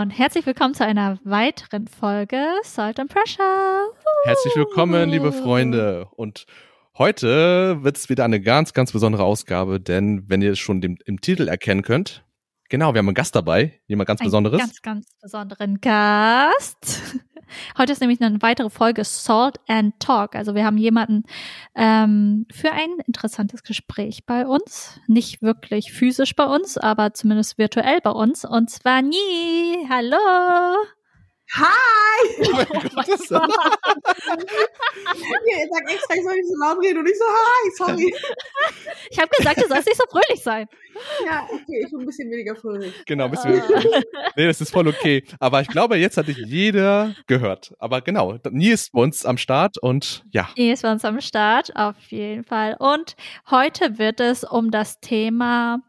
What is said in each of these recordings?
Und herzlich willkommen zu einer weiteren Folge Salt and Pressure. Herzlich willkommen, liebe Freunde. Und heute wird es wieder eine ganz, ganz besondere Ausgabe, denn wenn ihr es schon dem, im Titel erkennen könnt, genau, wir haben einen Gast dabei, jemand ganz Ein Besonderes. Ganz, ganz besonderen Gast. Heute ist nämlich eine weitere Folge Salt and Talk. Also wir haben jemanden ähm, für ein interessantes Gespräch bei uns. Nicht wirklich physisch bei uns, aber zumindest virtuell bei uns. Und zwar Nie. Hallo. Hi! Oh mein Gott, das ist- er sagt extra, ich soll nicht so laut reden und ich so, hi, sorry. Ich habe gesagt, du sollst nicht so fröhlich sein. Ja, okay, ich bin ein bisschen weniger fröhlich. genau, bisschen wirklich. Nee, das ist voll okay. Aber ich glaube, jetzt hat dich jeder gehört. Aber genau, Nie ist bei uns am Start und ja, Die ist bei uns am Start, auf jeden Fall. Und heute wird es um das Thema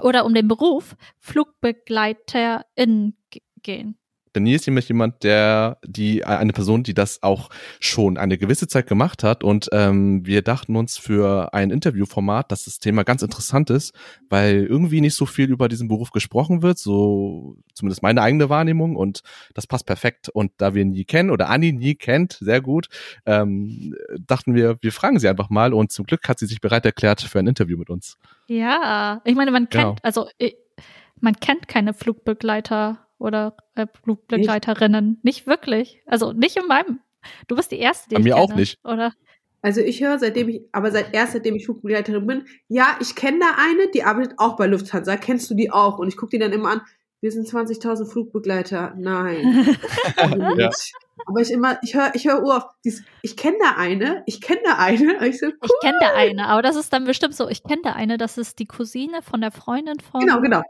oder um den Beruf FlugbegleiterInnen ge- gehen. Denn hier ist nämlich jemand, der, die, eine Person, die das auch schon eine gewisse Zeit gemacht hat. Und ähm, wir dachten uns für ein Interviewformat, dass das Thema ganz interessant ist, weil irgendwie nicht so viel über diesen Beruf gesprochen wird, so zumindest meine eigene Wahrnehmung. Und das passt perfekt. Und da wir ihn nie kennen oder Anni nie kennt, sehr gut, ähm, dachten wir, wir fragen sie einfach mal. Und zum Glück hat sie sich bereit erklärt für ein Interview mit uns. Ja, ich meine, man kennt, Genau. also man kennt keine Flugbegleiter oder äh, Flugbegleiterinnen. Nicht? wirklich. Also nicht in meinem. Du bist die Erste, die Bei ich mir kenne, auch nicht. Oder? Also ich höre, seitdem ich, aber seit erst seitdem ich Flugbegleiterin bin, ja, ich kenne da eine, die arbeitet auch bei Lufthansa. Kennst du die auch? Und ich gucke die dann immer an, wir sind 20.000 Flugbegleiter. Nein. Also Ja. nicht. Aber ich immer, ich höre, ich höre oft, dieses, ich kenne da eine, ich kenne da eine. Und ich so, cool. Ich kenne da eine, aber das ist dann bestimmt so, ich kenne da eine, das ist die Cousine von der Freundin von. Genau, genau.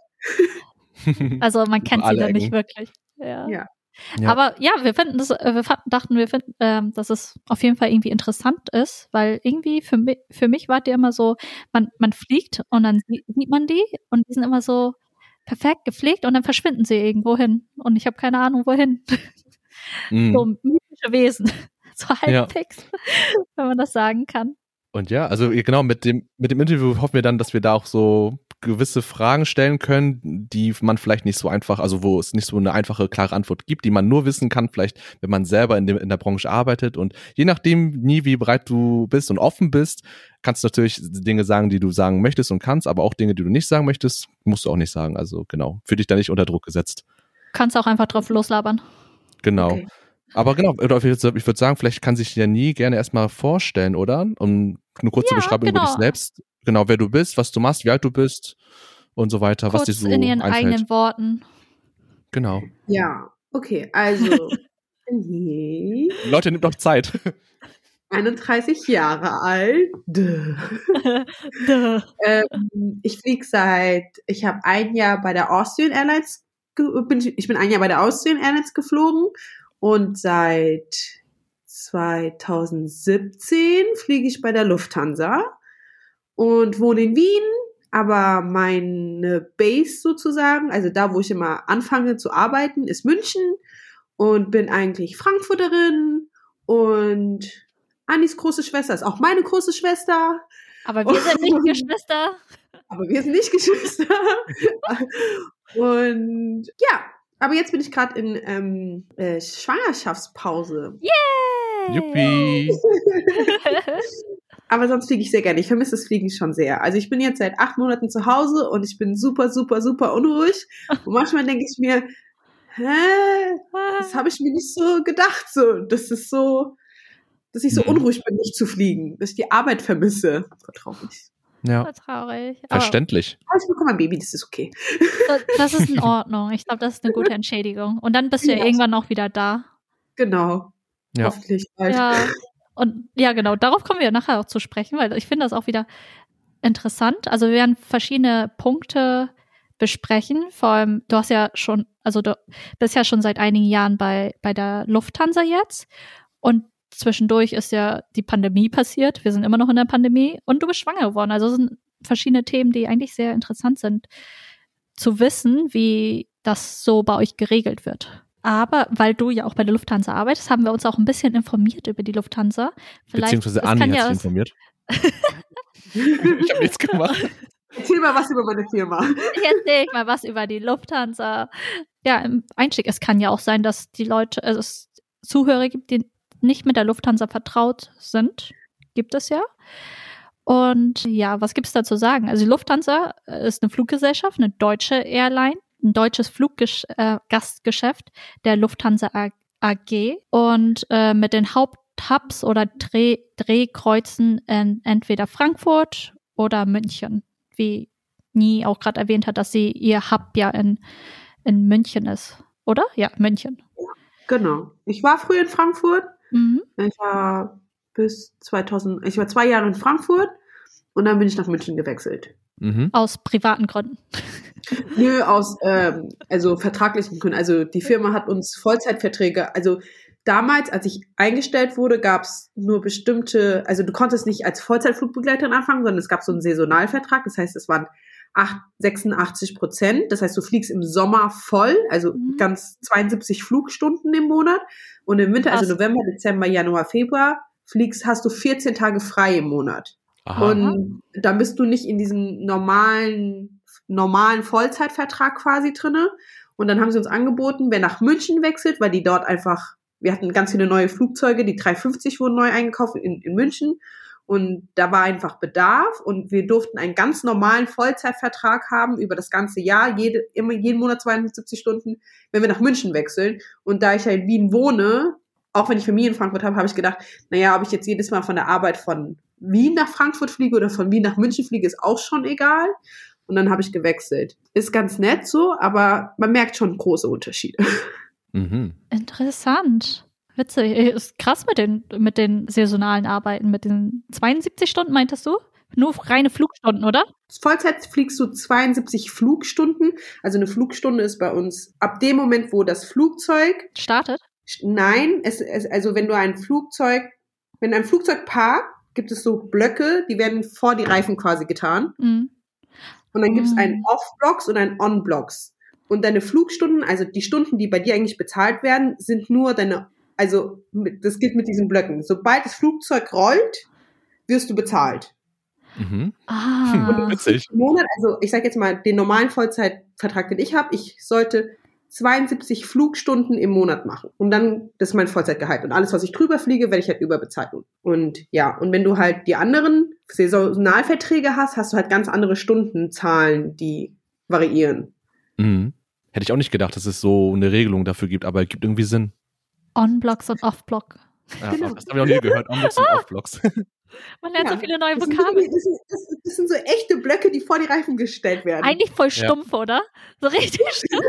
Also man kennt sie dann nicht wirklich. Ja. Ja. Ja. Aber ja, wir finden das, äh, wir fanden, dachten, wir finden, ähm, dass es auf jeden Fall irgendwie interessant ist, weil irgendwie für mich, für mich war die immer so, man, man fliegt und dann sie- sieht man die und die sind immer so perfekt gepflegt und dann verschwinden sie irgendwo hin und ich habe keine Ahnung wohin. Mm. So mythische Wesen, so Ja. halbfix, wenn man das sagen kann. Und ja, also genau, mit dem, mit dem Interview hoffen wir dann, dass wir da auch so gewisse Fragen stellen können, die man vielleicht nicht so einfach, also wo es nicht so eine einfache, klare Antwort gibt, die man nur wissen kann, vielleicht, wenn man selber in, dem, in der Branche arbeitet. Und je nachdem, nie wie bereit du bist und offen bist, kannst du natürlich Dinge sagen, die du sagen möchtest und kannst, aber auch Dinge, die du nicht sagen möchtest, musst du auch nicht sagen. Also genau, für dich da nicht unter Druck gesetzt. Kannst auch einfach drauf loslabern. Genau. Okay. Aber genau, ich würde sagen, vielleicht kann sich ja nie gerne erstmal vorstellen, oder? Und eine kurze Ja, Beschreibung über dich genau. selbst. Genau, wer du bist, was du machst, wie alt du bist und so weiter, was Kurz dir so in ihren einfällt. eigenen Worten. Genau. Ja, okay, also. Nee. Leute, nimmt noch Zeit. 31 Jahre alt. Duh. Ähm, ich fliege seit, ich habe ein Jahr bei der Austrian Airlines, bin, ich bin ein Jahr bei der Austrian Airlines geflogen und seit 2017 fliege ich bei der Lufthansa und wohne in Wien, aber meine Base sozusagen, also da, wo ich immer anfange zu arbeiten, ist München und bin eigentlich Frankfurterin und Annis große Schwester ist auch meine große Schwester. Aber wir sind nicht Geschwister. Aber wir sind nicht Geschwister. Und ja, aber jetzt bin ich gerade in ähm, äh, Schwangerschaftspause. Yay! Yuppie. Aber sonst fliege ich sehr gerne. Ich vermisse das Fliegen schon sehr. Also ich bin jetzt seit acht Monaten zu Hause und ich bin super, super, super unruhig. Und manchmal denke ich mir, hä, das habe ich mir nicht so gedacht. So, das ist so, dass ich so Mhm. unruhig bin, nicht zu fliegen, dass ich die Arbeit vermisse. Voll traurig. Ja, Voll traurig. Verständlich. Aber ich bekomme ein Baby, das ist okay. das- das ist in Ordnung. Ich glaube, das ist eine gute Entschädigung. Und dann bist du ja Ja. irgendwann auch wieder da. Genau. Ja. Hoffentlich bald. Ja. Und ja, genau, darauf kommen wir nachher auch zu sprechen, weil ich finde das auch wieder interessant. Also wir werden verschiedene Punkte besprechen. Vor allem, du hast ja schon, also du bist ja schon seit einigen Jahren bei, bei der Lufthansa jetzt. Und zwischendurch ist ja die Pandemie passiert. Wir sind immer noch in der Pandemie und du bist schwanger geworden. Also es sind verschiedene Themen, die eigentlich sehr interessant sind zu wissen, wie das so bei euch geregelt wird. Aber weil du ja auch bei der Lufthansa arbeitest, haben wir uns auch ein bisschen informiert über die Lufthansa. Beziehungsweise es Anni kann hat ja sich informiert. ich habe nichts gemacht. Erzähl mal was über meine Firma. Ich erzähle mal was über die Lufthansa. Ja, im Einstieg, es kann ja auch sein, dass die Leute, also es Zuhörer gibt, die nicht mit der Lufthansa vertraut sind. Gibt es ja. Und ja, was gibt es da zu sagen? Also Lufthansa ist eine Fluggesellschaft, eine deutsche Airline, ein deutsches Fluggastgeschäft der Lufthansa AG und äh, mit den Haupthubs oder Dreh Drehkreuzen in entweder Frankfurt oder München, wie Nie auch gerade erwähnt hat, dass sie ihr Hub ja in, in München ist, oder? Ja, München. Genau. Ich war früher in Frankfurt. Mhm. Ich war bis 2000, ich war zwei Jahre in Frankfurt und dann bin ich nach München gewechselt. Mhm. Aus privaten Gründen. Nö, aus ähm, also vertraglichen Gründen. Also die Firma hat uns Vollzeitverträge, also damals, als ich eingestellt wurde, gab es nur bestimmte, also du konntest nicht als Vollzeitflugbegleiterin anfangen, sondern es gab so einen Saisonalvertrag. Das heißt, es waren acht- 86 Prozent. Das heißt, du fliegst im Sommer voll, also Mhm. ganz 72 Flugstunden im Monat. Und im Winter, also. November, Dezember, Januar, Februar, fliegst, hast du 14 Tage frei im Monat. Aha. Und dann bist du nicht in diesem normalen, normalen Vollzeitvertrag quasi drinne. Und dann haben sie uns angeboten, wer nach München wechselt, weil die dort einfach, wir hatten ganz viele neue Flugzeuge, die 350 wurden neu eingekauft in, in München. Und da war einfach Bedarf und wir durften einen ganz normalen Vollzeitvertrag haben über das ganze Jahr, jede, immer jeden Monat 72 Stunden, wenn wir nach München wechseln. Und da ich ja in Wien wohne, auch wenn ich Familie in Frankfurt habe, habe ich gedacht, naja, ob ich jetzt jedes Mal von der Arbeit von Wien nach Frankfurt fliege oder von Wien nach München fliege, ist auch schon egal. Und dann habe ich gewechselt. Ist ganz nett so, aber man merkt schon große Unterschiede. Mhm. Interessant. Witzig. Ist krass mit den, mit den saisonalen Arbeiten, mit den 72 Stunden, meintest du? Nur reine Flugstunden, oder? Vollzeit fliegst du 72 Flugstunden. Also eine Flugstunde ist bei uns ab dem Moment, wo das Flugzeug Startet? Nein, es, es, also wenn du ein Flugzeug, wenn ein Flugzeug parkt, gibt es so Blöcke, die werden vor die Reifen quasi getan. Mhm. Und dann gibt es Mm. ein Off-Blocks und ein On-Blocks. Und deine Flugstunden, also die Stunden, die bei dir eigentlich bezahlt werden, sind nur deine, also mit- das gilt mit diesen Blöcken. Sobald das Flugzeug rollt, wirst du bezahlt. Mhm. Ah. Witzig. Im Monat, also ich sage jetzt mal, den normalen Vollzeitvertrag, den ich habe, ich sollte 72 Flugstunden im Monat machen. Und dann, das ist mein Vollzeitgehalt. Und alles, was ich drüber fliege, werde ich halt überbezahlt. Und ja, und wenn du halt die anderen Saisonalverträge hast, hast du halt ganz andere Stundenzahlen, die variieren. Mhm. Hätte ich auch nicht gedacht, dass es so eine Regelung dafür gibt, aber es gibt irgendwie Sinn. On-Blocks und Off-Block. Ja, Genau. Das habe ich auch nie gehört. Onblocks und Offblocks. Man lernt Ja. so viele neue Das Vokabeln. das, sind, das, sind- das sind so echte Blöcke, die vor die Reifen gestellt werden. Eigentlich voll stumpf, oder? So richtig stumpf.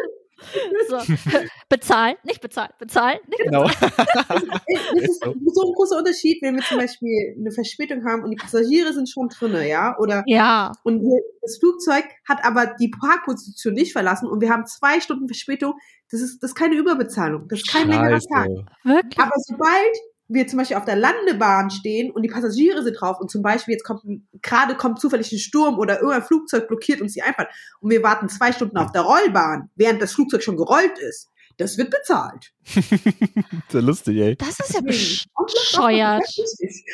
So. Bezahlen, nicht bezahlen, bezahlen, nicht genau. das ist so ein großer Unterschied, wenn wir zum Beispiel eine Verspätung haben und die Passagiere sind schon drinne, ja, oder Ja. und das Flugzeug hat aber die Parkposition nicht verlassen und wir haben zwei Stunden Verspätung. Das ist das ist keine Überbezahlung, das ist kein längerer Tag. Scheiße. Wirklich? Aber sobald wir zum Beispiel auf der Landebahn stehen und die Passagiere sind drauf und zum Beispiel jetzt kommt gerade kommt zufällig ein Sturm oder irgendein Flugzeug blockiert uns die Einfahrt und wir warten zwei Stunden auf der Rollbahn, während das Flugzeug schon gerollt ist, das wird bezahlt. Sehr lustig, ey. Das ist ja bescheuert. Das ist wichtig.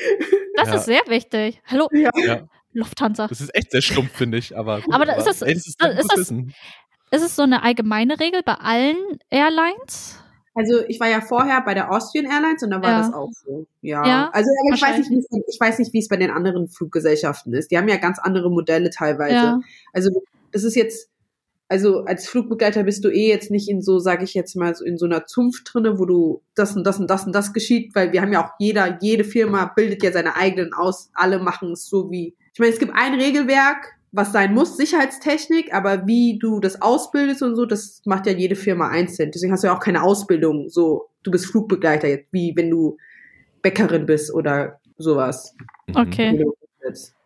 Das Ja. ist sehr wichtig. Hallo, Ja. Lufthansa. das ist echt sehr stumpf, finde ich. Aber, gut, Aber ist das- ey, das ist, ist das-. Ist es so eine allgemeine Regel bei allen Airlines? Also ich war ja vorher bei der Austrian Airlines und da war Ja. das auch so. Ja. Ja, also ich weiß nicht, wie es- ich weiß nicht, wie es bei den anderen Fluggesellschaften ist. Die haben ja ganz andere Modelle teilweise. Ja. Also das ist jetzt, also als Flugbegleiter bist du eh jetzt nicht in so, sage ich jetzt mal, so in so einer Zunft drinne, wo du das und das und das und das geschieht, weil wir haben ja auch jeder, jede Firma bildet ja seine eigenen aus. Alle machen es so wie. Ich meine, es gibt ein Regelwerk, was sein muss, Sicherheitstechnik, aber wie du das ausbildest und so, das macht ja jede Firma einzeln. Deswegen hast du ja auch keine Ausbildung. So, du bist Flugbegleiter jetzt, wie wenn du Bäckerin bist oder sowas. Mhm. Okay.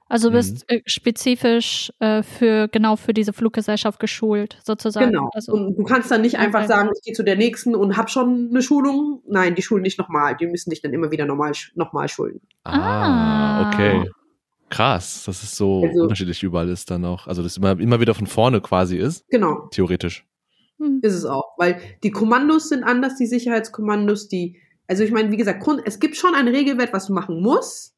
Also du Mhm. bist äh, spezifisch äh, für genau für diese Fluggesellschaft geschult, sozusagen. Genau. Also, und du kannst dann nicht einfach Okay. sagen, ich gehe zu der nächsten und hab schon eine Schulung. Nein, die schulen nicht nochmal. Die müssen dich dann immer wieder normal, nochmal schulen. Ah, Ah. okay. Krass, dass es so Also- unterschiedlich überall ist dann auch. Also, dass immer, immer wieder von vorne quasi ist, Genau, theoretisch. hm. ist es auch. Weil die Kommandos sind anders, die Sicherheitskommandos, die, also ich meine, wie gesagt, Grund, es gibt schon ein Regelwerk, was du machen musst,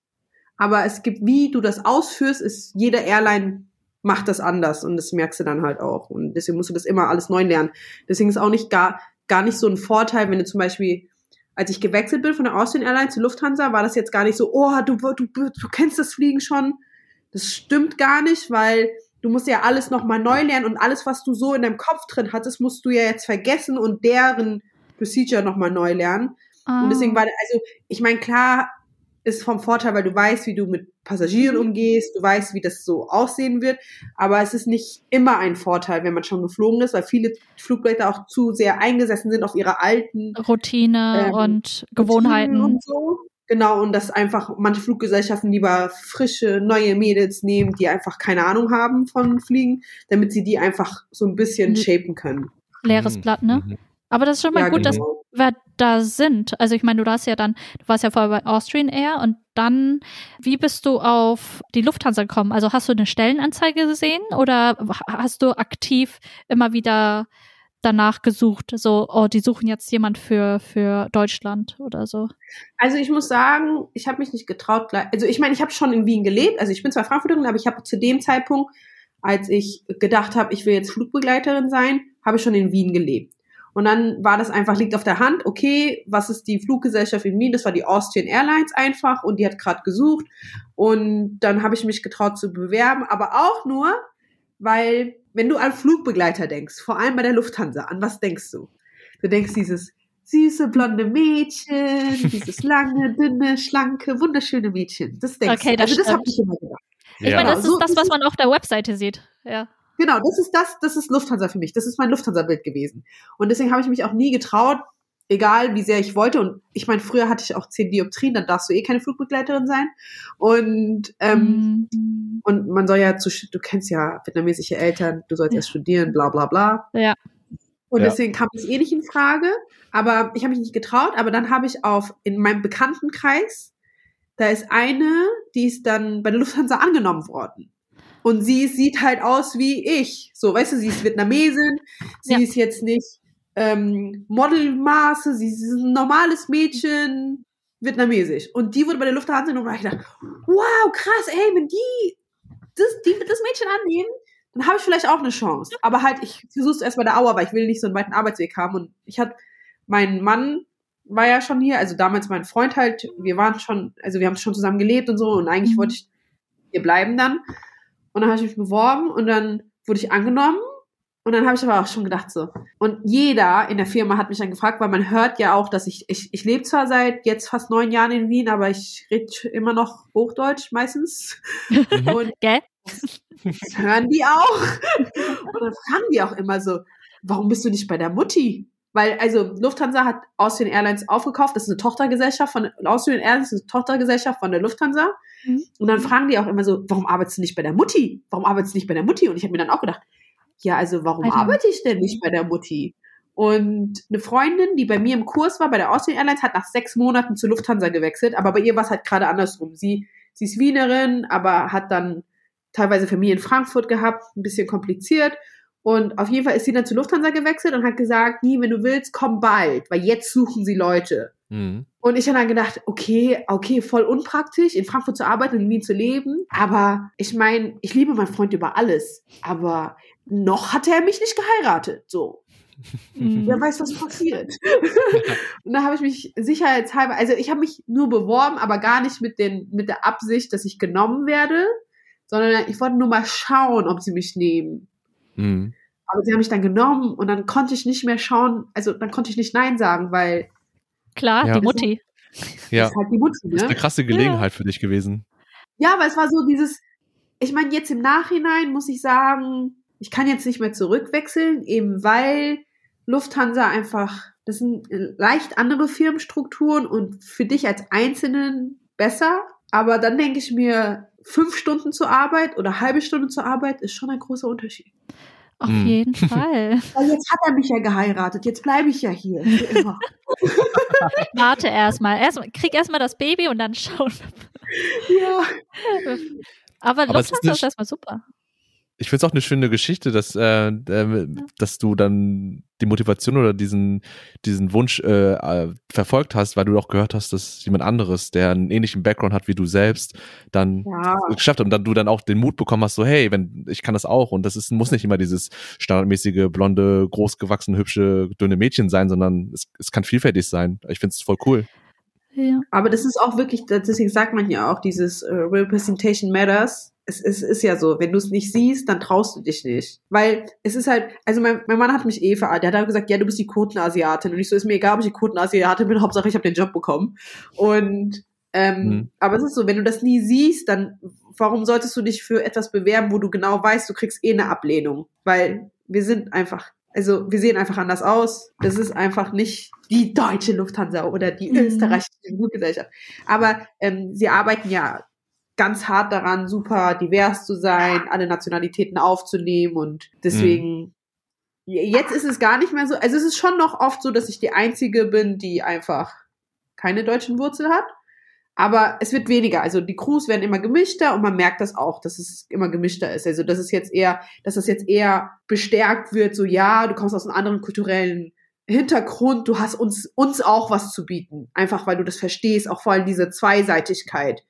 aber es gibt, wie du das ausführst, ist jede Airline macht das anders und das merkst du dann halt auch. Und deswegen musst du das immer alles neu lernen. Deswegen ist auch nicht gar, gar nicht so ein Vorteil, wenn du zum Beispiel, als ich gewechselt bin von der Austrian Airlines zu Lufthansa, war das jetzt gar nicht so, oh, du, du, du kennst das Fliegen schon. Das stimmt gar nicht, weil du musst ja alles nochmal neu lernen und alles, was du so in deinem Kopf drin hattest, musst du ja jetzt vergessen und deren Procedure nochmal neu lernen. Ah. Und deswegen war, also, ich meine, klar ist vom Vorteil, weil du weißt, wie du mit Passagieren umgehst, du weißt, wie das so aussehen wird, aber es ist nicht immer ein Vorteil, wenn man schon geflogen ist, weil viele Flugblätter auch zu sehr eingesessen sind auf ihre alten Routine ähm, und Gewohnheiten und so. Genau, und dass einfach manche Fluggesellschaften lieber frische, neue Mädels nehmen, die einfach keine Ahnung haben von Fliegen, damit sie die einfach so ein bisschen shapen können. Leeres mhm. Blatt, ne? Mhm. Aber das ist schon mal ja, gut, genau. dass wir da sind. Also ich meine, du hast ja dann, du warst ja vorher bei Austrian Air und dann, wie bist du auf die Lufthansa gekommen? Also hast du eine Stellenanzeige gesehen oder hast du aktiv immer wieder danach gesucht, so, oh, die suchen jetzt jemand für, für Deutschland oder so? Also ich muss sagen, ich habe mich nicht getraut. Also ich meine, ich habe schon in Wien gelebt. Also ich bin zwar Frankfurterin, aber ich habe zu dem Zeitpunkt, als ich gedacht habe, ich will jetzt Flugbegleiterin sein, habe ich schon in Wien gelebt. Und dann war das einfach, liegt auf der Hand, okay, was ist die Fluggesellschaft in Wien? Das war die Austrian Airlines einfach und die hat gerade gesucht. Und dann habe ich mich getraut zu bewerben, aber auch nur, weil, wenn du an Flugbegleiter denkst, vor allem bei der Lufthansa, an was denkst du? Du denkst dieses süße blonde Mädchen, dieses lange, dünne, schlanke, wunderschöne Mädchen. Das denkst okay, du. Also das habe ich immer gedacht. Ich ja. meine, das ist das, was man auf der Webseite sieht. Ja. Genau, das ist das, das ist Lufthansa für mich. Das ist mein Lufthansa-Bild gewesen. Und deswegen habe ich mich auch nie getraut, egal wie sehr ich wollte. Und ich meine, früher hatte ich auch zehn Dioptrien, dann darfst du eh keine Flugbegleiterin sein. Und ähm, mhm. und man soll ja zu, du kennst ja vietnamesische Eltern, du sollst ja. erst studieren, bla bla bla. Ja. Und ja. deswegen kam es eh nicht in Frage. Aber ich habe mich nicht getraut. Aber dann habe ich auf in meinem Bekanntenkreis, da ist eine, die ist dann bei der Lufthansa angenommen worden. Und sie sieht halt aus wie ich. So, weißt du, sie ist Vietnamesin, sie ja. ist jetzt nicht ähm, Modelmaße, sie ist ein normales Mädchen, vietnamesisch. Und die wurde bei der Lufthansa genommen und ich dachte, wow, krass, ey, wenn die das, die, das Mädchen annehmen, dann habe ich vielleicht auch eine Chance. Aber halt, ich versuche es erst bei der Auer, weil ich will nicht so einen weiten Arbeitsweg haben. Und ich hatte, mein Mann war ja schon hier, also damals mein Freund halt, wir waren schon, also wir haben schon zusammen gelebt und so und eigentlich mhm. wollte ich hier bleiben dann. Und dann habe ich mich beworben und dann wurde ich angenommen. Und dann habe ich aber auch schon gedacht so. Und jeder in der Firma hat mich dann gefragt, weil man hört ja auch, dass ich, ich, ich lebe zwar seit jetzt fast neun Jahren in Wien, aber ich rede immer noch Hochdeutsch meistens. Mhm. Und Gell? das hören die auch. Und dann fragen die auch immer so, warum bist du nicht bei der Mutti? Weil, also Lufthansa hat Austrian Airlines aufgekauft, das ist eine Tochtergesellschaft von Austrian Airlines, ist eine Tochtergesellschaft von der Lufthansa. Mhm. Und dann fragen die auch immer so, warum arbeitest du nicht bei der Mutti? Warum arbeitest du nicht bei der Mutti? Und ich habe mir dann auch gedacht, ja, also warum Alter. arbeite ich denn nicht bei der Mutti? Und eine Freundin, die bei mir im Kurs war, bei der Austrian Airlines, hat nach sechs Monaten zur Lufthansa gewechselt, aber bei ihr war es halt gerade andersrum. Sie, sie ist Wienerin, aber hat dann teilweise Familie in Frankfurt gehabt, ein bisschen kompliziert. Und auf jeden Fall ist sie dann zur Lufthansa gewechselt und hat gesagt, nie, wenn du willst, komm bald, weil jetzt suchen sie Leute. Mhm. Und ich habe dann gedacht, okay, okay, voll unpraktisch, in Frankfurt zu arbeiten, in Wien zu leben. Aber ich meine, ich liebe meinen Freund über alles. Aber noch hat er mich nicht geheiratet. So. Mhm. Wer weiß, was passiert. und da habe ich mich sicherheitshalber, also ich habe mich nur beworben, aber gar nicht mit, den, mit der Absicht, dass ich genommen werde, sondern ich wollte nur mal schauen, ob sie mich nehmen. Mhm. Aber sie haben mich dann genommen und dann konnte ich nicht mehr schauen, also dann konnte ich nicht Nein sagen, weil. Klar, ja. die Mutti. Ja. Ist halt die Mutti, ne? Das ist eine krasse Gelegenheit ja. für dich gewesen. Ja, weil es war so dieses, ich meine, jetzt im Nachhinein muss ich sagen, ich kann jetzt nicht mehr zurückwechseln, eben weil Lufthansa einfach, das sind leicht andere Firmenstrukturen und für dich als Einzelnen besser. Aber dann denke ich mir, fünf Stunden zur Arbeit oder halbe Stunde zur Arbeit ist schon ein großer Unterschied. Auf hm. jeden Fall. Weil jetzt hat er mich ja geheiratet, jetzt bleibe ich ja hier. Immer. Warte erstmal. Erst, krieg erstmal das Baby und dann schauen wir. Ja. Aber, Aber Lufthansa ist, ist erstmal super. Ich finde es auch eine schöne Geschichte, dass, äh, äh, dass du dann die Motivation oder diesen, diesen Wunsch äh, äh, verfolgt hast, weil du auch gehört hast, dass jemand anderes, der einen ähnlichen Background hat wie du selbst, dann Ja. geschafft hat und dann du dann auch den Mut bekommen hast, so hey, wenn ich kann das auch und das ist muss nicht immer dieses standardmäßige blonde, großgewachsene, hübsche, dünne Mädchen sein, sondern es, es kann vielfältig sein. Ich finde es voll cool. Ja. Aber das ist auch wirklich, deswegen sagt man ja auch, dieses äh, Representation Matters. Es, es ist ja so, wenn du es nicht siehst, dann traust du dich nicht. Weil es ist halt, also mein, mein Mann hat mich eh verarrt. Der hat halt gesagt, ja, du bist die Quotenasiatin. Und ich so, ist mir egal, ob ich die Quotenasiatin bin, Hauptsache ich habe den Job bekommen. Und ähm, Mhm. aber es ist so, wenn du das nie siehst, dann warum solltest du dich für etwas bewerben, wo du genau weißt, du kriegst eh eine Ablehnung? Weil wir sind einfach, also wir sehen einfach anders aus. Das ist einfach nicht die deutsche Lufthansa oder die Mhm. österreichische Fluggesellschaft. Aber ähm, sie arbeiten ja ganz hart daran, super divers zu sein, alle Nationalitäten aufzunehmen und deswegen jetzt ist es gar nicht mehr so, also es ist schon noch oft so, dass ich die einzige bin, die einfach keine deutschen Wurzeln hat. Aber es wird weniger. Also die Crews werden immer gemischter und man merkt das auch, dass es immer gemischter ist. Also dass es jetzt eher, dass es jetzt eher bestärkt wird, so ja, du kommst aus einem anderen kulturellen Hintergrund, du hast uns, uns auch was zu bieten. Einfach weil du das verstehst, auch vor allem diese Zweiseitigkeit.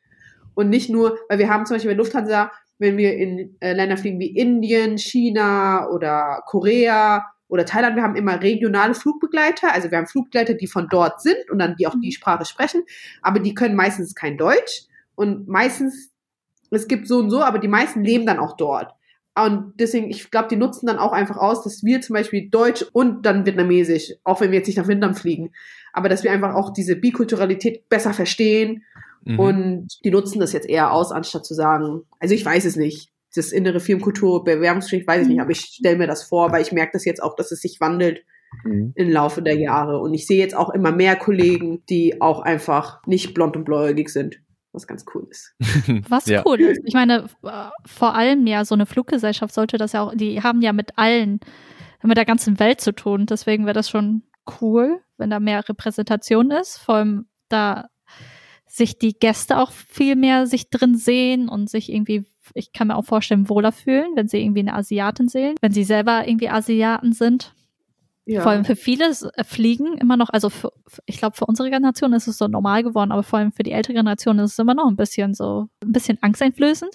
Und nicht nur, weil wir haben zum Beispiel bei Lufthansa, wenn wir in äh, Länder fliegen wie Indien, China oder Korea oder Thailand, wir haben immer regionale Flugbegleiter. Also wir haben Flugbegleiter, die von dort sind und dann die auch die Sprache sprechen, aber die können meistens kein Deutsch und meistens, es gibt so und so, aber die meisten leben dann auch dort. Und deswegen, ich glaube, die nutzen dann auch einfach aus, dass wir zum Beispiel Deutsch und dann Vietnamesisch, auch wenn wir jetzt nicht nach Vietnam fliegen, aber dass wir einfach auch diese Bikulturalität besser verstehen Mhm. und die nutzen das jetzt eher aus, anstatt zu sagen, also ich weiß es nicht. Das innere Firmenkultur, Bewerbungsgespräch weiß ich nicht, aber ich stelle mir das vor, weil ich merke das jetzt auch, dass es sich wandelt Mhm. im Laufe der Jahre. Und ich sehe jetzt auch immer mehr Kollegen, die auch einfach nicht blond und bläugig sind, was ganz cool ist. Was Ja. cool ist. Ich meine, äh, vor allem ja, so eine Fluggesellschaft sollte das ja auch, die haben ja mit allen, mit der ganzen Welt zu tun. Deswegen wäre das schon cool, wenn da mehr Repräsentation ist. Vor allem da sich die Gäste auch viel mehr sich drin sehen und sich irgendwie, ich kann mir auch vorstellen, wohler fühlen, wenn sie irgendwie eine Asiatin sehen, wenn sie selber irgendwie Asiaten sind. Ja. Vor allem für viele äh, Fliegen immer noch, also für, ich glaube, für unsere Generation ist es so normal geworden, aber vor allem für die ältere Generation ist es immer noch ein bisschen so, ein bisschen angsteinflößend.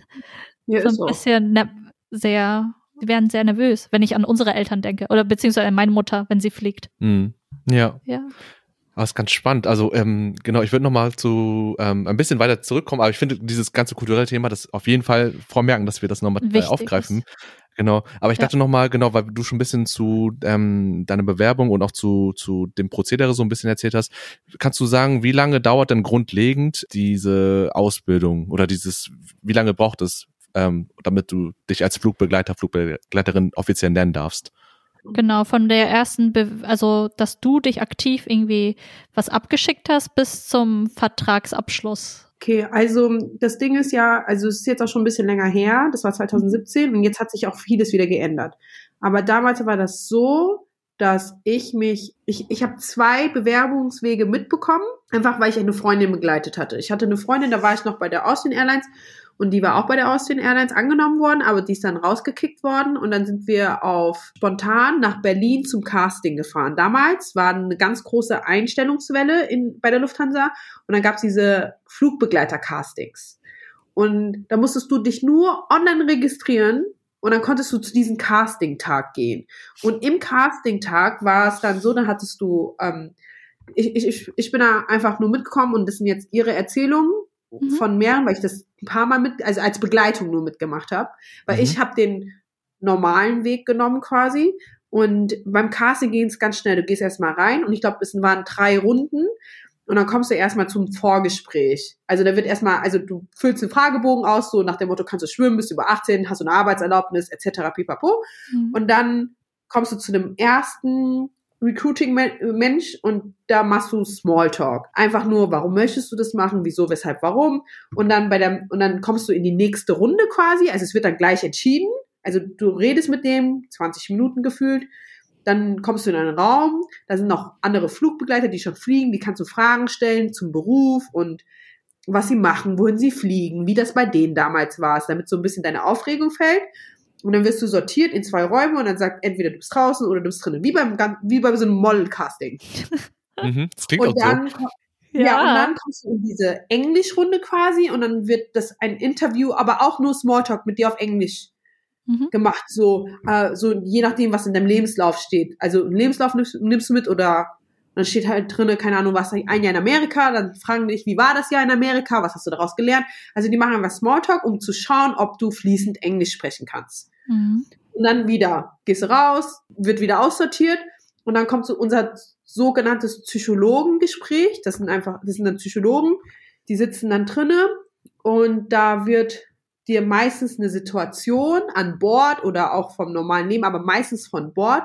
ja, so ist ein so. bisschen ne sehr, die werden sehr nervös, wenn ich an unsere Eltern denke. Oder beziehungsweise an meine Mutter, wenn sie fliegt. Mhm. Ja. Ja. Aber ist ganz spannend. Also ähm, genau, ich würde noch mal zu ähm, ein bisschen weiter zurückkommen, aber ich finde dieses ganze kulturelle Thema, das auf jeden Fall vormerken, dass wir das nochmal äh, aufgreifen. Genau. Aber ich Ja. dachte noch mal, genau, weil du schon ein bisschen zu ähm, deiner Bewerbung und auch zu zu dem Prozedere so ein bisschen erzählt hast, kannst du sagen, wie lange dauert denn grundlegend diese Ausbildung oder dieses, wie lange braucht es, ähm, damit du dich als Flugbegleiter, Flugbegleiterin offiziell nennen darfst? Genau, von der ersten, Be also dass du dich aktiv irgendwie was abgeschickt hast bis zum Vertragsabschluss. Okay, also das Ding ist ja, also es ist jetzt auch schon ein bisschen länger her, das war 2017 und jetzt hat sich auch vieles wieder geändert. Aber damals war das so, dass ich mich, ich, ich habe zwei Bewerbungswege mitbekommen, einfach weil ich eine Freundin begleitet hatte. Ich hatte eine Freundin, da war ich noch bei der Austrian Airlines und die war auch bei der Austrian Airlines angenommen worden, aber die ist dann rausgekickt worden und dann sind wir auf spontan nach Berlin zum Casting gefahren. Damals war eine ganz große Einstellungswelle in, bei der Lufthansa und dann gab es diese Flugbegleiter-Castings. Und da musstest du dich nur online registrieren und dann konntest du zu diesem Casting-Tag gehen. Und im Casting-Tag war es dann so, dann hattest du, ähm, ich, ich, ich bin da einfach nur mitgekommen und das sind jetzt ihre Erzählungen Mhm. von mehreren, weil ich das ein paar Mal mit, also als Begleitung nur mitgemacht habe. Weil Mhm. ich habe den normalen Weg genommen quasi. Und beim Casting ging es ganz schnell. Du gehst erstmal rein und ich glaube, es waren drei Runden. Und dann kommst du erstmal zum Vorgespräch. Also da wird erstmal, also du füllst einen Fragebogen aus, so nach dem Motto, kannst du schwimmen, bist du über 18, hast du eine Arbeitserlaubnis, etc. pipapo. Mhm. Und dann kommst du zu dem ersten Recruiting-Mensch und da machst du Smalltalk. Einfach nur, warum möchtest du das machen, wieso, weshalb, warum. Und dann bei der, und dann kommst du in die nächste Runde quasi. Also es wird dann gleich entschieden. Also du redest mit dem, 20 Minuten gefühlt. Dann kommst du in einen Raum, da sind noch andere Flugbegleiter, die schon fliegen, die kannst du Fragen stellen zum Beruf und was sie machen, wohin sie fliegen, wie das bei denen damals war, damit so ein bisschen deine Aufregung fällt. Und dann wirst du sortiert in zwei Räume und dann sagt entweder du bist draußen oder du bist drinnen. Wie beim, wie bei so einem Model-Casting. Mhm, das klingt Und dann, so. ja. ja, und dann kommst du in diese Englischrunde quasi und dann wird das ein Interview, aber auch nur Smalltalk mit dir auf Englisch Mhm. gemacht, so, äh, so je nachdem, was in deinem Lebenslauf steht. Also einen Lebenslauf nimmst, nimmst du mit oder dann steht halt drinne, keine Ahnung, was ein Jahr in Amerika, dann fragen dich, wie war das Jahr in Amerika, was hast du daraus gelernt? Also die machen einfach Smalltalk, um zu schauen, ob du fließend Englisch sprechen kannst. Mhm. Und dann wieder, gehst du raus, wird wieder aussortiert und dann kommt so unser sogenanntes Psychologengespräch. Das sind einfach, das sind dann Psychologen, die sitzen dann drinne und da wird dir meistens eine Situation an Bord oder auch vom normalen Leben, aber meistens von Bord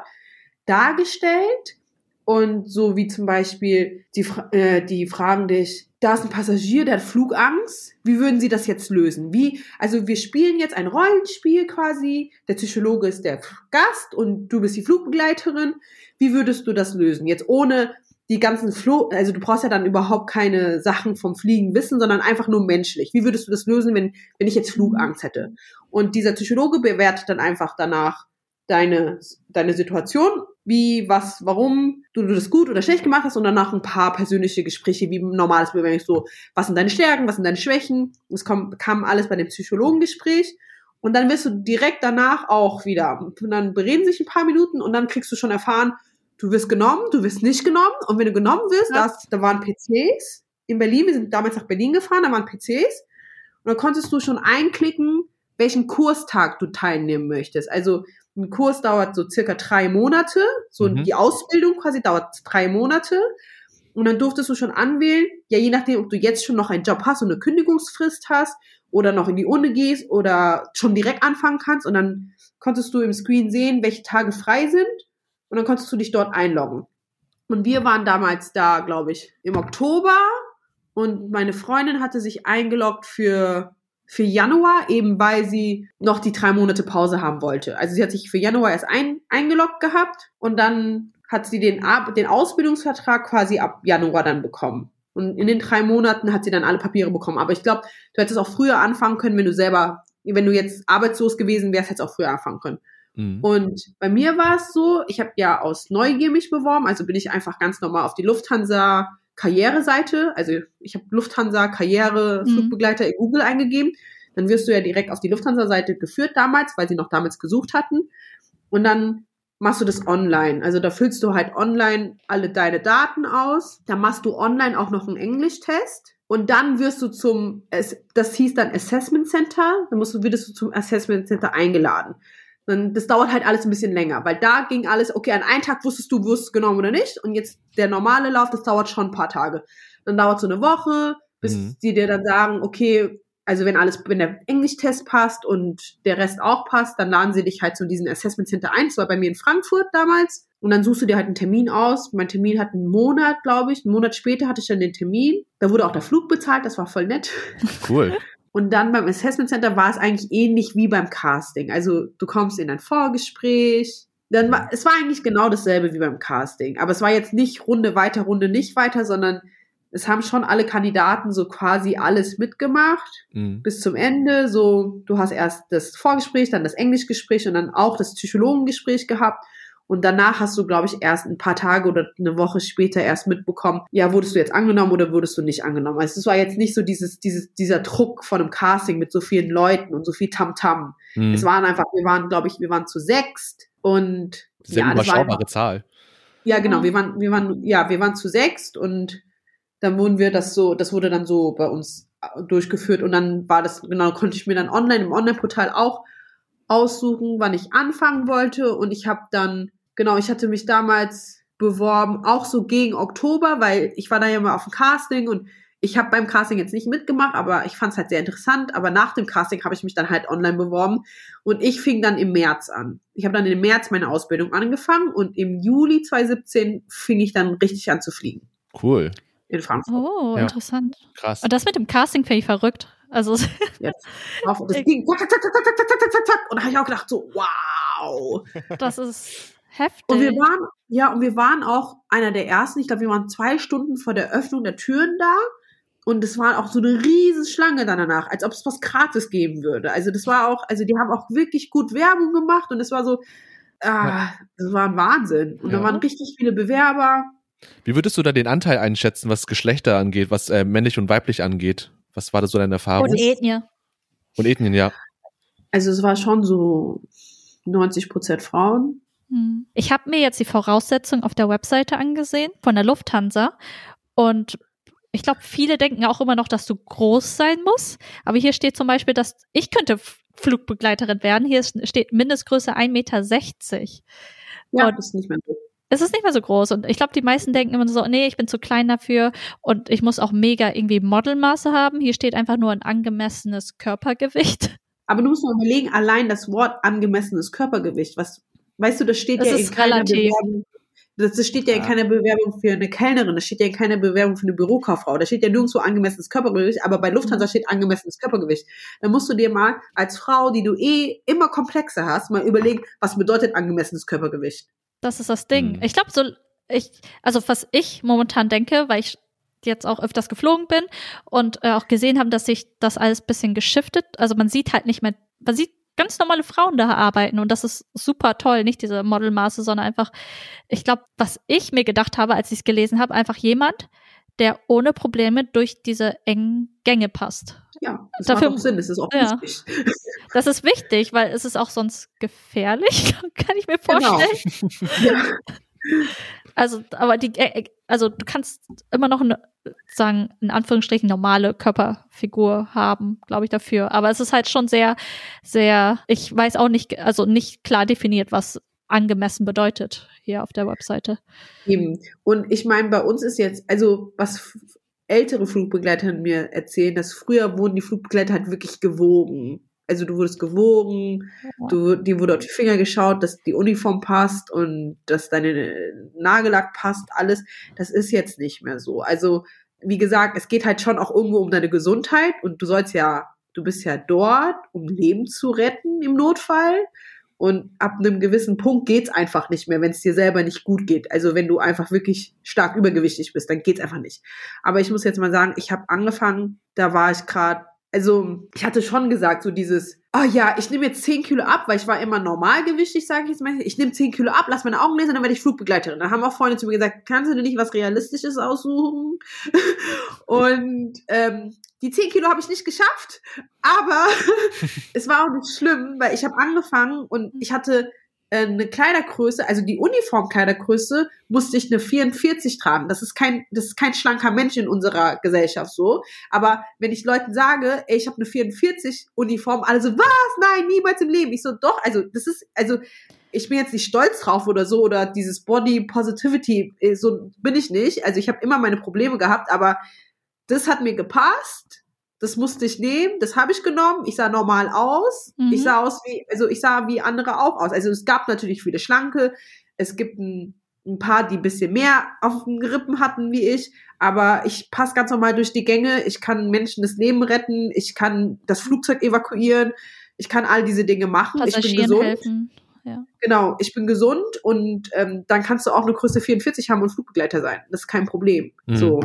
dargestellt. Und so wie zum Beispiel, die, äh, die fragen dich, da ist ein Passagier, der hat Flugangst. Wie würden sie das jetzt lösen? Wie, also wir spielen jetzt ein Rollenspiel quasi. Der Psychologe ist der Gast und du bist die Flugbegleiterin. Wie würdest du das lösen? Jetzt ohne die ganzen Flo, also du brauchst ja dann überhaupt keine Sachen vom Fliegen wissen, sondern einfach nur menschlich. Wie würdest du das lösen, wenn, wenn ich jetzt Flugangst hätte? Und dieser Psychologe bewertet dann einfach danach deine, deine Situation, wie, was, warum du, du das gut oder schlecht gemacht hast und danach ein paar persönliche Gespräche, wie normales Bewerbung, so, was sind deine Stärken, was sind deine Schwächen. Es kommt, kam alles bei dem Psychologengespräch. Und dann wirst du direkt danach auch wieder, und dann bereden sich ein paar Minuten und dann kriegst du schon erfahren, du wirst genommen, du wirst nicht genommen. Und wenn du genommen wirst, Ja. das, da waren PCs in Berlin, wir sind damals nach Berlin gefahren, da waren PCs. Und dann konntest du schon einklicken, welchen Kurstag du teilnehmen möchtest. Also ein Kurs dauert so circa drei Monate, so Mhm. die Ausbildung quasi dauert drei Monate. Und dann durftest du schon anwählen, ja, je nachdem, ob du jetzt schon noch einen Job hast und eine Kündigungsfrist hast oder noch in die Uni gehst oder schon direkt anfangen kannst. Und dann konntest du im Screen sehen, welche Tage frei sind. Und dann konntest du dich dort einloggen. Und wir waren damals da, glaube ich, im Oktober. Und meine Freundin hatte sich eingeloggt für, für Januar, eben weil sie noch die drei Monate Pause haben wollte. Also sie hat sich für Januar erst ein, eingeloggt gehabt und dann hat sie den, den Ausbildungsvertrag quasi ab Januar dann bekommen. Und in den drei Monaten hat sie dann alle Papiere bekommen. Aber ich glaube, du hättest auch früher anfangen können, wenn du selber, wenn du jetzt arbeitslos gewesen wärst, hättest du auch früher anfangen können. Mhm. Und bei mir war es so, ich habe ja aus Neugier mich beworben, also bin ich einfach ganz normal auf die Lufthansa Karriereseite, also ich habe Lufthansa Karriere Mhm. Flugbegleiter in Google eingegeben, dann wirst du ja direkt auf die Lufthansa Seite geführt damals, weil sie noch damals gesucht hatten und dann machst du das online. Also da füllst du halt online alle deine Daten aus, da machst du online auch noch einen Englischtest und dann wirst du zum, das hieß dann Assessment Center, dann musst du, wirst du zum Assessment Center eingeladen. Dann, das dauert halt alles ein bisschen länger, weil da ging alles, okay, an einem Tag wusstest du, wirst genommen oder nicht. Und jetzt der normale Lauf, das dauert schon ein paar Tage. Dann dauert so eine Woche, bis Mhm. die dir dann sagen, okay, also wenn alles, wenn der Englischtest passt und der Rest auch passt, dann laden sie dich halt zu diesem Assessment Center ein. Das war bei mir in Frankfurt damals. Und dann suchst du dir halt einen Termin aus. Mein Termin hat einen Monat, glaube ich. Einen Monat später hatte ich dann den Termin. Da wurde auch der Flug bezahlt, das war voll nett. Cool. Und dann beim Assessment Center war es eigentlich ähnlich wie beim Casting. Also du kommst in ein Vorgespräch. Dann war, es war eigentlich genau dasselbe wie beim Casting. Aber es war jetzt nicht Runde weiter, Runde nicht weiter, sondern es haben schon alle Kandidaten so quasi alles mitgemacht Mhm. bis zum Ende. So, du hast erst das Vorgespräch, dann das Englischgespräch und dann auch das Psychologengespräch gehabt. Und danach hast du, glaube ich, erst ein paar Tage oder eine Woche später erst mitbekommen, ja, wurdest du jetzt angenommen oder wurdest du nicht angenommen. Also es war jetzt nicht so dieses, dieses, dieser Druck von einem Casting mit so vielen Leuten und so viel Tamtam. Mhm. Es waren einfach, wir waren, glaube ich, wir waren zu sechst und Sehr ja, das war einfach, überschaubare Zahl. ja, genau, wir waren, wir waren, ja, wir waren zu sechst und dann wurden wir das so, das wurde dann so bei uns äh, durchgeführt und dann war das, genau, konnte ich mir dann online im Online-Portal auch aussuchen, wann ich anfangen wollte und ich habe dann, genau, ich hatte mich damals beworben, auch so gegen Oktober, weil ich war da ja mal auf dem Casting und ich habe beim Casting jetzt nicht mitgemacht, aber ich fand es halt sehr interessant. Aber nach dem Casting habe ich mich dann halt online beworben und ich fing dann im März an. Ich habe dann im März meine Ausbildung angefangen und im Juli 2017 fing ich dann richtig an zu fliegen Cool. in Frankfurt. Oh, Ja. interessant. Krass. Und das mit dem Casting finde ich verrückt. Also, Jetzt. Auf, das ging zack, zack, zack, zack, zack, zack, zack, zack, zack. und da habe ich auch gedacht so, wow. das ist heftig. Und wir waren, ja, und wir waren auch einer der ersten, ich glaube, wir waren zwei Stunden vor der Öffnung der Türen da. und es war auch so eine riesen Schlange dann danach, als ob es was gratis geben würde. Also das war auch, also die haben auch wirklich gut Werbung gemacht und es war so, ah, das war ein Wahnsinn. Und ja. da waren richtig viele Bewerber. Wie würdest du da den Anteil einschätzen, was Geschlechter angeht, was äh, männlich und weiblich angeht? Was war das so deine Erfahrung? Und Ethnie. Und Ethnien, ja. Also es war schon so 90 Prozent Frauen. Hm. Ich habe mir jetzt die Voraussetzungen auf der Webseite angesehen von der Lufthansa und ich glaube, viele denken auch immer noch, dass du groß sein musst. Aber hier steht zum Beispiel, dass ich könnte Flugbegleiterin werden. Hier steht Mindestgröße 1,60 Meter. Ja, und das ist nicht mehr so. Es ist nicht mehr so groß. Und ich glaube, die meisten denken immer so, nee, ich bin zu klein dafür und ich muss auch mega irgendwie Modelmaße haben. Hier steht einfach nur ein angemessenes Körpergewicht. Aber du musst mal überlegen, allein das Wort angemessenes Körpergewicht, was, weißt du, das steht das ja in keiner Bewerbung das steht ja in keiner Bewerbung für eine Kellnerin, das steht ja in keiner Bewerbung für eine Bürokauffrau, da steht ja nirgendwo angemessenes Körpergewicht, aber bei Lufthansa mhm. steht angemessenes Körpergewicht. Dann musst du dir mal als Frau, die du eh immer komplexer hast, mal überlegen, was bedeutet angemessenes Körpergewicht. Das ist das Ding. Mhm. Ich glaube, so, ich, also was ich momentan denke, weil ich jetzt auch öfters geflogen bin und äh, auch gesehen haben, dass sich das alles bisschen geschiftet. Also man sieht halt nicht mehr, man sieht ganz normale Frauen da arbeiten und das ist super toll, nicht diese Modelmaße, sondern einfach, ich glaube, was ich mir gedacht habe, als ich es gelesen habe, einfach jemand, der ohne Probleme durch diese engen Gänge passt. Ja, das Dafür, macht auch Sinn, das ist auch ja. wichtig. Das ist wichtig, weil es ist auch sonst gefährlich, kann ich mir genau. vorstellen. Genau. Ja. Also, aber die, äh, äh, also du kannst immer noch eine, sagen, in Anführungsstrichen normale Körperfigur haben, glaube ich, dafür. Aber es ist halt schon sehr, sehr, ich weiß auch nicht, also nicht klar definiert, was angemessen bedeutet hier auf der Webseite. Eben. Und ich meine, bei uns ist jetzt, also was ältere Flugbegleiter mir erzählen, dass früher wurden die Flugbegleiter halt wirklich gewogen. Also du wurdest gewogen, du, dir wurde auf die Finger geschaut, dass die Uniform passt und dass deine Nagellack passt, alles. Das ist jetzt nicht mehr so. Also, wie gesagt, es geht halt schon auch irgendwo um deine Gesundheit und du sollst ja, du bist ja dort, um Leben zu retten im Notfall. Und ab einem gewissen Punkt geht's einfach nicht mehr, wenn es dir selber nicht gut geht. Also wenn du einfach wirklich stark übergewichtig bist, dann geht's einfach nicht. Aber ich muss jetzt mal sagen, ich habe angefangen, da war ich gerade also ich hatte schon gesagt, so dieses, oh ja, ich nehme jetzt 10 Kilo ab, weil ich war immer normalgewichtig, sage ich jetzt mal. Ich nehme 10 Kilo ab, lass meine Augen lesen, dann werde ich Flugbegleiterin. Dann haben auch Freunde zu mir gesagt, kannst du dir nicht was Realistisches aussuchen? Und ähm, die 10 Kilo habe ich nicht geschafft, aber es war auch nicht schlimm, weil ich habe angefangen und ich hatte eine Kleidergröße, also die Uniformkleidergröße, musste ich eine 44 tragen. Das ist kein, das ist kein schlanker Mensch in unserer Gesellschaft so. Aber wenn ich Leuten sage, ey, ich habe eine 44 Uniform, alle so, was? Nein, niemals im Leben. Ich so, doch, also das ist, also ich bin jetzt nicht stolz drauf oder so oder dieses Body Positivity, äh, so bin ich nicht. Also ich habe immer meine Probleme gehabt, aber das hat mir gepasst das musste ich nehmen, das habe ich genommen. Ich sah normal aus. Mhm. Ich sah aus wie, also ich sah wie andere auch aus. Also es gab natürlich viele Schlanke. Es gibt ein, ein paar, die ein bisschen mehr auf den Rippen hatten wie ich. Aber ich passe ganz normal durch die Gänge. Ich kann Menschen das Leben retten. Ich kann das Flugzeug evakuieren. Ich kann all diese Dinge machen. Ich bin gesund. Helfen. Ja. Genau, ich bin gesund und ähm, dann kannst du auch eine Größe 44 haben und Flugbegleiter sein. Das ist kein Problem. Mhm. So.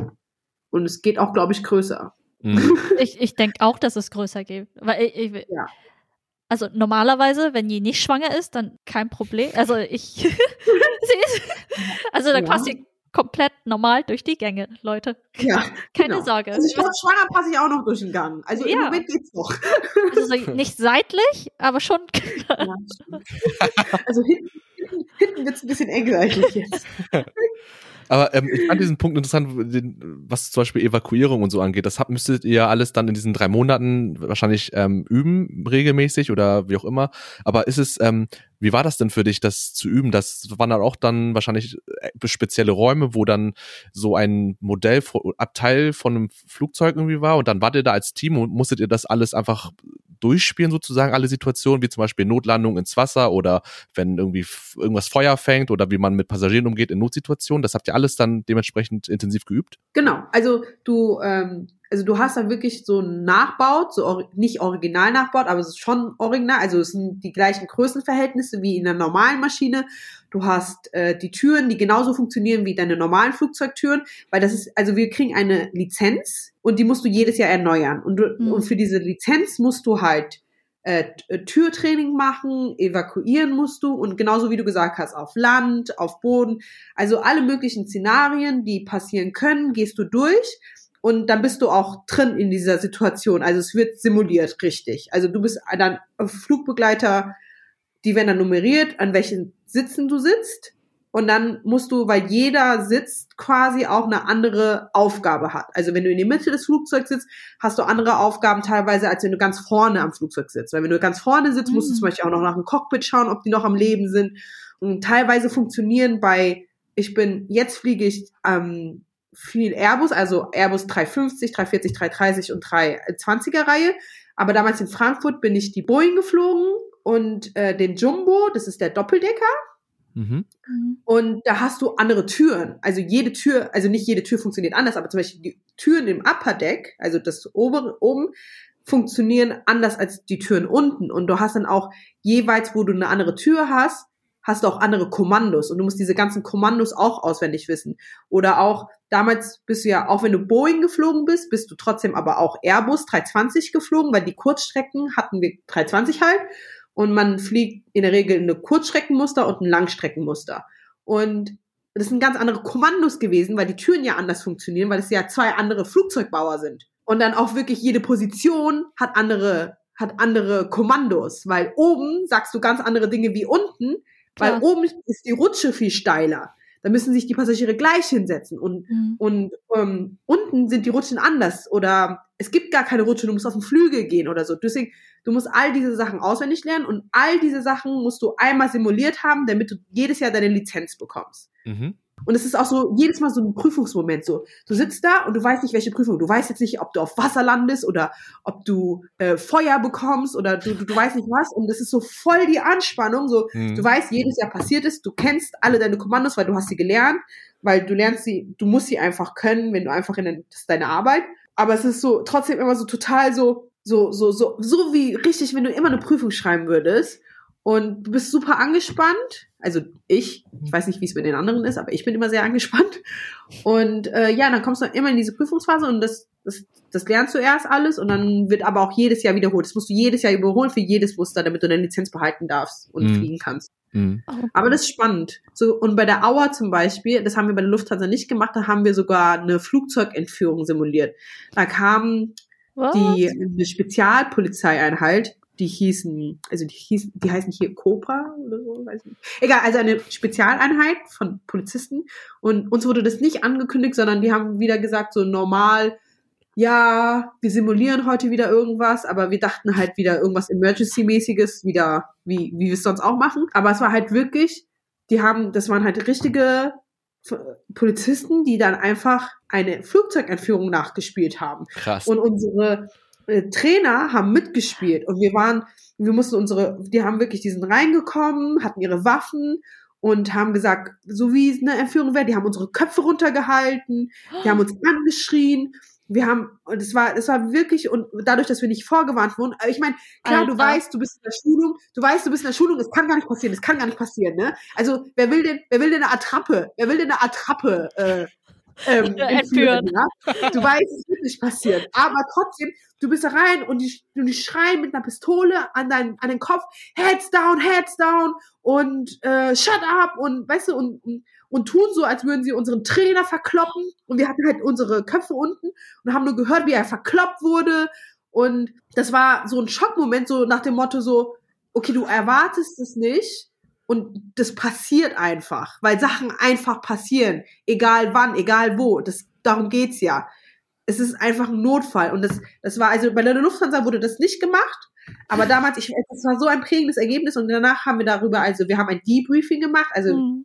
Und es geht auch, glaube ich, größer. Mhm. Ich, ich denke auch, dass es größer geht. Weil ich, ich ja. Also normalerweise, wenn die nicht schwanger ist, dann kein Problem. Also ich also da ja. passt sie komplett normal durch die Gänge, Leute. Ja, keine genau. Sorge. Also ich glaube, schwanger passe ich auch noch durch den Gang. Also ja. im Moment geht's noch. Also nicht seitlich, aber schon. Ja, also hinten, hinten, es ein bisschen eng seitlich jetzt. Aber ähm, ich fand diesen Punkt interessant, den, was zum Beispiel Evakuierung und so angeht. Das habt, müsstet ihr alles dann in diesen drei Monaten wahrscheinlich ähm, üben, regelmäßig oder wie auch immer. Aber ist es, ähm, wie war das denn für dich, das zu üben? Das waren dann auch dann wahrscheinlich äh, spezielle Räume, wo dann so ein Modell, Abteil von einem Flugzeug irgendwie war und dann wart ihr da als Team und musstet ihr das alles einfach durchspielen sozusagen alle Situationen, wie zum Beispiel Notlandung ins Wasser oder wenn irgendwie irgendwas Feuer fängt oder wie man mit Passagieren umgeht in Notsituationen. Das habt ihr alles dann dementsprechend intensiv geübt? Genau, also du ähm, also du hast da wirklich so nachbaut, so or nicht original nachbaut, aber es ist schon original, also es sind die gleichen Größenverhältnisse wie in einer normalen Maschine. Du hast äh, die Türen, die genauso funktionieren wie deine normalen Flugzeugtüren, weil das ist, also wir kriegen eine Lizenz und die musst du jedes Jahr erneuern. Und, du, mhm. und für diese Lizenz musst du halt äh, äh, Türtraining machen, evakuieren musst du und genauso wie du gesagt hast, auf Land, auf Boden, also alle möglichen Szenarien, die passieren können, gehst du durch und dann bist du auch drin in dieser Situation. Also es wird simuliert, richtig. Also du bist dann Flugbegleiter, die werden dann nummeriert, an welchen Sitzen du sitzt und dann musst du, weil jeder Sitz quasi auch eine andere Aufgabe hat. Also wenn du in der Mitte des Flugzeugs sitzt, hast du andere Aufgaben teilweise, als wenn du ganz vorne am Flugzeug sitzt. Weil wenn du ganz vorne sitzt, musst du zum mhm. Beispiel auch noch nach dem Cockpit schauen, ob die noch am Leben sind. Und teilweise funktionieren bei, ich bin, jetzt fliege ich ähm, viel Airbus, also Airbus 350, 340, 330 und 320er Reihe. Aber damals in Frankfurt bin ich die Boeing geflogen und äh, den Jumbo, das ist der Doppeldecker. Mhm. Und da hast du andere Türen. Also jede Tür, also nicht jede Tür funktioniert anders, aber zum Beispiel die Türen im Upper Deck, also das obere, oben, funktionieren anders als die Türen unten. Und du hast dann auch jeweils, wo du eine andere Tür hast, hast du auch andere Kommandos und du musst diese ganzen Kommandos auch auswendig wissen. Oder auch, damals bist du ja, auch wenn du Boeing geflogen bist, bist du trotzdem aber auch Airbus 320 geflogen, weil die Kurzstrecken hatten wir 320 halt und man fliegt in der Regel eine Kurzstreckenmuster und ein Langstreckenmuster. Und das sind ganz andere Kommandos gewesen, weil die Türen ja anders funktionieren, weil es ja zwei andere Flugzeugbauer sind. Und dann auch wirklich jede Position hat andere, hat andere Kommandos, weil oben sagst du ganz andere Dinge wie unten, Klar. weil oben ist die Rutsche viel steiler. Da müssen sich die Passagiere gleich hinsetzen und, mhm. und ähm, unten sind die Rutschen anders oder es gibt gar keine Rutsche, du musst auf den Flügel gehen oder so. Deswegen, du musst all diese Sachen auswendig lernen und all diese Sachen musst du einmal simuliert haben, damit du jedes Jahr deine Lizenz bekommst. Mhm. Und es ist auch so jedes Mal so ein Prüfungsmoment. So, du sitzt da und du weißt nicht, welche Prüfung. Du weißt jetzt nicht, ob du auf Wasser landest oder ob du äh, Feuer bekommst oder du, du, du weißt nicht was. Und das ist so voll die Anspannung. So, mhm. du weißt, jedes Jahr passiert es. Du kennst alle deine Kommandos, weil du hast sie gelernt, weil du lernst sie. Du musst sie einfach können, wenn du einfach in den, das ist deine Arbeit. Aber es ist so trotzdem immer so total so so so so so wie richtig, wenn du immer eine Prüfung schreiben würdest und du bist super angespannt. Also ich, ich weiß nicht, wie es mit den anderen ist, aber ich bin immer sehr angespannt. Und äh, ja, dann kommst du immer in diese Prüfungsphase und das, das, das lernst du erst alles und dann wird aber auch jedes Jahr wiederholt. Das musst du jedes Jahr überholen für jedes Muster, damit du deine Lizenz behalten darfst und mhm. fliegen kannst. Mhm. Aber das ist spannend. So, und bei der Auer zum Beispiel, das haben wir bei der Lufthansa nicht gemacht, da haben wir sogar eine Flugzeugentführung simuliert. Da kam Was? die eine Spezialpolizeieinheit die hießen, also die hießen, die heißen hier Cobra oder so, weiß nicht. Egal, also eine Spezialeinheit von Polizisten. Und uns wurde das nicht angekündigt, sondern die haben wieder gesagt, so normal, ja, wir simulieren heute wieder irgendwas, aber wir dachten halt wieder irgendwas Emergency-mäßiges, wieder, wie, wie wir es sonst auch machen. Aber es war halt wirklich, die haben, das waren halt richtige Polizisten, die dann einfach eine Flugzeugentführung nachgespielt haben. Krass. Und unsere äh, Trainer haben mitgespielt und wir waren, wir mussten unsere, die haben wirklich, die sind reingekommen, hatten ihre Waffen und haben gesagt, so wie es eine Entführung wäre, die haben unsere Köpfe runtergehalten, die haben uns angeschrien, wir haben, und es war, es war wirklich, und dadurch, dass wir nicht vorgewarnt wurden, ich meine, klar, Alter. du weißt, du bist in der Schulung, du weißt, du bist in der Schulung, es kann gar nicht passieren, es kann gar nicht passieren, ne? Also, wer will denn, wer will denn eine Attrappe, wer will denn eine Attrappe, äh, ähm, entführen. Ja? Du weißt, es wird nicht passieren. Aber trotzdem, du bist da rein und die, und die schreien mit einer Pistole an, dein, an den Kopf, Heads down, Heads down und äh, shut up und weißt du, und, und, und tun so, als würden sie unseren Trainer verkloppen. Und wir hatten halt unsere Köpfe unten und haben nur gehört, wie er verkloppt wurde. Und das war so ein Schockmoment, so nach dem Motto so, okay, du erwartest es nicht und das passiert einfach, weil Sachen einfach passieren, egal wann, egal wo. Das, darum geht's ja. Es ist einfach ein Notfall. Und das, das war, also bei der Lufthansa wurde das nicht gemacht. Aber damals, ich, das war so ein prägendes Ergebnis und danach haben wir darüber, also wir haben ein Debriefing gemacht, also mhm.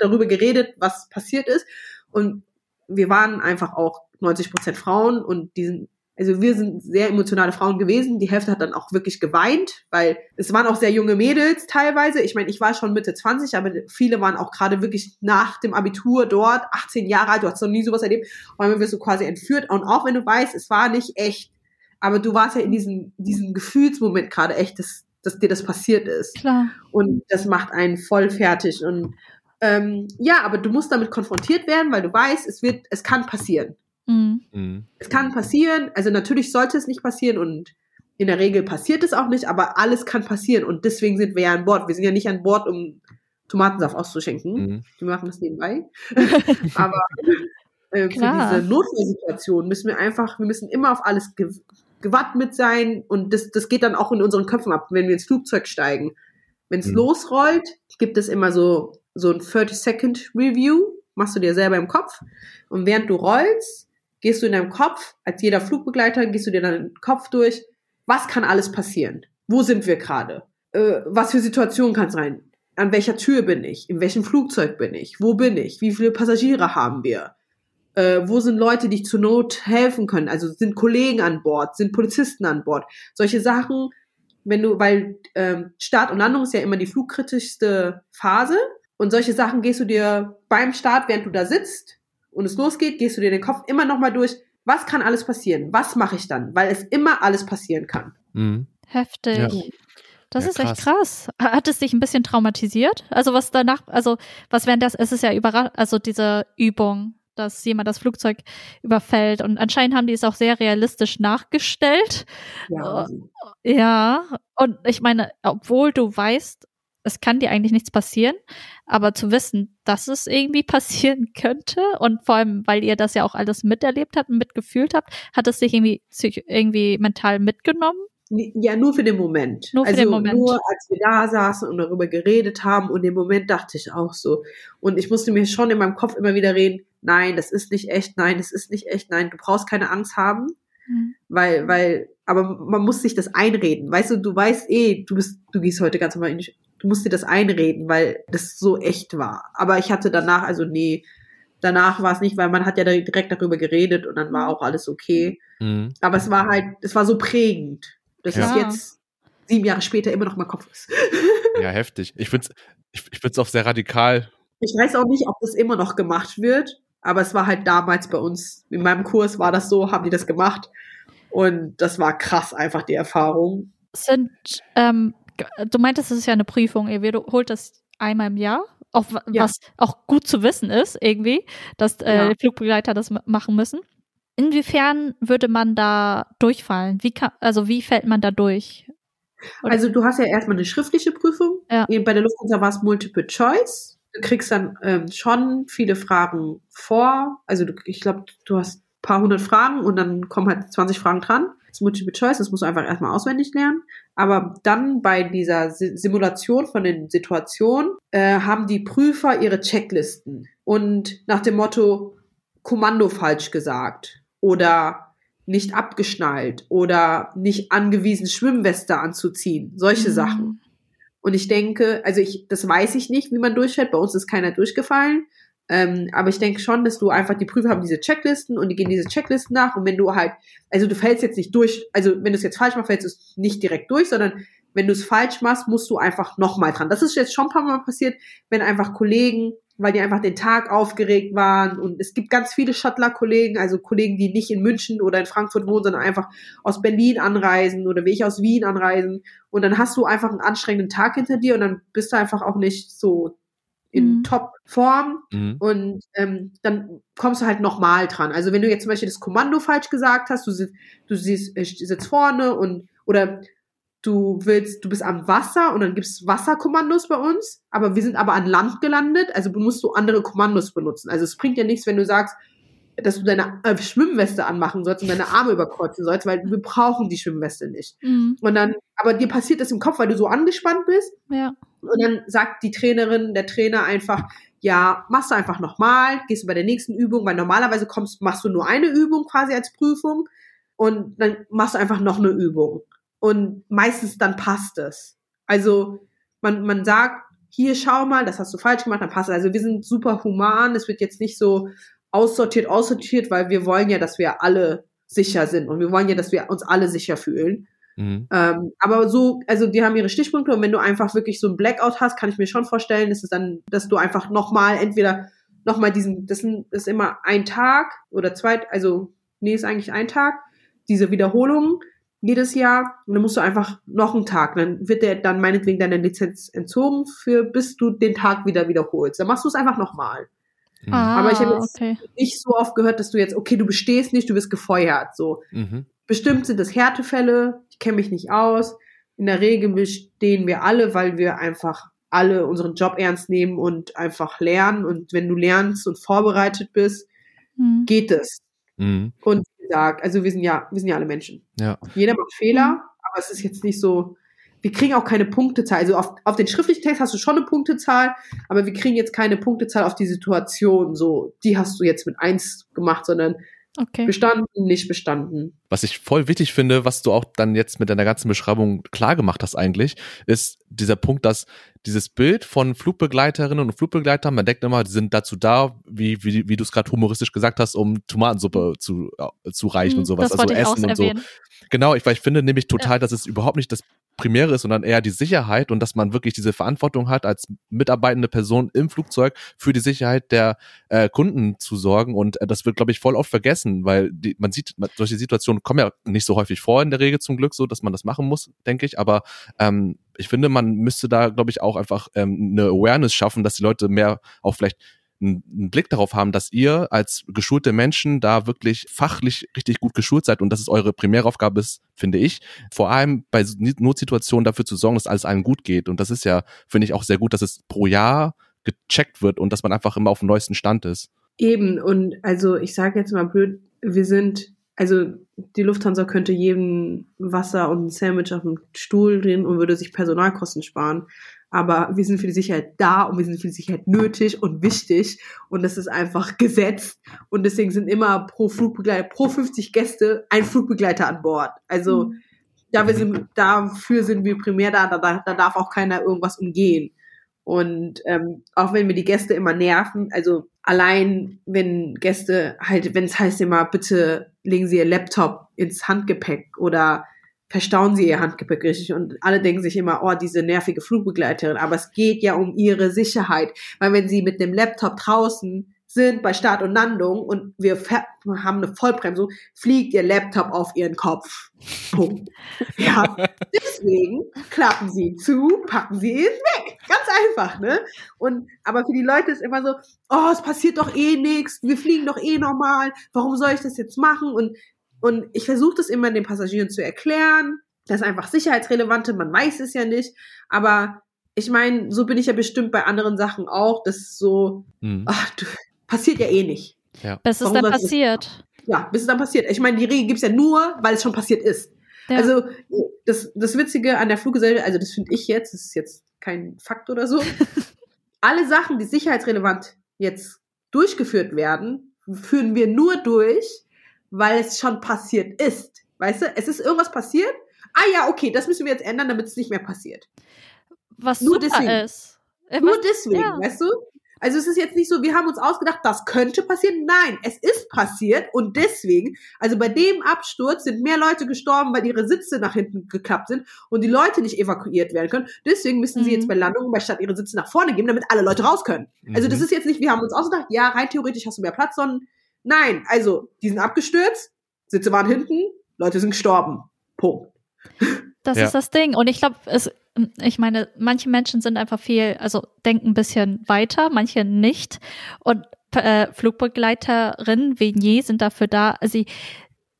darüber geredet, was passiert ist. Und wir waren einfach auch 90 Prozent Frauen und die sind also wir sind sehr emotionale Frauen gewesen. Die Hälfte hat dann auch wirklich geweint, weil es waren auch sehr junge Mädels teilweise. Ich meine, ich war schon Mitte 20, aber viele waren auch gerade wirklich nach dem Abitur dort, 18 Jahre alt, du hast noch nie sowas erlebt. Und dann wirst du quasi entführt. Und auch wenn du weißt, es war nicht echt, aber du warst ja in diesem, diesem Gefühlsmoment gerade echt, dass, dass dir das passiert ist. Klar. Und das macht einen voll fertig. Und ähm, ja, aber du musst damit konfrontiert werden, weil du weißt, es wird, es kann passieren. Mhm. Mhm. Es kann passieren, also natürlich sollte es nicht passieren und in der Regel passiert es auch nicht, aber alles kann passieren und deswegen sind wir ja an Bord. Wir sind ja nicht an Bord, um Tomatensaft auszuschenken. Mhm. Wir machen das nebenbei. aber äh, für diese Notfallsituation müssen wir einfach, wir müssen immer auf alles ge gewappnet sein und das, das geht dann auch in unseren Köpfen ab, wenn wir ins Flugzeug steigen. Wenn es Mhm. losrollt, gibt es immer so, so ein 30-Second-Review, machst du dir selber im Kopf und während du rollst, gehst du in deinem Kopf, als jeder Flugbegleiter, gehst du dir dann den Kopf durch, was kann alles passieren? Wo sind wir gerade? Äh, was für Situationen kann es rein? An welcher Tür bin ich? In welchem Flugzeug bin ich? Wo bin ich? Wie viele Passagiere haben wir? Äh, wo sind Leute, die zur Not helfen können? Also sind Kollegen an Bord? Sind Polizisten an Bord? Solche Sachen, wenn du, weil ähm, Start und Landung ist ja immer die flugkritischste Phase und solche Sachen gehst du dir beim Start, während du da sitzt und es losgeht, gehst du dir den Kopf immer noch mal durch. Was kann alles passieren? Was mache ich dann? Weil es immer alles passieren kann. Mhm. Heftig. Ja. Das Ja, ist echt krass. Hat es dich ein bisschen traumatisiert? Also was danach, also was wären das? Es ist ja überraschend, also diese Übung, dass jemand das Flugzeug überfällt und anscheinend haben die es auch sehr realistisch nachgestellt. Ja, Ja, und ich meine, obwohl du weißt, es kann dir eigentlich nichts passieren, aber zu wissen, dass es irgendwie passieren könnte und vor allem, weil ihr das ja auch alles miterlebt habt und mitgefühlt habt, hat es dich irgendwie, irgendwie mental mitgenommen? Ja, nur für den Moment. Nur für also den Moment. nur als wir da saßen und darüber geredet haben und im Moment dachte ich auch so. Und ich musste mir schon in meinem Kopf immer wieder reden, nein, das ist nicht echt, nein, das ist nicht echt, nein, du brauchst keine Angst haben, Hm. Weil, weil, aber man muss sich das einreden. Weißt du, du weißt eh, du bist, du gehst heute ganz normal in die, du musst dir das einreden, weil das so echt war. Aber ich hatte danach, also nee, danach war es nicht, weil man hat ja direkt darüber geredet und dann war auch alles okay. Mhm. Aber es war halt, es war so prägend, dass Ja. es jetzt sieben Jahre später immer noch mein Kopf ist. Ja, heftig. Ich find's, ich, ich find's auch sehr radikal. Ich weiß auch nicht, ob das immer noch gemacht wird, aber es war halt damals bei uns, in meinem Kurs war das so, haben die das gemacht. Und das war krass einfach, die Erfahrung. Sind, ähm, du meintest, es ist ja eine Prüfung, ihr wiederholt das einmal im Jahr, auch, Ja. was auch gut zu wissen ist, irgendwie, dass äh, Ja. Flugbegleiter das ma- machen müssen. Inwiefern würde man da durchfallen? Wie kann, also wie fällt man da durch? Oder- Also du hast ja erstmal eine schriftliche Prüfung. Ja. Bei der Lufthansa war es Multiple Choice. Du kriegst dann ähm, schon viele Fragen vor. Also du, ich glaube, du hast paar hundert Fragen und dann kommen halt 20 Fragen dran. Das ist Multiple Choice, das musst du einfach erstmal auswendig lernen. Aber dann bei dieser Si- Simulation von den Situationen äh, haben die Prüfer ihre Checklisten. Und nach dem Motto, Kommando falsch gesagt oder nicht abgeschnallt oder nicht angewiesen, Schwimmweste anzuziehen. Solche Mhm. Sachen. Und ich denke, also ich, das weiß ich nicht, wie man durchfällt. Bei uns ist keiner durchgefallen. Ähm, aber ich denke schon, dass du einfach, die Prüfer haben diese Checklisten und die gehen diese Checklisten nach. Und wenn du halt, also du fällst jetzt nicht durch, also wenn du es jetzt falsch machst, fällst du es nicht direkt durch, sondern wenn du es falsch machst, musst du einfach nochmal dran. Das ist jetzt schon ein paar Mal passiert, wenn einfach Kollegen, weil die einfach den Tag aufgeregt waren und es gibt ganz viele Shuttler-Kollegen, also Kollegen, die nicht in München oder in Frankfurt wohnen, sondern einfach aus Berlin anreisen oder wie ich aus Wien anreisen und dann hast du einfach einen anstrengenden Tag hinter dir und dann bist du einfach auch nicht so in Mhm. Top-Form Mhm. und ähm, dann kommst du halt nochmal dran. Also wenn du jetzt zum Beispiel das Kommando falsch gesagt hast, du, sitzt, du siehst, äh, sitzt vorne und oder du willst, du bist am Wasser und dann gibt's Wasserkommandos bei uns, aber wir sind aber an Land gelandet, also musst du andere Kommandos benutzen. Also es bringt ja nichts, wenn du sagst, dass du deine äh, Schwimmweste anmachen sollst und deine Arme überkreuzen sollst, weil wir brauchen die Schwimmweste nicht. Mhm. Und dann, aber dir passiert das im Kopf, weil du so angespannt bist Ja. Und dann sagt die Trainerin, der Trainer einfach, ja, machst du einfach nochmal, gehst du bei der nächsten Übung, weil normalerweise kommst, machst du nur eine Übung quasi als Prüfung und dann machst du einfach noch eine Übung. Und meistens dann passt es. Also man, man sagt, hier schau mal, das hast du falsch gemacht, dann passt es. Also wir sind super human, es wird jetzt nicht so aussortiert, aussortiert, weil wir wollen ja, dass wir alle sicher sind. Und wir wollen ja, dass wir uns alle sicher fühlen. Mhm. Ähm, aber so, also die haben ihre Stichpunkte und wenn du einfach wirklich so ein Blackout hast, kann ich mir schon vorstellen, dass es dann, dass du einfach nochmal entweder nochmal diesen, das ist immer ein Tag oder zwei, also nee, ist eigentlich ein Tag, diese Wiederholung jedes Jahr und dann musst du einfach noch einen Tag, dann wird der dann meinetwegen deine Lizenz entzogen für bis du den Tag wieder wiederholst. Dann machst du es einfach nochmal. Mhm. Ah, Aber ich habe jetzt okay. nicht so oft gehört, dass du jetzt, okay, du bestehst nicht, du wirst gefeuert. So, Mhm. bestimmt sind es Härtefälle, ich kenne mich nicht aus. In der Regel bestehen wir alle, weil wir einfach alle unseren Job ernst nehmen und einfach lernen. Und wenn du lernst und vorbereitet bist, Hm. geht es. Mhm. Und wie gesagt, also wir sind ja, wir sind ja alle Menschen. Ja. Jeder macht Fehler, aber es ist jetzt nicht so, wir kriegen auch keine Punktezahl. Also auf, auf den schriftlichen Text hast du schon eine Punktezahl, aber wir kriegen jetzt keine Punktezahl auf die Situation, so, die hast du jetzt mit eins gemacht, sondern Okay. bestanden, nicht bestanden. Was ich voll wichtig finde, was du auch dann jetzt mit deiner ganzen Beschreibung klar gemacht hast eigentlich, ist dieser Punkt, dass dieses Bild von Flugbegleiterinnen und Flugbegleitern, man denkt immer, die sind dazu da, wie, wie, wie du es gerade humoristisch gesagt hast, um Tomatensuppe zu, äh, zu reichen Hm, und sowas, das also Essen und so. Genau, ich, weil ich finde nämlich total, dass es überhaupt nicht das Primäre ist, sondern eher die Sicherheit und dass man wirklich diese Verantwortung hat, als mitarbeitende Person im Flugzeug für die Sicherheit der äh, Kunden zu sorgen. Und äh, das wird, glaube ich, voll oft vergessen, weil die, man sieht, man, solche Situationen kommen ja nicht so häufig vor in der Regel zum Glück, so dass man das machen muss, denke ich. Aber ähm, ich finde, man müsste da, glaube ich, auch einfach ähm, eine Awareness schaffen, dass die Leute mehr auch vielleicht einen Blick darauf haben, dass ihr als geschulte Menschen da wirklich fachlich richtig gut geschult seid und dass es eure Primäraufgabe ist, finde ich, vor allem bei Notsituationen dafür zu sorgen, dass alles allen gut geht. Und das ist ja, finde ich, auch sehr gut, dass es pro Jahr gecheckt wird und dass man einfach immer auf dem neuesten Stand ist. Eben, und also ich sage jetzt mal blöd, wir sind, also die Lufthansa könnte jedem Wasser und ein Sandwich auf dem Stuhl drehen und würde sich Personalkosten sparen. Aber wir sind für die Sicherheit da und wir sind für die Sicherheit nötig und wichtig. Und das ist einfach gesetzt. Und deswegen sind immer pro Flugbegleiter, pro 50 Gäste ein Flugbegleiter an Bord. Also da wir sind, dafür sind wir primär da, da, da darf auch keiner irgendwas umgehen. Und ähm, auch wenn wir die Gäste immer nerven, also allein wenn Gäste halt, wenn es heißt immer, bitte legen Sie Ihr Laptop ins Handgepäck oder verstauen Sie Ihr Handgepäck richtig. Und alle denken sich immer, oh, diese nervige Flugbegleiterin, aber es geht ja um ihre Sicherheit, weil wenn Sie mit dem Laptop draußen sind bei Start und Landung und wir haben eine Vollbremsung, fliegt Ihr Laptop auf Ihren Kopf. Punkt. Ja, deswegen klappen Sie zu, packen Sie ihn weg. Ganz einfach, ne? Und aber für die Leute ist immer so, oh, es passiert doch eh nichts, wir fliegen doch eh normal, warum soll ich das jetzt machen? Und und ich versuche das immer den Passagieren zu erklären. Das ist einfach sicherheitsrelevante, man weiß es ja nicht. Aber ich meine, so bin ich ja bestimmt bei anderen Sachen auch. Das ist so, Hm. ach, du, passiert ja eh nicht. Bis es Warum dann das ist- passiert. Ja, bis es dann passiert. Ich meine, die Regel gibt's ja nur, weil es schon passiert ist. Ja. Also das, das Witzige an der Fluggesellschaft, also das finde ich jetzt, das ist jetzt kein Fakt oder so. Alle Sachen, die sicherheitsrelevant jetzt durchgeführt werden, führen wir nur durch, weil es schon passiert ist. Weißt du, es ist irgendwas passiert. Ah ja, okay, das müssen wir jetzt ändern, damit es nicht mehr passiert. Was nur super deswegen. ist. Nur deswegen, ja. weißt du? Also es ist jetzt nicht so, wir haben uns ausgedacht, das könnte passieren. Nein, es ist passiert und deswegen, also bei dem Absturz sind mehr Leute gestorben, weil ihre Sitze nach hinten geklappt sind und die Leute nicht evakuiert werden können. Deswegen müssen sie Mhm. jetzt bei Landungen bei Stadt ihre Sitze nach vorne geben, damit alle Leute raus können. Also das Mhm. ist jetzt nicht, wir haben uns ausgedacht, ja, rein theoretisch hast du mehr Platz, sondern nein, also die sind abgestürzt, Sitze waren hinten, Leute sind gestorben. Punkt. Das Ja. ist das Ding. Und ich glaube, es, ich meine, manche Menschen sind einfach viel, also denken ein bisschen weiter, manche nicht. Und äh, Flugbegleiterinnen wie je sind dafür da, sie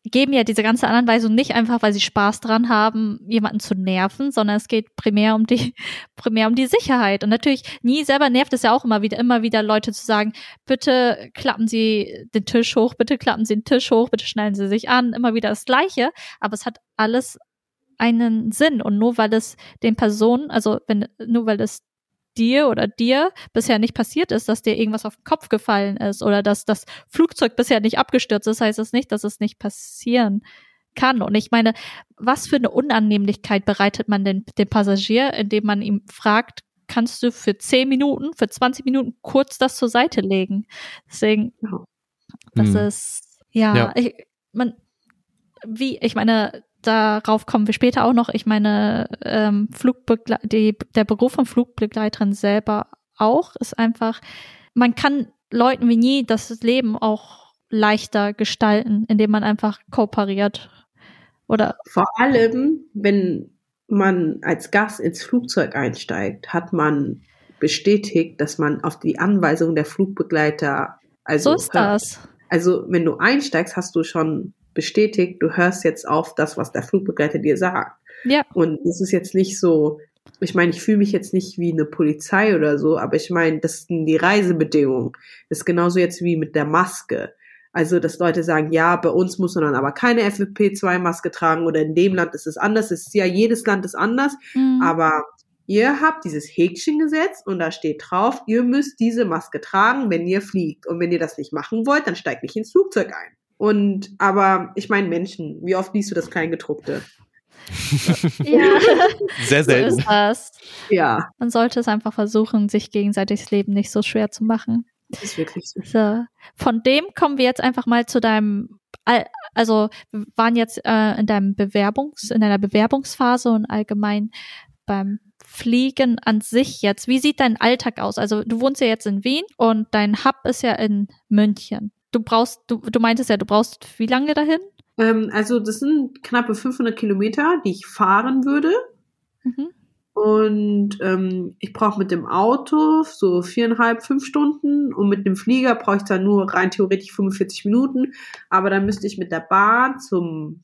geben ja diese ganze Anweisung nicht einfach, weil sie Spaß dran haben, jemanden zu nerven, sondern es geht primär um die, primär um die Sicherheit. Und natürlich, nie selber nervt es ja auch immer wieder, immer wieder Leute zu sagen, bitte klappen Sie den Tisch hoch, bitte klappen Sie den Tisch hoch, bitte schnallen Sie sich an, immer wieder das Gleiche. Aber es hat alles einen Sinn. Und nur weil es den Personen, also wenn, nur weil es dir oder dir bisher nicht passiert ist, dass dir irgendwas auf den Kopf gefallen ist oder dass das Flugzeug bisher nicht abgestürzt ist, heißt es nicht, dass es nicht passieren kann. Und ich meine, was für eine Unannehmlichkeit bereitet man den, dem Passagier, indem man ihm fragt, kannst du für 10 Minuten, für 20 Minuten kurz das zur Seite legen? Deswegen, das Hm. ist, ja, Ja. Ich, man, wie, ich meine, darauf kommen wir später auch noch. Ich meine, ähm, Flugbegle die, der Beruf von Flugbegleiterin selber auch ist einfach, man kann Leuten wie nie das Leben auch leichter gestalten, indem man einfach kooperiert. Oder vor allem, wenn man als Gast ins Flugzeug einsteigt, hat man bestätigt, dass man auf die Anweisung der Flugbegleiter also so ist hört. das. Also wenn du einsteigst, hast du schon bestätigt, du hörst jetzt auf das, was der Flugbegleiter dir sagt. Ja. Und es ist jetzt nicht so, ich meine, ich fühle mich jetzt nicht wie eine Polizei oder so, aber ich meine, das sind die Reisebedingungen. Das ist genauso jetzt wie mit der Maske. Also, dass Leute sagen, ja, bei uns muss man dann aber keine FFP2-Maske tragen oder in dem Land ist es anders. Es ist ja, jedes Land ist anders, Mhm. aber ihr habt dieses Häkchen gesetzt und da steht drauf, ihr müsst diese Maske tragen, wenn ihr fliegt. Und wenn ihr das nicht machen wollt, dann steigt nicht ins Flugzeug ein. Und, aber ich meine Menschen, wie oft liest du das Kleingedruckte? ja, Sehr so selten. ist das. Ja, Man sollte es einfach versuchen, sich gegenseitig das Leben nicht so schwer zu machen. das ist wirklich so. So. Von dem kommen wir jetzt einfach mal zu deinem, Al- also wir waren jetzt äh, in deinem Bewerbungs, in deiner Bewerbungsphase und allgemein beim Fliegen an sich jetzt. Wie sieht dein Alltag aus? Also du wohnst ja jetzt in Wien und dein Hub ist ja in München. Du brauchst, du, du meintest ja, du brauchst wie lange dahin? Ähm, also das sind knappe 500 Kilometer, die ich fahren würde. Mhm. Und ähm, ich brauche mit dem Auto so viereinhalb, fünf Stunden und mit dem Flieger brauche ich dann nur rein theoretisch 45 Minuten. Aber dann müsste ich mit der Bahn zum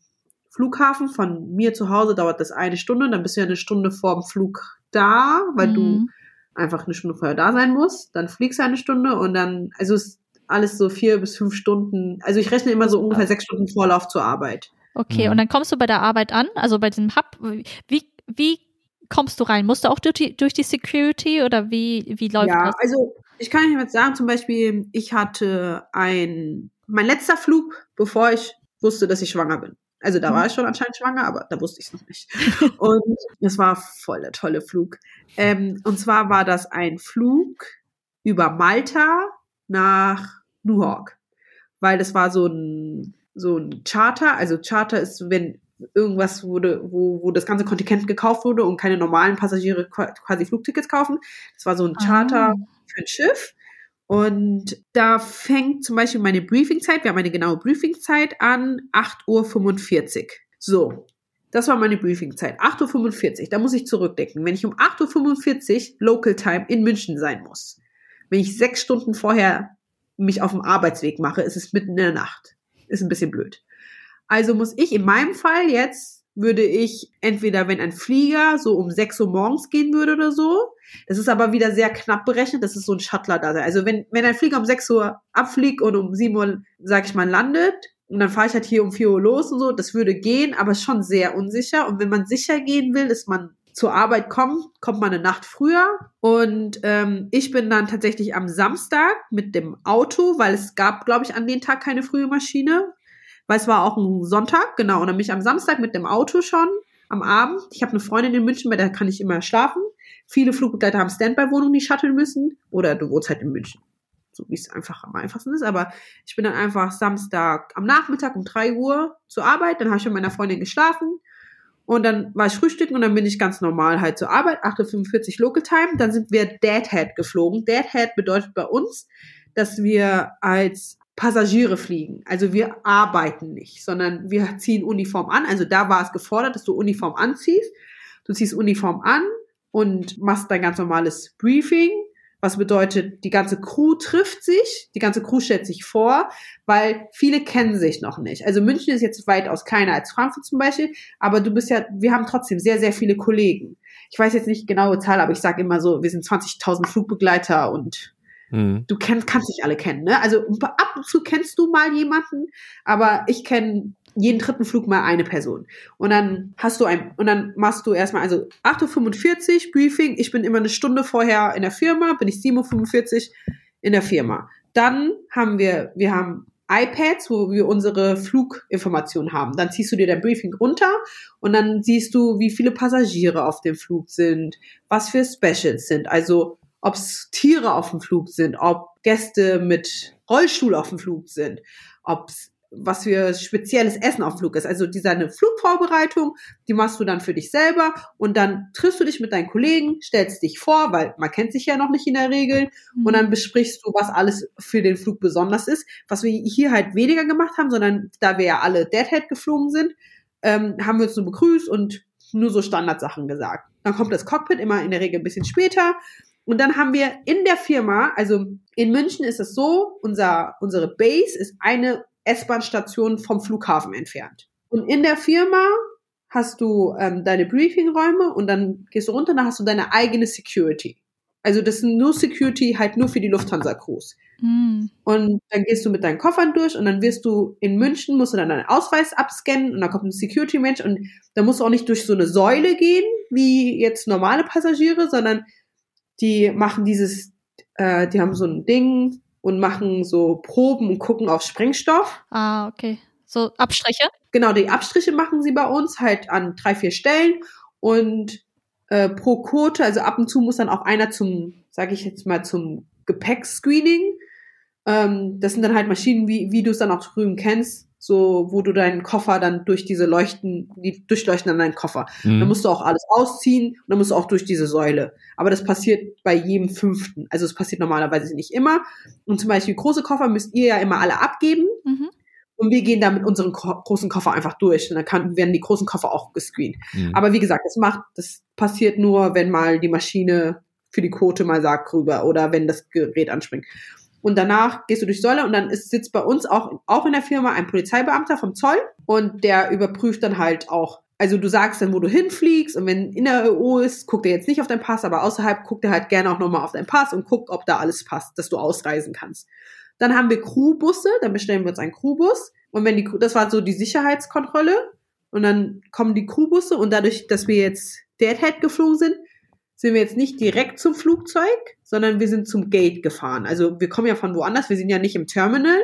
Flughafen. Von mir zu Hause dauert das eine Stunde. Dann bist du ja eine Stunde vor dem Flug da, weil du Mhm. einfach eine Stunde vorher da sein musst. Dann fliegst du eine Stunde und dann, also ist alles so vier bis fünf Stunden. Also ich rechne immer so ungefähr sechs Stunden Vorlauf zur Arbeit. Okay, Mhm. und dann kommst du bei der Arbeit an, also bei diesem Hub. Wie, wie kommst du rein? Musst du auch durch die, durch die Security oder wie, wie läuft ja, das? also ich kann euch jetzt sagen, zum Beispiel, ich hatte ein, mein letzter Flug, bevor ich wusste, dass ich schwanger bin. Also da Mhm. war ich schon anscheinend schwanger, aber da wusste ich es noch nicht. Und es war voll der tolle Flug. Ähm, und zwar war das ein Flug über Malta nach Newark. Weil das war so ein, so ein Charter. Also Charter ist, wenn irgendwas wurde, wo, wo das ganze Kontingent gekauft wurde und keine normalen Passagiere qua- quasi Flugtickets kaufen. Das war so ein Charter Ah. für ein Schiff. Und da fängt zum Beispiel meine Briefingzeit, wir haben eine genaue Briefingzeit an, 8.45 Uhr. So, das war meine Briefingzeit, 8.45 Uhr. Da muss ich zurückdenken. Wenn ich um 8.45 Uhr Local Time in München sein muss, wenn ich sechs Stunden vorher mich auf dem Arbeitsweg mache, ist es mitten in der Nacht. Ist ein bisschen blöd. Also muss ich in meinem Fall jetzt, würde ich entweder, wenn ein Flieger so um 6 Uhr morgens gehen würde oder so, das ist aber wieder sehr knapp berechnet, das ist so ein Shuttler da. Also wenn, wenn ein Flieger um 6 Uhr abfliegt und um 7 Uhr, sag ich mal, landet, und dann fahre ich halt hier um 4 Uhr los und so, das würde gehen, aber ist schon sehr unsicher. Und wenn man sicher gehen will, dass man zur Arbeit kommt, kommt man eine Nacht früher. Und ähm, ich bin dann tatsächlich am Samstag mit dem Auto, weil es gab, glaube ich, an dem Tag keine frühe Maschine, weil es war auch ein Sonntag, genau. Und dann bin ich am Samstag mit dem Auto schon am Abend. Ich habe eine Freundin in München, bei der kann ich immer schlafen. Viele Flugbegleiter haben Standby-Wohnungen, die shutteln müssen. Oder du wohnst halt in München. So wie es einfach am einfachsten ist. Aber ich bin dann einfach Samstag am Nachmittag um 3 Uhr zur Arbeit. Dann habe ich mit meiner Freundin geschlafen. Und dann war ich frühstücken und dann bin ich ganz normal halt zur Arbeit, 8.45 Uhr Local Time. Dann sind wir Deadhead geflogen. Deadhead bedeutet bei uns, dass wir als Passagiere fliegen. Also wir arbeiten nicht, sondern wir ziehen Uniform an. Also da war es gefordert, dass du Uniform anziehst. Du ziehst Uniform an und machst dein ganz normales Briefing. Was bedeutet, die ganze Crew trifft sich, die ganze Crew stellt sich vor, weil viele kennen sich noch nicht. Also München ist jetzt weitaus kleiner als Frankfurt zum Beispiel, aber du bist ja, wir haben trotzdem sehr, sehr viele Kollegen. Ich weiß jetzt nicht die genaue Zahl, aber ich sage immer so, wir sind 20.000 Flugbegleiter und Mhm. du kennst, kannst nicht alle kennen, ne? Also ab und zu kennst du mal jemanden, aber ich kenne jeden dritten Flug mal eine Person. Und dann hast du ein, und dann machst du erstmal, also 8.45 Uhr Briefing, ich bin immer eine Stunde vorher in der Firma, bin ich 7.45 Uhr in der Firma. Dann haben wir, wir haben iPads, wo wir unsere Fluginformationen haben. Dann ziehst du dir dein Briefing runter und dann siehst du, wie viele Passagiere auf dem Flug sind, was für Specials sind. Also ob es Tiere auf dem Flug sind, ob Gäste mit Rollstuhl auf dem Flug sind, ob es was für spezielles Essen auf Flug ist. Also diese eine Flugvorbereitung, die machst du dann für dich selber und dann triffst du dich mit deinen Kollegen, stellst dich vor, weil man kennt sich ja noch nicht in der Regel Mhm. und dann besprichst du, was alles für den Flug besonders ist. Was wir hier halt weniger gemacht haben, sondern da wir ja alle Deadhead geflogen sind, ähm, haben wir uns nur begrüßt und nur so Standardsachen gesagt. Dann kommt das Cockpit immer in der Regel ein bisschen später. Und dann haben wir in der Firma, also in München ist es so, unser, unsere Base ist eine S-Bahn-Station vom Flughafen entfernt. Und in der Firma hast du ähm, deine Briefingräume und dann gehst du runter, dann hast du deine eigene Security. Also das sind nur Security halt nur für die Lufthansa-Crews. Mhm. Und dann gehst du mit deinen Koffern durch und dann wirst du in München, musst du dann deinen Ausweis abscannen und dann kommt ein Security-Mensch und da musst du auch nicht durch so eine Säule gehen, wie jetzt normale Passagiere, sondern die machen dieses, äh, die haben so ein Ding und machen so Proben und gucken auf Sprengstoff. Ah, okay. So Abstriche? Genau, die Abstriche machen sie bei uns halt an drei, vier Stellen und äh, pro Quote, also ab und zu muss dann auch einer zum, sage ich jetzt mal, zum Gepäckscreening. Ähm, das sind dann halt Maschinen, wie, wie du es dann auch drüben kennst, so wo du deinen Koffer dann durch diese Leuchten, die durchleuchten dann deinen Koffer. Mhm. Dann musst du auch alles ausziehen und dann musst du auch durch diese Säule. Aber das passiert bei jedem fünften. Also es passiert normalerweise nicht immer. Und zum Beispiel große Koffer müsst ihr ja immer alle abgeben. Mhm. Und wir gehen da mit unseren Ko großen Koffer einfach durch. Und dann kann, werden die großen Koffer auch gescreent. Mhm. Aber wie gesagt, das macht, das passiert nur, wenn mal die Maschine für die Quote mal sagt rüber oder wenn das Gerät anspringt. Und danach gehst du durch Säule und dann ist, sitzt bei uns auch, auch in der Firma ein Polizeibeamter vom Zoll und der überprüft dann halt auch, also du sagst dann, wo du hinfliegst und wenn in der EU ist, guckt er jetzt nicht auf deinen Pass, aber außerhalb guckt er halt gerne auch nochmal auf deinen Pass und guckt, ob da alles passt, dass du ausreisen kannst. Dann haben wir Crewbusse, dann bestellen wir uns einen Crewbus und wenn die, das war so die Sicherheitskontrolle und dann kommen die Crewbusse und dadurch, dass wir jetzt Deadhead geflogen sind, sind wir jetzt nicht direkt zum Flugzeug, sondern wir sind zum Gate gefahren. Also wir kommen ja von woanders, wir sind ja nicht im Terminal.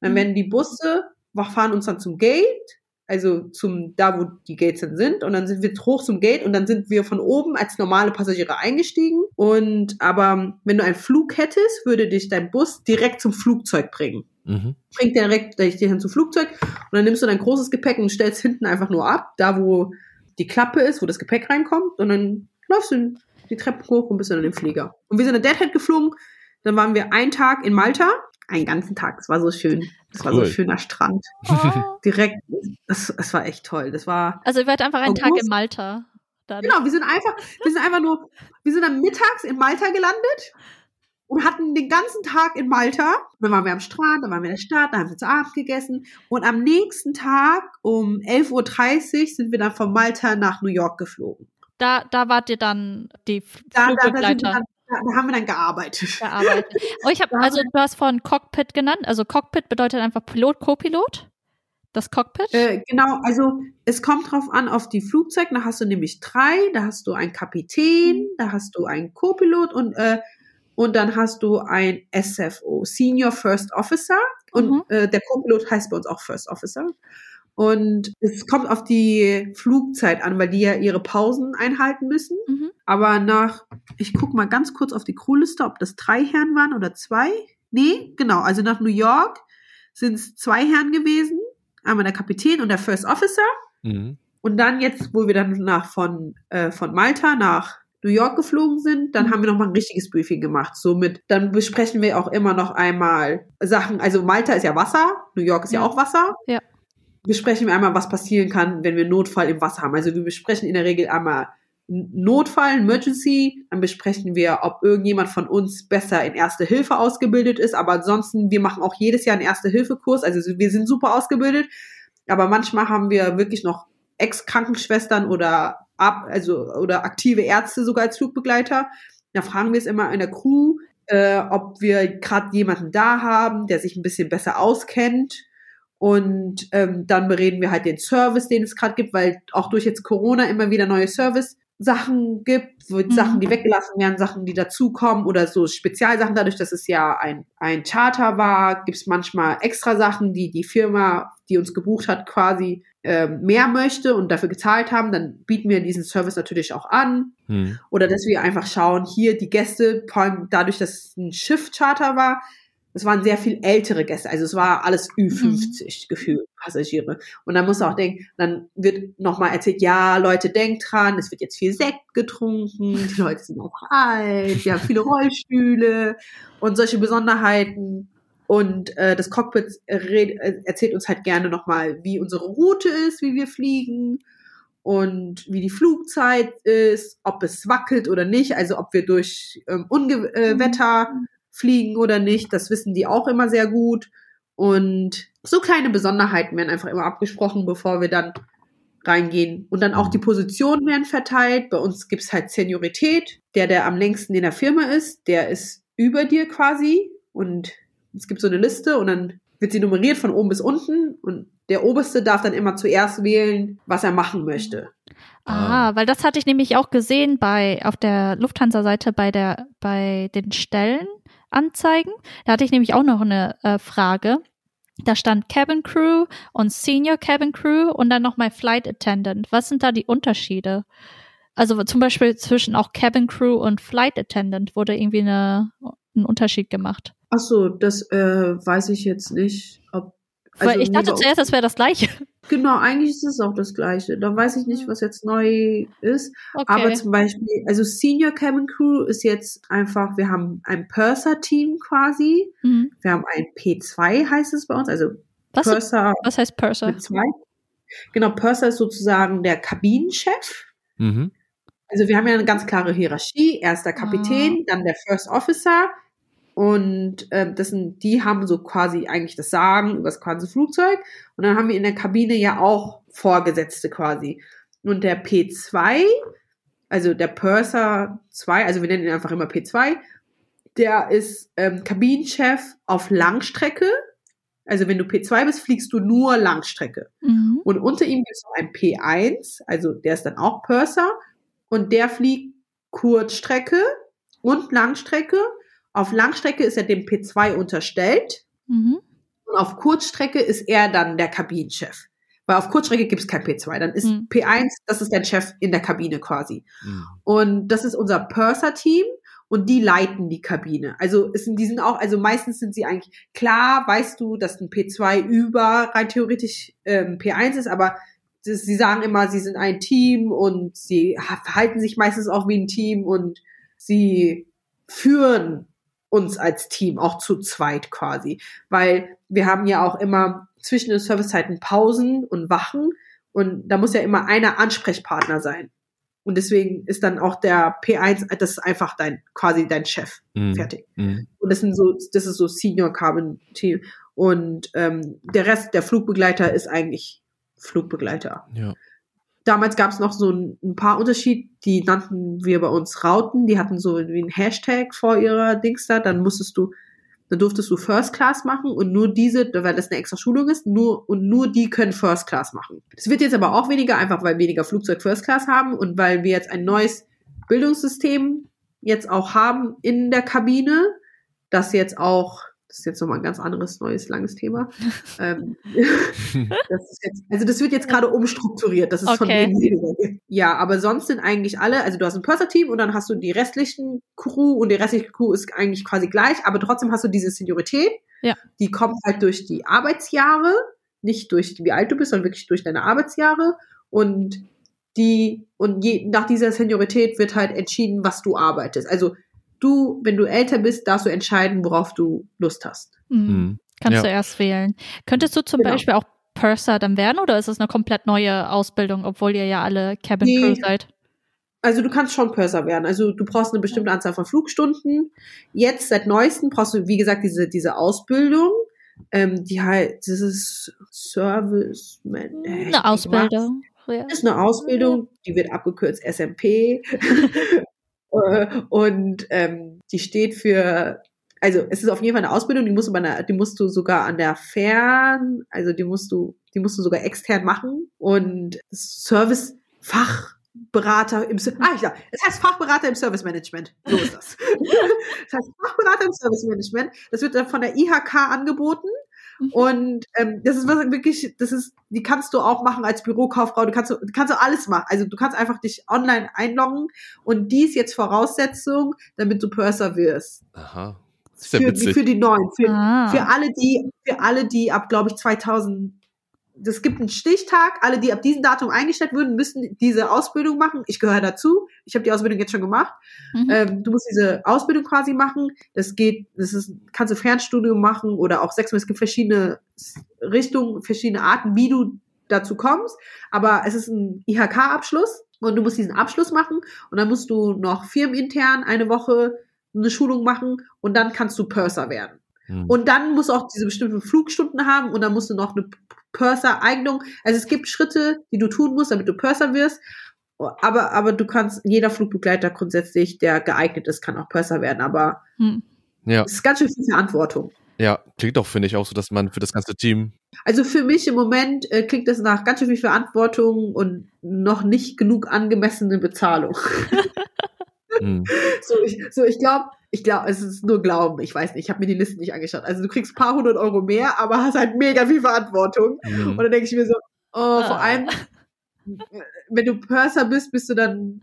Dann Mhm. werden die Busse, fahren uns dann zum Gate, also zum, da wo die Gates dann sind. Und dann sind wir hoch zum Gate und dann sind wir von oben als normale Passagiere eingestiegen. Und aber wenn du einen Flug hättest, würde dich dein Bus direkt zum Flugzeug bringen Mhm. bringt direkt dich hin zum Flugzeug und dann nimmst du dein großes Gepäck und stellst hinten einfach nur ab, da wo die Klappe ist, wo das Gepäck reinkommt und dann läufst du die Treppe hoch und bist dann im Flieger. Und wir sind in Deadhead geflogen, dann waren wir einen Tag in Malta, einen ganzen Tag, das war so schön, das war so Cool. ein schöner Strand, Oh. direkt, das, das war echt toll, das war, Also ihr wart einfach einen Tag August? in Malta. Dann. genau, wir sind einfach, wir sind einfach nur, wir sind dann mittags in Malta gelandet und hatten den ganzen Tag in Malta. Dann waren wir am Strand, dann waren wir in der Stadt, dann haben wir zu Abend gegessen. Und am nächsten Tag um 11.30 Uhr sind wir dann von Malta nach New York geflogen. Da, da wart ihr dann die Da, da, da, Flugbegleiter dann, da, da haben wir dann gearbeitet. gearbeitet. Oh, ich habe, Da also du hast vorhin Cockpit genannt. Also Cockpit bedeutet einfach Pilot, Co-Pilot. Das Cockpit. Äh, genau, also es kommt drauf an auf die Flugzeug. Da hast du nämlich drei, da hast du einen Kapitän, da hast du einen Co-Pilot und äh, und dann hast du ein SFO, Senior First Officer und Mhm. äh, der Co-Pilot heißt bei uns auch First Officer. Und es kommt auf die Flugzeit an, weil die ja ihre Pausen einhalten müssen. Mhm. Aber nach, ich guck mal ganz kurz auf die Crewliste, ob das drei Herren waren oder zwei. Nee, genau. Also nach New York sind es zwei Herren gewesen. Einmal der Kapitän und der First Officer. Mhm. Und dann jetzt, wo wir dann nach von, äh, von Malta nach New York geflogen sind, dann haben wir noch mal ein richtiges Briefing gemacht. Somit, dann besprechen wir auch immer noch einmal Sachen. Also Malta ist ja Wasser, New York ist ja, Ja. auch Wasser. Ja. Besprechen wir einmal, was passieren kann, wenn wir Notfall im Wasser haben. Also wir besprechen in der Regel einmal Notfall, Emergency, dann besprechen wir, ob irgendjemand von uns besser in Erste Hilfe ausgebildet ist. Aber ansonsten, wir machen auch jedes Jahr einen Erste-Hilfe-Kurs. Also wir sind super ausgebildet. Aber manchmal haben wir wirklich noch Ex-Krankenschwestern oder ab, also oder aktive Ärzte sogar als Flugbegleiter. Da fragen wir es immer in der Crew, äh, ob wir gerade jemanden da haben, der sich ein bisschen besser auskennt. Und ähm, dann bereden wir halt den Service, den es gerade gibt, weil auch durch jetzt Corona immer wieder neue Service-Sachen gibt, Mhm. Sachen, die weggelassen werden, Sachen, die dazukommen oder so Spezialsachen. Dadurch, dass es ja ein, ein Charter war, gibt es manchmal extra Sachen, die die Firma, die uns gebucht hat, quasi ähm, mehr möchte und dafür gezahlt haben. Dann bieten wir diesen Service natürlich auch an. Mhm. Oder dass wir einfach schauen, hier die Gäste, vor allem dadurch, dass es ein Schiffcharter war, es waren sehr viel ältere Gäste, also es war alles Ü50 mhm. gefühlt, Passagiere. Und dann muss man auch denken, dann wird nochmal erzählt, ja, Leute, denkt dran, es wird jetzt viel Sekt getrunken, die Leute sind auch alt, wir haben viele Rollstühle und solche Besonderheiten. Und äh, das Cockpit äh, erzählt uns halt gerne nochmal, wie unsere Route ist, wie wir fliegen und wie die Flugzeit ist, ob es wackelt oder nicht, also ob wir durch ähm, Unwetter äh, fliegen oder nicht. Das wissen die auch immer sehr gut. Und so kleine Besonderheiten werden einfach immer abgesprochen, bevor wir dann reingehen. Und dann auch die Positionen werden verteilt. Bei uns gibt's halt Seniorität. Der, der am längsten in der Firma ist, der ist über dir quasi. Und es gibt so eine Liste und dann wird sie nummeriert von oben bis unten. Und der Oberste darf dann immer zuerst wählen, was er machen möchte. Ah, weil das hatte ich nämlich auch gesehen bei auf der Lufthansa-Seite bei der bei den Stellen anzeigen. Da hatte ich nämlich auch noch eine äh, Frage. Da stand Cabin Crew und Senior Cabin Crew und dann nochmal Flight Attendant. Was sind da die Unterschiede? Also zum Beispiel zwischen auch Cabin Crew und Flight Attendant wurde irgendwie eine, ein Unterschied gemacht. Ach so, das äh, weiß ich jetzt nicht. Ob, also Weil ich dachte zuerst, das wäre das gleiche. Genau, eigentlich ist es auch das Gleiche. Da weiß ich nicht, was jetzt neu ist. Okay. Aber zum Beispiel, also Senior Cabin Crew ist jetzt einfach, wir haben ein Purser-Team quasi. Mhm. Wir haben ein P2, heißt es bei uns. Also was, Purser. Was heißt Purser? P2. Genau, Purser ist sozusagen der Kabinenchef. Mhm. Also wir haben ja eine ganz klare Hierarchie. Erster Kapitän, ah. dann der First Officer, und äh, das sind, die haben so quasi eigentlich das Sagen über das quasi Flugzeug. Und dann haben wir in der Kabine ja auch Vorgesetzte quasi. Und der P2, also der Purser 2, also wir nennen ihn einfach immer P2, der ist ähm, Kabinenchef auf Langstrecke. Also wenn du P2 bist, fliegst du nur Langstrecke. Mhm. Und unter ihm gibt es noch einen P1, also der ist dann auch Purser. Und der fliegt Kurzstrecke und Langstrecke. Auf Langstrecke ist er dem P2 unterstellt. Mhm. Und auf Kurzstrecke ist er dann der Kabinenchef. Weil auf Kurzstrecke gibt es kein P2. Dann ist mhm. P1, das ist dein Chef in der Kabine quasi. Mhm. Und das ist unser Purser-Team und die leiten die Kabine. Also es sind, die sind auch, also meistens sind sie eigentlich, klar weißt du, dass ein P2 über rein theoretisch ähm, P1 ist, aber das, sie sagen immer, sie sind ein Team und sie verhalten sich meistens auch wie ein Team und sie führen uns als Team, auch zu zweit quasi. Weil wir haben ja auch immer zwischen den Servicezeiten Pausen und Wachen und da muss ja immer einer Ansprechpartner sein. Und deswegen ist dann auch der P1, das ist einfach dein, quasi dein Chef. Mm. Fertig. Mm. Und das sind so, das ist so Senior Carbon Team. Und ähm, der Rest, der Flugbegleiter, ist eigentlich Flugbegleiter. Ja. Damals gab es noch so ein, ein, paar Unterschied, die nannten wir bei uns Rauten, die hatten so wie ein Hashtag vor ihrer Dings da, dann musstest du, dann durftest du First Class machen und nur diese, weil das eine extra Schulung ist, nur und nur die können First Class machen. Es wird jetzt aber auch weniger, einfach weil weniger Flugzeug First Class haben und weil wir jetzt ein neues Bildungssystem jetzt auch haben in der Kabine, das jetzt auch das ist jetzt nochmal ein ganz anderes, neues, langes Thema. ähm, das jetzt, also das wird jetzt gerade umstrukturiert, das ist okay. von denen Ja, aber sonst sind eigentlich alle, also du hast ein Purser-Team und dann hast du die restlichen Crew und die restliche Crew ist eigentlich quasi gleich, aber trotzdem hast du diese Seniorität. Ja. Die kommt halt durch die Arbeitsjahre, nicht durch wie alt du bist, sondern wirklich durch deine Arbeitsjahre. Und die, und je, nach dieser Seniorität wird halt entschieden, was du arbeitest. Also du, wenn du älter bist, darfst du entscheiden, worauf du Lust hast. Mhm. mhm. Kannst ja. du erst wählen. Könntest du zum genau. Beispiel auch Purser dann werden oder ist es eine komplett neue Ausbildung, obwohl ihr ja alle Cabin nee. Crew seid? Also du kannst schon Purser werden. Also du brauchst eine bestimmte Anzahl von Flugstunden. Jetzt seit neuestem brauchst du, wie gesagt, diese, diese Ausbildung. Ähm, die halt, das ist Service. Man, äh, eine Ausbildung. Ja. Das ist eine Ausbildung, die wird abgekürzt SMP. Äh, und ähm, die steht für, also es ist auf jeden Fall eine Ausbildung, die musst du, bei einer, die musst du sogar an der Fern, also die musst du, die musst du sogar extern machen und Service Fachberater im ah ja, es heißt Fachberater im Service Management. So ist das. das heißt Fachberater im Service Management. Das wird dann von der IHK angeboten Mhm. Und ähm, das ist was wirklich, das ist, die kannst du auch machen als Bürokauffrau. Du kannst, du kannst du alles machen. Also du kannst einfach dich online einloggen und die ist jetzt Voraussetzung, damit du Purser wirst. Aha. für, für die neuen, für, Ah. für alle, die, für alle, die ab, glaube ich, 2000, es gibt einen Stichtag, alle, die ab diesem Datum eingestellt würden, müssen diese Ausbildung machen. Ich gehöre dazu. Ich habe die Ausbildung jetzt schon gemacht. Mhm. Ähm, du musst diese Ausbildung quasi machen. Das geht, das ist, kannst du Fernstudium machen oder auch sechs Monate. Es gibt verschiedene Richtungen, verschiedene Arten, wie du dazu kommst. Aber es ist ein IHK-Abschluss und du musst diesen Abschluss machen und dann musst du noch firmenintern eine Woche eine Schulung machen und dann kannst du Purser werden. Hm. Und dann musst du auch diese bestimmten Flugstunden haben und dann musst du noch eine Purser-Eignung. Also es gibt Schritte, die du tun musst, damit du Purser wirst. Aber, aber du kannst, jeder Flugbegleiter grundsätzlich, der geeignet ist, kann auch Purser werden. Aber Hm. ja, es ist ganz schön viel Verantwortung. ja, klingt auch, finde ich, auch so, dass man für das ganze Team. Also für mich im Moment äh, klingt das nach ganz schön viel Verantwortung und noch nicht genug angemessene Bezahlung. Hm. So, ich, so, ich glaube, ich glaube, es ist nur Glauben. Ich weiß nicht, ich habe mir die Liste nicht angeschaut. Also du kriegst ein paar hundert Euro mehr, aber hast halt mega viel Verantwortung. Hm. Und dann denke ich mir so, oh, vor Ah. allem, wenn du Purser bist, bist du dann,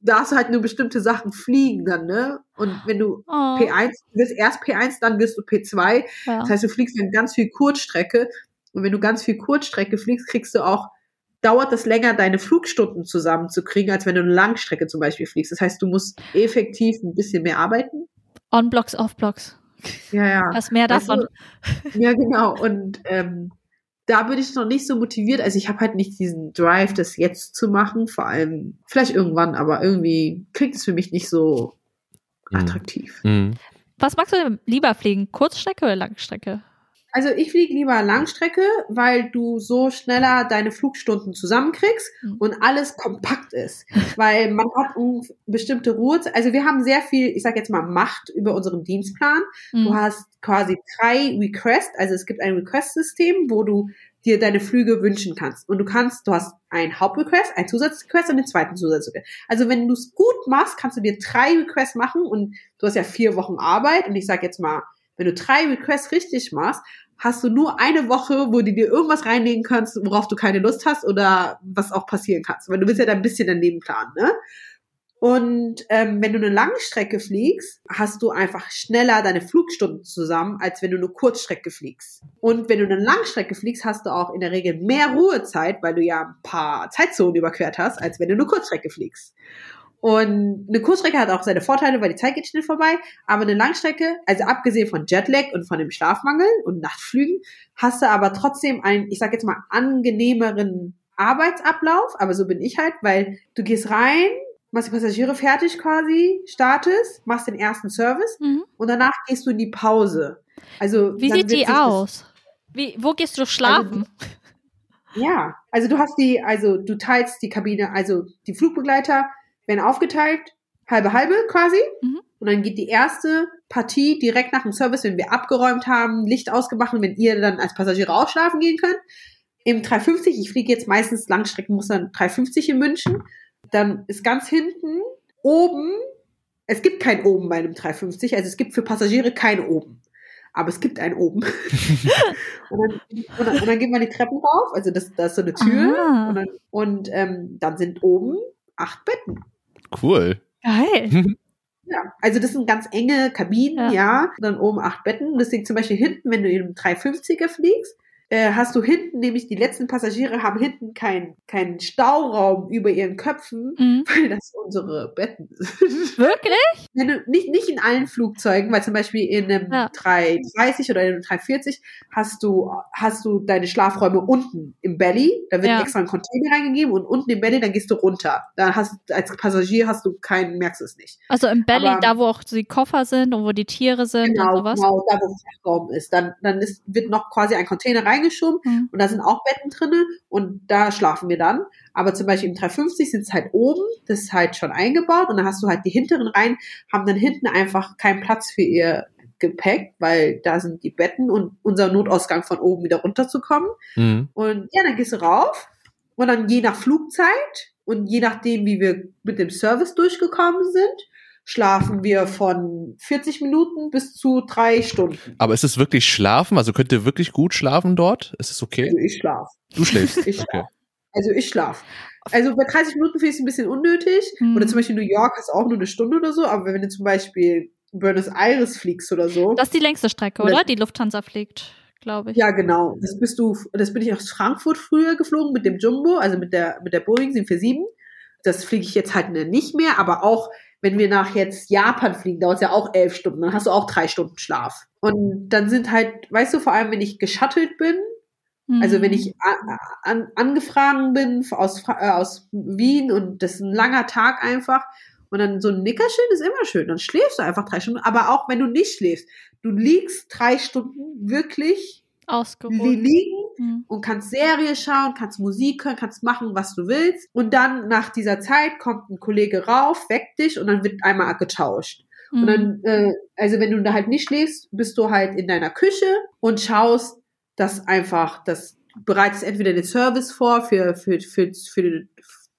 darfst du halt nur bestimmte Sachen fliegen dann, ne? Und wenn du Oh, P1, du wirst erst P1, dann wirst du P2. ja. Das heißt, du fliegst dann ganz viel Kurzstrecke. Und wenn du ganz viel Kurzstrecke fliegst, kriegst du auch, dauert es länger, deine Flugstunden zusammenzukriegen, als wenn du eine Langstrecke zum Beispiel fliegst. Das heißt, du musst effektiv ein bisschen mehr arbeiten. On-Blocks, Off-Blocks. Ja, ja. Hast mehr davon. du, ja, genau. Und ähm, da bin ich noch nicht so motiviert. Also ich habe halt nicht diesen Drive, das jetzt zu machen. Vor allem, vielleicht irgendwann, aber irgendwie klingt es für mich nicht so Hm. attraktiv. Hm. Was magst du denn lieber fliegen? Kurzstrecke oder Langstrecke? Also ich fliege lieber Langstrecke, weil du so schneller deine Flugstunden zusammenkriegst Mhm. und alles kompakt ist. weil man hat bestimmte Ruhe. Also wir haben sehr viel, ich sag jetzt mal, Macht über unseren Dienstplan. Du Mhm. hast quasi drei Requests, also es gibt ein Request-System, wo du dir deine Flüge wünschen kannst. Und du kannst, du hast einen Hauptrequest, einen Zusatzrequest und einen zweiten Zusatzrequest. Also wenn du es gut machst, kannst du dir drei Requests machen und du hast ja vier Wochen Arbeit und ich sag jetzt mal, wenn du drei Requests richtig machst, hast du nur eine Woche, wo du dir irgendwas reinlegen kannst, worauf du keine Lust hast oder was auch passieren kannst. Weil du willst ja da ein bisschen daneben planen, ne? Und ähm, wenn du eine Langstrecke fliegst, hast du einfach schneller deine Flugstunden zusammen, als wenn du eine Kurzstrecke fliegst. Und wenn du eine Langstrecke fliegst, hast du auch in der Regel mehr Ruhezeit, weil du ja ein paar Zeitzonen überquert hast, als wenn du eine Kurzstrecke fliegst. Und eine Kurzstrecke hat auch seine Vorteile, weil die Zeit geht schnell vorbei. Aber eine Langstrecke, also abgesehen von Jetlag und von dem Schlafmangel und Nachtflügen, hast du aber trotzdem einen, ich sag jetzt mal, angenehmeren Arbeitsablauf. Aber so bin ich halt, weil du gehst rein, machst die Passagiere fertig quasi, startest, machst den ersten Service Mhm. und danach gehst du in die Pause. Also Wie sieht die aus? Wie, wo gehst du schlafen? Ja, also du hast die, also du teilst die Kabine, also die Flugbegleiter werden aufgeteilt, halbe halbe quasi. Mhm. Und dann geht die erste Partie direkt nach dem Service, wenn wir abgeräumt haben, Licht ausgemacht und wenn ihr dann als Passagiere ausschlafen gehen könnt. Im 350, ich fliege jetzt meistens Langstrecken, muss dann 350 in München. Dann ist ganz hinten oben, es gibt kein oben bei einem 350, also es gibt für Passagiere kein oben. Aber es gibt ein oben. und, dann, und, dann, und dann geht man die Treppen rauf, also das, das ist so eine Tür. Ah. Und, dann, und ähm, dann sind oben acht Betten. Cool. Geil. Ja, also das sind ganz enge Kabinen, Ja. ja. Dann oben acht Betten. Deswegen zum Beispiel hinten, wenn du in einem 350er fliegst, äh, hast du hinten, nämlich die letzten Passagiere haben hinten keinen keinen Stauraum über ihren Köpfen, Mhm. weil das unsere Betten sind. Wirklich? wenn du, nicht, nicht in allen Flugzeugen, weil zum Beispiel in einem Ja. 330 oder in einem 340 hast du, hast du deine Schlafräume unten im Belly. Da wird Ja. extra ein Container reingegeben und unten im Belly, dann gehst du runter. Da hast als Passagier hast du keinen, merkst du es nicht. Also im Belly, Aber- da wo auch die Koffer sind und wo die Tiere sind und Genau, sowas. genau, da wo Frachtraum ist. Dann, dann ist, wird noch quasi ein Container reingeschoben Mhm. und da sind auch Betten drinne und da schlafen wir dann. Aber zum Beispiel im 350 sind es halt oben, das ist halt schon eingebaut und dann hast du halt die hinteren Reihen, haben dann hinten einfach keinen Platz für ihr Gepäck, weil da sind die Betten und unser Notausgang von oben wieder runterzukommen. Mhm. Und ja, dann gehst du rauf und dann je nach Flugzeit und je nachdem, wie wir mit dem Service durchgekommen sind, schlafen wir von 40 Minuten bis zu drei Stunden. Aber ist es wirklich schlafen? Also könnt ihr wirklich gut schlafen dort? Ist es okay? Also ich schlaf. Du schläfst. Ich Okay. schlaf. Also ich schlaf. Also bei 30 Minuten finde ich es ein bisschen unnötig. Mhm. Oder zum Beispiel New York ist auch nur eine Stunde oder so. Aber wenn du zum Beispiel Buenos Aires fliegst oder so. Das ist die längste Strecke, Oder- oder? Die Lufthansa fliegt, glaube ich. Ja, genau. Das bist du, das bin ich aus Frankfurt früher geflogen mit dem Jumbo, also mit der, mit der Boeing 747. Das fliege ich jetzt halt nicht mehr, aber auch wenn wir nach jetzt Japan fliegen, dauert es ja auch elf Stunden, dann hast du auch drei Stunden Schlaf. Und dann sind halt, weißt du, vor allem wenn ich geschattelt bin, Mhm. also wenn ich a- an, angefragt bin aus, äh, aus Wien und das ist ein langer Tag einfach und dann so ein Nickerchen ist immer schön, dann schläfst du einfach drei Stunden, aber auch wenn du nicht schläfst, du liegst drei Stunden wirklich Ausgeruht. li liegen Mhm. und kannst Serie schauen, kannst Musik hören, kannst machen, was du willst. Und dann nach dieser Zeit kommt ein Kollege rauf, weckt dich und dann wird einmal getauscht. Und Mhm. dann, äh, also wenn du da halt nicht schläfst, bist du halt in deiner Küche und schaust, dass einfach, das bereitest entweder den Service vor für, für, für, für, den,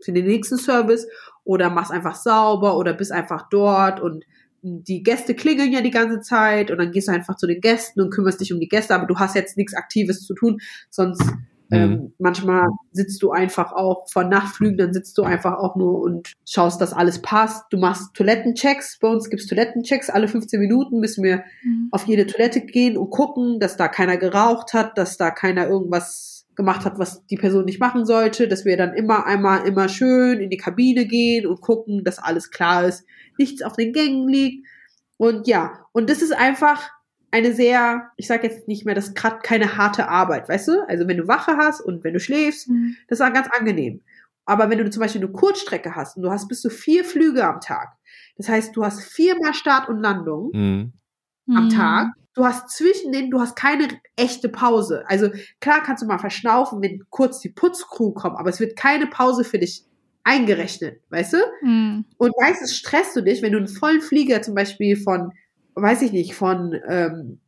für den nächsten Service oder machst einfach sauber oder bist einfach dort und die Gäste klingeln ja die ganze Zeit und dann gehst du einfach zu den Gästen und kümmerst dich um die Gäste, aber du hast jetzt nichts Aktives zu tun, sonst ähm, manchmal sitzt du einfach auch von Nachtflügen, dann sitzt du einfach auch nur und schaust, dass alles passt. Du machst Toilettenchecks. Bei uns gibt's Toilettenchecks. Alle 15 Minuten müssen wir Mhm. auf jede Toilette gehen und gucken, dass da keiner geraucht hat, dass da keiner irgendwas gemacht hat, was die Person nicht machen sollte, dass wir dann immer einmal immer schön in die Kabine gehen und gucken, dass alles klar ist, nichts auf den Gängen liegt. Und ja, und das ist einfach eine sehr, ich sage jetzt nicht mehr, das ist gerade keine harte Arbeit, weißt du? Also wenn du Wache hast und wenn du schläfst, Mhm. das war ganz angenehm. Aber wenn du zum Beispiel eine Kurzstrecke hast und du hast bis zu vier Flüge am Tag, das heißt, du hast viermal Start und Landung Mhm. am Mhm. Tag, du hast zwischen denen, du hast keine echte Pause. Also klar kannst du mal verschnaufen, wenn kurz die Putzcrew kommt, aber es wird keine Pause für dich eingerechnet, weißt du? Mhm. Und meistens stresst du dich, wenn du einen vollen Flieger zum Beispiel von, weiß ich nicht, von ähm,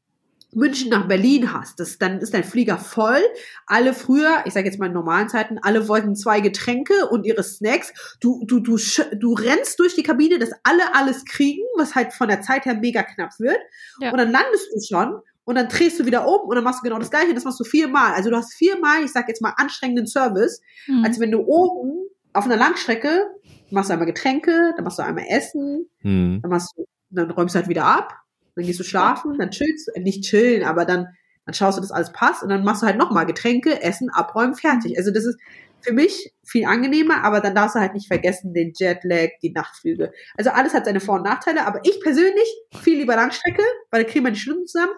München nach Berlin hast, das, dann ist dein Flieger voll. Alle früher, ich sage jetzt mal in normalen Zeiten, alle wollten zwei Getränke und ihre Snacks. Du, du, du, du rennst durch die Kabine, dass alle alles kriegen, was halt von der Zeit her mega knapp wird. Ja. Und dann landest du schon und dann drehst du wieder um und dann machst du genau das gleiche. Das machst du viermal. Also du hast viermal, ich sag jetzt mal, anstrengenden Service, Mhm. als wenn du oben auf einer Langstrecke machst du einmal Getränke, dann machst du einmal Essen, Mhm. dann machst du, dann räumst du halt wieder ab, dann gehst du schlafen, dann chillst du, äh, nicht chillen, aber dann, dann schaust du, dass alles passt und dann machst du halt nochmal Getränke, Essen, abräumen, fertig. Also das ist für mich viel angenehmer, aber dann darfst du halt nicht vergessen den Jetlag, die Nachtflüge. Also alles hat seine Vor- und Nachteile, aber ich persönlich viel lieber Langstrecke, weil da kriegen wir die Stunden zusammen.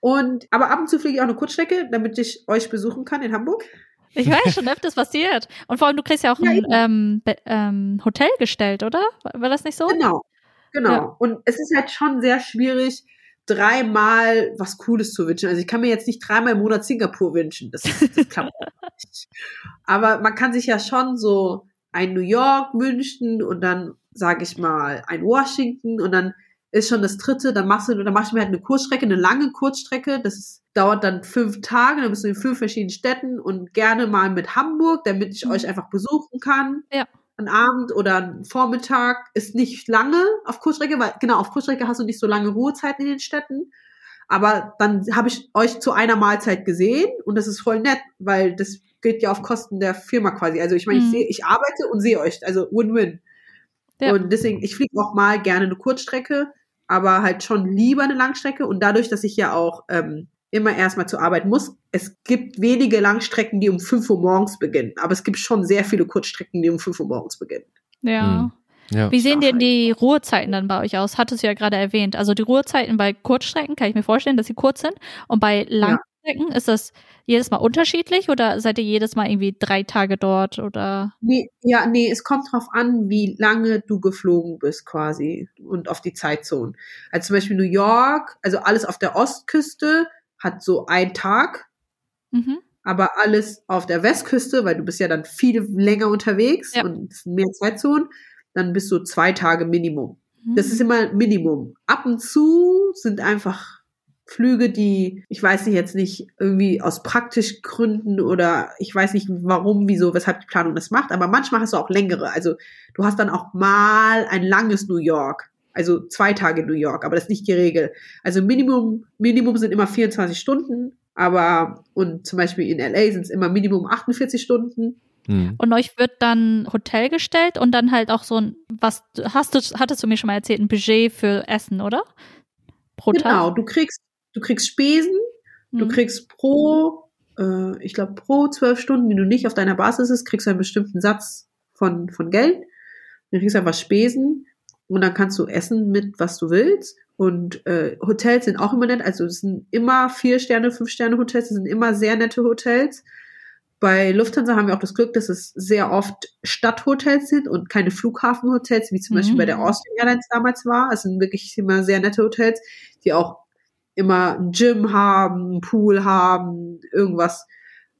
Und, aber ab und zu fliege ich auch eine Kurzstrecke, damit ich euch besuchen kann in Hamburg. Ich weiß schon öfters passiert. Und vor allem, du kriegst ja auch Ja, ein ähm, ähm, Hotel gestellt, oder? War das nicht so? Genau, genau. Ja. Und es ist halt schon sehr schwierig, dreimal was Cooles zu wünschen. Also ich kann mir jetzt nicht dreimal im Monat Singapur wünschen. Das, das klappt nicht. Aber man kann sich ja schon so ein New York wünschen und dann, sage ich mal, ein Washington und dann ist schon das dritte, dann machst du, dann mach ich mir halt eine Kurzstrecke, eine lange Kurzstrecke, das dauert dann fünf Tage, dann bist du in fünf verschiedenen Städten und gerne mal mit Hamburg, damit ich Mhm. euch einfach besuchen kann Ja. Ein Abend oder ein Vormittag ist nicht lange auf Kurzstrecke, weil genau, auf Kurzstrecke hast du nicht so lange Ruhezeiten in den Städten. Aber dann habe ich euch zu einer Mahlzeit gesehen und das ist voll nett, weil das geht ja auf Kosten der Firma quasi. Also ich meine, ich Mhm. sehe, ich arbeite und sehe euch, also Win-Win. Ja. Und deswegen, ich fliege auch mal gerne eine Kurzstrecke, aber halt schon lieber eine Langstrecke. Und dadurch, dass ich ja auch ähm, immer erstmal zur Arbeit muss, es gibt wenige Langstrecken, die um 5 Uhr morgens beginnen. Aber es gibt schon sehr viele Kurzstrecken, die um 5 Uhr morgens beginnen. Ja. Mhm. Ja. Wie sehen denn die Ruhezeiten dann bei euch aus? Hattest du ja gerade erwähnt. Also die Ruhezeiten bei Kurzstrecken kann ich mir vorstellen, dass sie kurz sind. Und bei Langstrecken ist das jedes Mal unterschiedlich oder seid ihr jedes Mal irgendwie drei Tage dort oder? Nee, ja, nee, es kommt drauf an, wie lange du geflogen bist quasi und auf die Zeitzonen. Also zum Beispiel New York, also alles auf der Ostküste hat so einen Tag, Mhm. aber alles auf der Westküste, weil du bist ja dann viel länger unterwegs Ja. und mehr Zeitzonen, dann bist du zwei Tage Minimum. Das Mhm. ist immer Minimum. Ab und zu sind einfach Flüge, die, ich weiß nicht jetzt nicht, irgendwie aus praktischen Gründen oder ich weiß nicht warum, wieso, weshalb die Planung das macht, aber manchmal hast du auch längere. Also du hast dann auch mal ein langes New York. Also zwei Tage New York, aber das ist nicht die Regel. Also Minimum, Minimum sind immer 24 Stunden, aber und zum Beispiel in LA sind es immer Minimum 48 Stunden. Hm. und euch wird dann Hotel gestellt und dann halt auch so ein, was hast du, hattest du mir schon mal erzählt, ein Budget für Essen, oder? Pro Genau, Tag. du kriegst, du kriegst Spesen, du Mhm. kriegst pro, äh, ich glaube, pro zwölf Stunden, die du nicht auf deiner Basis bist, kriegst du einen bestimmten Satz von, von Geld. Du kriegst einfach Spesen und dann kannst du essen mit, was du willst. Und äh, Hotels sind auch immer nett, also es sind immer vier Sterne, fünf Sterne Hotels, es sind immer sehr nette Hotels. Bei Lufthansa haben wir auch das Glück, dass es sehr oft Stadthotels sind und keine Flughafenhotels, wie zum Beispiel Mhm. bei der Austrian Airlines damals war. Es sind wirklich immer sehr nette Hotels, die auch immer ein Gym haben, einen Pool haben, irgendwas.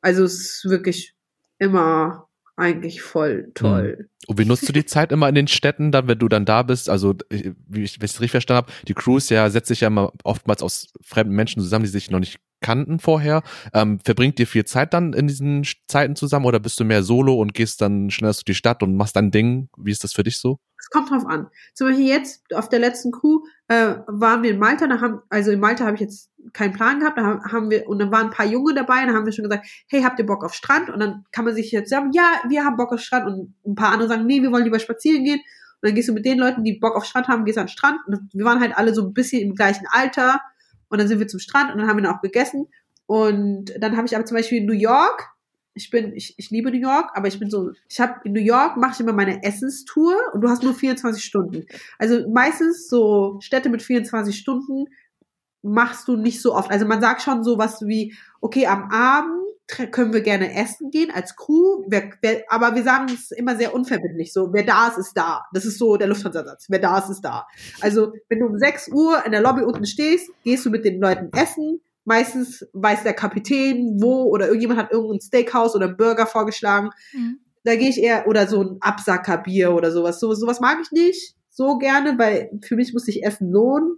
Also es ist wirklich immer eigentlich voll toll. Und wie nutzt du die Zeit immer in den Städten, dann, wenn du dann da bist? Also, äh, wie ich es richtig verstanden habe, die Cruise ja setzt sich ja immer oftmals aus fremden Menschen zusammen, die sich noch nicht kannten vorher. Ähm, verbringt ihr viel Zeit dann in diesen Zeiten zusammen oder bist du mehr solo und gehst dann schnell durch die Stadt und machst dein Ding? Wie ist das für dich so? Es kommt drauf an. Zum Beispiel jetzt auf der letzten Crew äh, waren wir in Malta, da haben, also in Malta habe ich jetzt keinen Plan gehabt, da haben- wir, und dann waren ein paar Junge dabei, da haben wir schon gesagt, hey, habt ihr Bock auf Strand? Und dann kann man sich jetzt sagen, ja, wir haben Bock auf Strand und ein paar andere sagen, nee, wir wollen lieber spazieren gehen. Und dann gehst du mit den Leuten, die Bock auf Strand haben, gehst an den Strand. Und wir waren halt alle so ein bisschen im gleichen Alter. Und dann sind wir zum Strand und dann haben wir dann auch gegessen. Und dann habe ich aber zum Beispiel in New York, ich bin, ich, ich liebe New York, aber ich bin so, ich habe in New York mache ich immer meine Essenstour und du hast nur 24 Stunden. Also meistens so Städte mit 24 Stunden machst du nicht so oft. Also man sagt schon so was wie, okay, am Abend können wir gerne essen gehen als Crew, wer, wer, aber wir sagen es immer sehr unverbindlich, so, wer da ist, ist da. Das ist so der Lufthansa-Satz, wer da ist, ist da. Also wenn du um 6 Uhr in der Lobby unten stehst, gehst du mit den Leuten essen, Meistens weiß der Kapitän, wo oder irgendjemand hat irgendein Steakhouse oder einen Burger vorgeschlagen. Mhm. Da gehe ich eher, oder so ein Absackerbier oder sowas. So, sowas mag ich nicht so gerne, weil für mich muss sich Essen lohnen.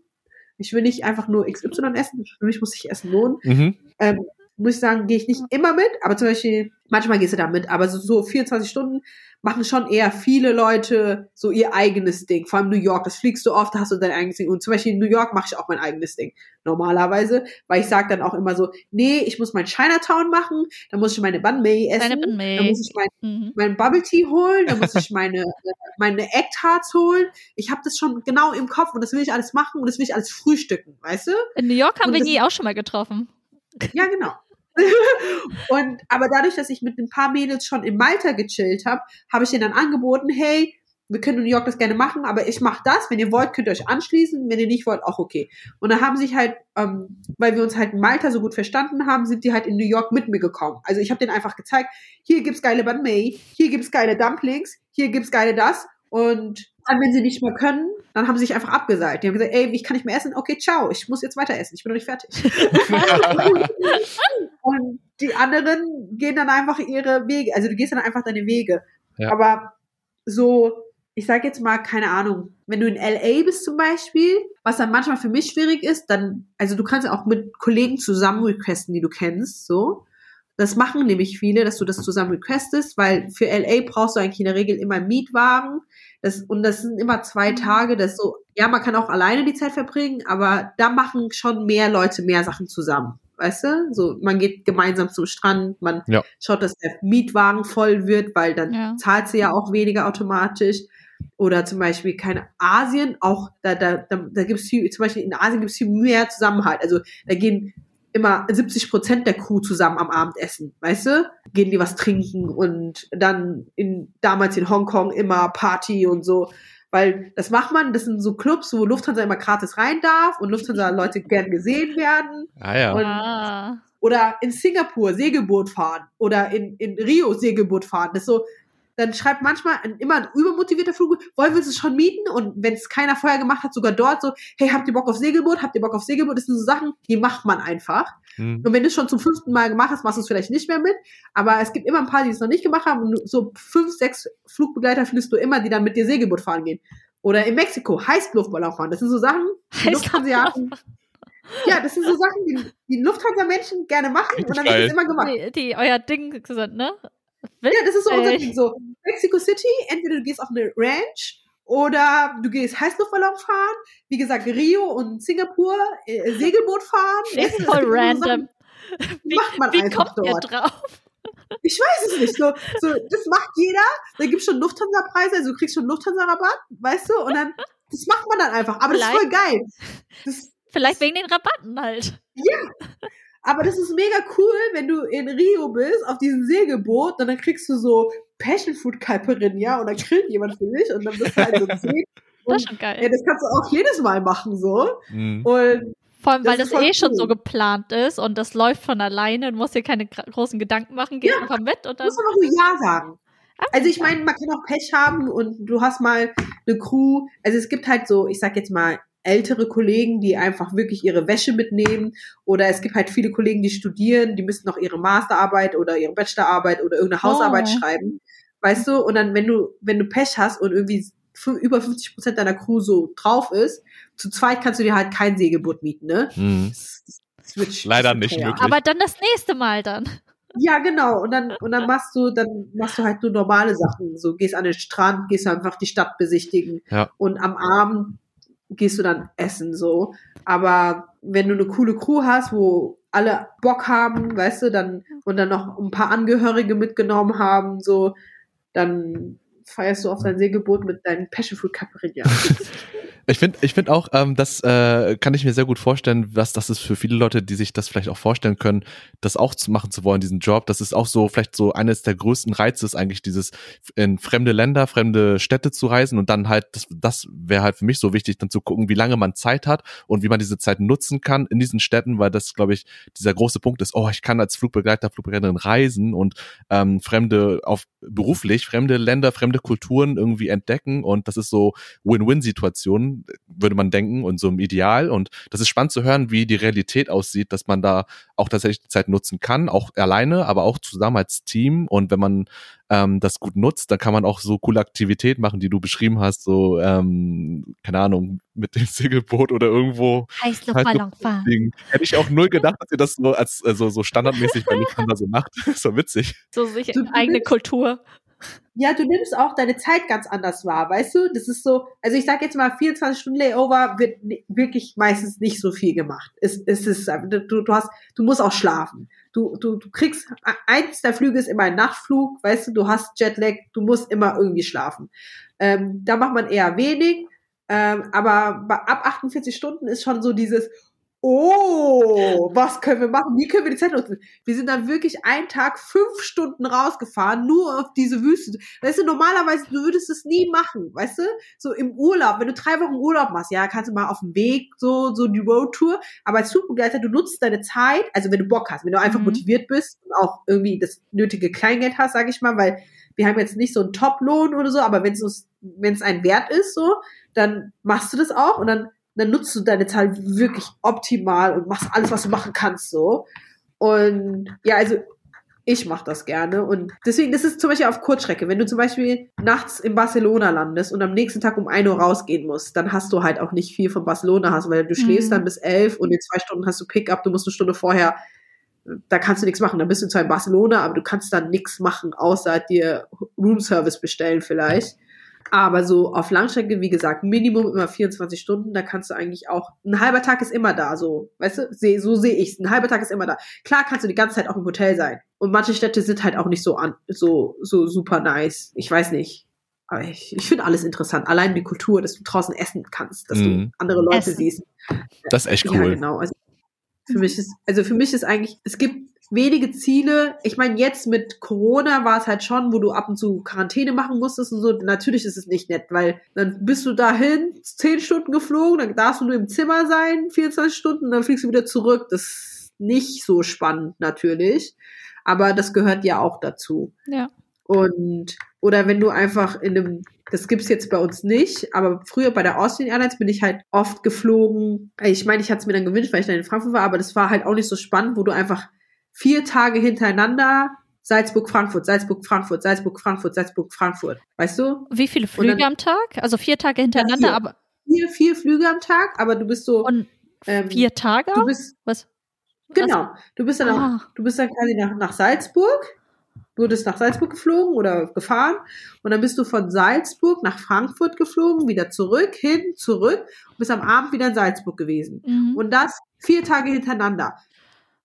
Ich will nicht einfach nur XY essen, für mich muss sich Essen lohnen. Mhm. Ähm, muss ich sagen, gehe ich nicht immer mit, aber zum Beispiel, manchmal gehst du da mit, aber so, so 24 Stunden machen schon eher viele Leute so ihr eigenes Ding. Vor allem New York, das fliegst du oft, da hast du dein eigenes Ding. Und zum Beispiel in New York mache ich auch mein eigenes Ding. Normalerweise, weil ich sage dann auch immer so, nee, ich muss mein Chinatown machen, dann muss ich meine Banh Mi essen, dann muss ich mein Mhm. mein Bubble Tea holen, dann muss ich meine, meine Egg Tarts holen. Ich habe das schon genau im Kopf und das will ich alles machen und das will ich alles frühstücken, weißt du? In New York haben Und wir nie auch schon mal getroffen. Ja, genau. und aber dadurch, dass ich mit ein paar Mädels schon in Malta gechillt habe, habe ich denen dann angeboten, hey, wir können in New York das gerne machen, aber ich mache das. Wenn ihr wollt, könnt ihr euch anschließen. Wenn ihr nicht wollt, auch okay. Und dann haben sich halt, ähm, weil wir uns halt in Malta so gut verstanden haben, sind die halt in New York mit mir gekommen. Also ich habe denen einfach gezeigt, hier gibt's geile Banh Mi, hier gibt's geile Dumplings, hier gibt's geile das. Und dann, wenn sie nicht mehr können, dann haben sie sich einfach abgesagt. Die haben gesagt, ey, ich kann nicht mehr essen. Okay, ciao, ich muss jetzt weiter essen. Ich bin noch nicht fertig. Und die anderen gehen dann einfach ihre Wege. Also du gehst dann einfach deine Wege. Ja. Aber so, ich sag jetzt mal, keine Ahnung, wenn du in LA bist zum Beispiel, was dann manchmal für mich schwierig ist, dann, also du kannst auch mit Kollegen zusammen requesten, die du kennst, so. Das machen nämlich viele, dass du das zusammen requestest, weil für LA brauchst du eigentlich in der Regel immer einen Mietwagen. Das, und das sind immer zwei Tage, das so, ja, man kann auch alleine die Zeit verbringen, aber da machen schon mehr Leute mehr Sachen zusammen. Weißt du? So, man geht gemeinsam zum Strand, man Ja. schaut, dass der Mietwagen voll wird, weil dann Ja. zahlt sie ja auch weniger automatisch. Oder zum Beispiel keine Asien, auch da, da, da, da gibt es viel, zum Beispiel in Asien gibt es viel mehr Zusammenhalt. Also da gehen immer 70 Prozent der Crew zusammen am Abendessen, weißt du? Gehen die was trinken und dann in, damals in Hongkong immer Party und so. Weil das macht man, das sind so Clubs, wo Lufthansa immer gratis rein darf und Lufthansa-Leute gern gesehen werden. Ah ja. Und- Ah. Oder in Singapur Segelboot fahren oder in, in Rio Segelboot fahren. Das ist so, dann schreibt manchmal ein, immer ein übermotivierter Flug, wollen wir es schon mieten? Und wenn es keiner vorher gemacht hat, sogar dort so, hey, habt ihr Bock auf Segelboot? Habt ihr Bock auf Segelboot? Das sind so Sachen, die macht man einfach. Hm. Und wenn du es schon zum fünften Mal gemacht hast, machst du es vielleicht nicht mehr mit. Aber es gibt immer ein paar, die es noch nicht gemacht haben. Und so fünf, sechs Flugbegleiter findest du immer, die dann mit dir Segelboot fahren gehen. Oder in Mexiko Heißluftballon fahren. Das sind so Sachen, die Ja, das sind so Sachen, die, die Lufthansa-Menschen gerne machen und dann wird es immer gemacht. Die, die euer Ding sind, ne? Ja, das ist so unser Witzig. Ding. So, Mexico City, entweder du gehst auf eine Ranch oder du gehst Heißluftballon fahren. Wie gesagt, Rio und Singapur, äh, Segelboot fahren. Ist Das voll sind so random. Sachen, die macht man Wie einfach kommt ihr dort. drauf? Ich weiß es nicht. So, so, das macht jeder. Da gibt schon Lufthansa-Preise, also du kriegst schon Lufthansa-Rabatt, weißt du? Und dann, das macht man dann einfach. Aber das ist voll geil. Das, Vielleicht wegen den Rabatten halt. Ja. Aber das ist mega cool, wenn du in Rio bist, auf diesem Segelboot, und dann kriegst du so Passion Food Caipirinha und dann grillt jemand für dich und dann bist du halt so gesehen. Das ist schon geil. Ja, das kannst du auch jedes Mal machen, so. Mhm. Und Vor allem, weil das das, eh schon cool. so geplant ist und das läuft von alleine. Du musst dir keine großen Gedanken machen, geh Ja. einfach mit und du dann. musst einfach nur Ja sagen. Ah, Also ich meine, man kann auch Pech haben und du hast mal eine Crew. Also es gibt halt so, ich sag jetzt mal, ältere Kollegen, die einfach wirklich ihre Wäsche mitnehmen. Oder es gibt halt viele Kollegen, die studieren, die müssen noch ihre Masterarbeit oder ihre Bachelorarbeit oder irgendeine Hausarbeit Oh. schreiben. Weißt du? Und dann, wenn du, wenn du Pech hast und irgendwie über 50 Prozent deiner Crew so drauf ist, zu zweit kannst du dir halt kein Segelboot mieten, ne? Das, das, das wird Leider nicht möglich. Aber dann das nächste Mal dann. Ja, genau. Und dann, und dann machst du, dann machst du halt nur normale Sachen. So gehst an den Strand, gehst einfach die Stadt besichtigen. Ja. Und am Abend gehst du dann essen, so. Aber wenn du eine coole Crew hast, wo alle Bock haben, weißt du, dann, und dann noch ein paar Angehörige mitgenommen haben, so, dann feierst du auf dein Segelboot mit deinen Passion Fruit. Ich finde ich find auch, ähm, das äh, kann ich mir sehr gut vorstellen, was das ist für viele Leute, die sich das vielleicht auch vorstellen können, das auch zu machen zu wollen, diesen Job. Das ist auch so vielleicht so eines der größten Reize ist eigentlich dieses in fremde Länder, fremde Städte zu reisen und dann halt, das, das wäre halt für mich so wichtig, dann zu gucken, wie lange man Zeit hat und wie man diese Zeit nutzen kann in diesen Städten, weil das, glaube ich, dieser große Punkt ist, oh, ich kann als Flugbegleiter, Flugbegleiterin reisen und ähm, fremde, auf beruflich, fremde Länder, fremde Kulturen irgendwie entdecken und das ist so Würde man denken, und so im Ideal. Und das ist spannend zu hören, wie die Realität aussieht, dass man da auch tatsächlich die Zeit nutzen kann, auch alleine, aber auch zusammen als Team. Und wenn man ähm, das gut nutzt, dann kann man auch so coole Aktivität machen, die du beschrieben hast, so, ähm, keine Ahnung, mit dem Segelboot oder irgendwo Heißluftballon fahren. Hätte ich auch null gedacht, dass ihr das so als also so standardmäßig bei Lufthansa so macht. so witzig. So du eigene Kultur. Ja, du nimmst auch deine Zeit ganz anders wahr, weißt du? Das ist so, also ich sag jetzt mal, 24 Stunden Layover wird wirklich meistens nicht so viel gemacht. Es, es ist, du, du hast, du musst auch schlafen. Du, du, du kriegst, eins der Flüge ist immer ein Nachtflug, weißt du, du hast Jetlag, du musst immer irgendwie schlafen. Ähm, da macht man eher wenig, ähm, aber ab 48 Stunden ist schon so dieses, oh, was können wir machen? Wie können wir die Zeit nutzen? Wir sind dann wirklich einen Tag fünf Stunden rausgefahren, nur auf diese Wüste. Weißt du, normalerweise, du würdest es nie machen, weißt du? So im Urlaub, wenn du drei Wochen Urlaub machst, ja, kannst du mal auf dem Weg so, so die Roadtour. Aber als Flugbegleiter, du nutzt deine Zeit, also wenn du Bock hast, wenn du einfach Mhm. motiviert bist und auch irgendwie das nötige Kleingeld hast, sag ich mal, weil wir haben jetzt nicht so einen Top-Lohn oder so, aber wenn es wenn es ein Wert ist, so, dann machst du das auch und dann dann nutzt du deine Zeit wirklich optimal und machst alles, was du machen kannst, so. Und ja, also ich mache das gerne und deswegen, das ist zum Beispiel auf Kurzstrecke. Wenn du zum Beispiel nachts in Barcelona landest und am nächsten Tag um 1 Uhr rausgehen musst, dann hast du halt auch nicht viel von Barcelona hast, weil du schläfst Mhm. dann bis 11 und in zwei Stunden hast du Pickup, du musst eine Stunde vorher, da kannst du nichts machen. Dann bist du zwar in Barcelona, aber du kannst dann nichts machen, außer dir Roomservice bestellen vielleicht. Aber so auf Langstrecke, wie gesagt, Minimum immer 24 Stunden, da kannst du eigentlich auch, ein halber Tag ist immer da, so, weißt du, seh, so sehe ich's, ein halber Tag ist immer da. Klar kannst du die ganze Zeit auch im Hotel sein. Und manche Städte sind halt auch nicht so an, so, so super nice. Ich weiß nicht. Aber ich, ich finde alles interessant. Allein die Kultur, dass du draußen essen kannst, dass du Mhm. andere Leute Essen. siehst. Das ist echt Ja, cool. genau. Also für mich ist, also für mich ist eigentlich, es gibt wenige Ziele. Ich meine, jetzt mit Corona war es halt schon, wo du ab und zu Quarantäne machen musstest und so. Natürlich ist es nicht nett, weil dann bist du dahin, zehn Stunden geflogen, dann darfst du nur im Zimmer sein, 24 Stunden, dann fliegst du wieder zurück. Das ist nicht so spannend natürlich. Aber das gehört ja auch dazu. Ja. Und, oder wenn du einfach in einem, das gibt's jetzt bei uns nicht, aber früher bei der Austrian Airlines bin ich halt oft geflogen. Ich meine, ich hatte es mir dann gewünscht, weil ich dann in Frankfurt war, aber das war halt auch nicht so spannend, wo du einfach vier Tage hintereinander Salzburg, Frankfurt, Salzburg, Frankfurt, Salzburg, Frankfurt, Salzburg, Frankfurt. Weißt du? Wie viele Flüge dann- am Tag? Also vier Tage hintereinander, vier. aber Vier, vier Flüge am Tag, aber du bist so, und ähm, vier Tage? du auch? bist, Was? genau, du bist dann auch, Ah. du bist dann quasi nach, nach Salzburg, wurdest nach Salzburg geflogen oder gefahren und dann bist du von Salzburg nach Frankfurt geflogen, wieder zurück, hin, zurück und bist am Abend wieder in Salzburg gewesen. Mhm. Und das vier Tage hintereinander.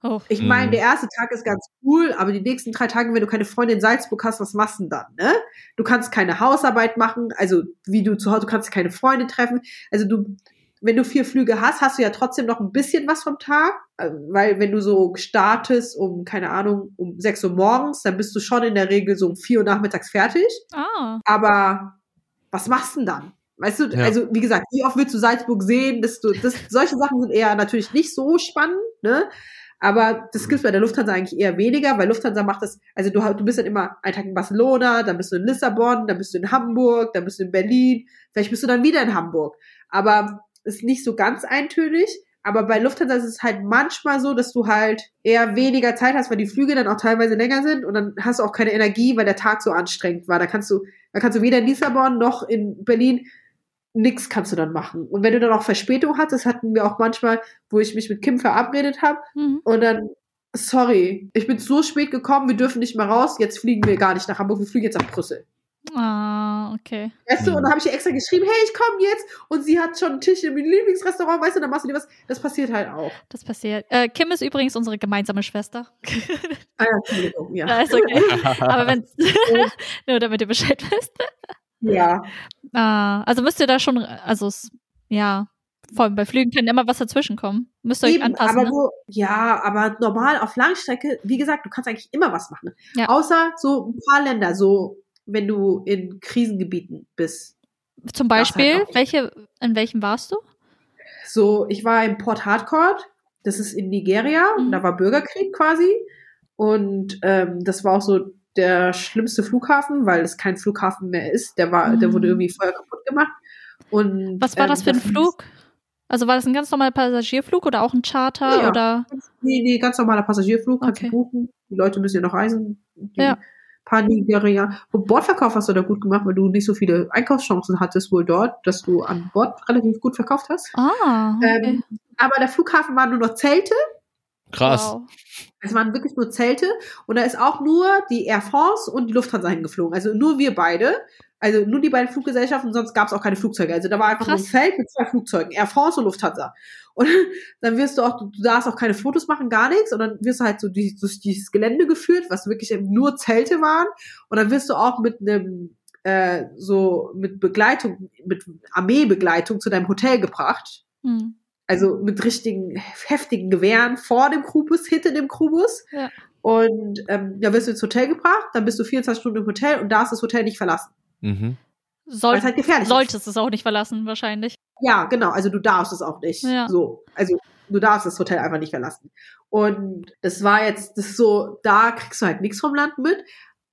Oh. Ich meine, Mhm. der erste Tag ist ganz cool, aber die nächsten drei Tage, wenn du keine Freunde in Salzburg hast, was machst du denn dann, ne? Du kannst keine Hausarbeit machen, also wie du zu Hause, du kannst keine Freunde treffen. Also du, wenn du vier Flüge hast, hast du ja trotzdem noch ein bisschen was vom Tag, äh, weil wenn du so startest um, keine Ahnung, um sechs Uhr morgens, dann bist du schon in der Regel so um vier Uhr nachmittags fertig. Ah. Aber was machst du denn dann? Weißt du, Ja. also wie gesagt, wie oft willst du Salzburg sehen? Dass du, das, solche Sachen sind eher natürlich nicht so spannend, ne? Aber das gibt's bei der Lufthansa eigentlich eher weniger, weil Lufthansa macht das, also du, du bist dann immer einen Tag in Barcelona, dann bist du in Lissabon, dann bist du in Hamburg, dann bist du in Berlin, vielleicht bist du dann wieder in Hamburg. Aber ist nicht so ganz eintönig. Aber bei Lufthansa ist es halt manchmal so, dass du halt eher weniger Zeit hast, weil die Flüge dann auch teilweise länger sind und dann hast du auch keine Energie, weil der Tag so anstrengend war. Da kannst du, da kannst du weder in Lissabon noch in Berlin nix kannst du dann machen. Und wenn du dann auch Verspätung hattest, hatten wir auch manchmal, wo ich mich mit Kim verabredet habe Mhm. und dann, sorry, ich bin so spät gekommen, wir dürfen nicht mehr raus, jetzt fliegen wir gar nicht nach Hamburg, wir fliegen jetzt nach Brüssel. Ah, okay. Weißt du, Mhm. und dann habe ich ihr extra geschrieben, hey, ich komme jetzt und sie hat schon einen Tisch im Lieblingsrestaurant, weißt du, dann machst du dir was. Das passiert halt auch. Das passiert. Äh, Kim ist übrigens unsere gemeinsame Schwester. Ah, ja, Entschuldigung, ja. Ja, ist okay. Aber wenn nur damit ihr Bescheid wisst. Ja. Ah, also müsst ihr da schon, also es, ja, vor allem bei Flügen kann immer was dazwischen kommen. Müsst ihr euch Eben, anpassen. aber ne? wo, ja, aber normal auf Langstrecke, wie gesagt, du kannst eigentlich immer was machen. Ja. Außer so ein paar Länder, so wenn du in Krisengebieten bist. Zum das Beispiel, halt welche, in welchem warst du? So, ich war in Port Harcourt, das ist in Nigeria, Mhm. und da war Bürgerkrieg quasi. Und ähm, das war auch so der schlimmste Flughafen, weil es kein Flughafen mehr ist. Der war, der Mhm. wurde irgendwie vorher kaputt gemacht. Und Was war ähm, das für ein Flug? Also war das ein ganz normaler Passagierflug oder auch ein Charter Ja. oder? Nee, nee, ganz normaler Passagierflug, kannst Okay. du buchen. Die Leute müssen ja noch reisen. Die Ja. paar Nigerianer. Und Bordverkauf hast du da gut gemacht, weil du nicht so viele Einkaufschancen hattest wohl dort, dass du an Bord relativ gut verkauft hast. Ah, okay. Ähm, aber der Flughafen waren nur noch Zelte. Krass. Wow. Es waren wirklich nur Zelte. Und da ist auch nur die Air France und die Lufthansa hingeflogen. Also nur wir beide. Also nur die beiden Fluggesellschaften, sonst gab es auch keine Flugzeuge. Also da war einfach nur ein Krass. Feld mit zwei Flugzeugen, Air France und Lufthansa. Und dann wirst du auch, du darfst auch keine Fotos machen, gar nichts. Und dann wirst du halt so durch, durch dieses Gelände geführt, was wirklich nur Zelte waren. Und dann wirst du auch mit einem, äh, so mit Begleitung, mit Armeebegleitung zu deinem Hotel gebracht. Hm. Also mit richtigen heftigen Gewehren vor dem Crewbus, hinter dem Crewbus. Ja. Und ähm, ja, wirst du ins Hotel gebracht, dann bist du 24 Stunden im Hotel und darfst das Hotel nicht verlassen. Mhm. Soll, es halt gefährlich ist. solltest es auch nicht verlassen, wahrscheinlich. Ja, genau. Also du darfst es auch nicht. Ja. So. Also du darfst das Hotel einfach nicht verlassen. Und das war jetzt, das ist so, da kriegst du halt nichts vom Land mit.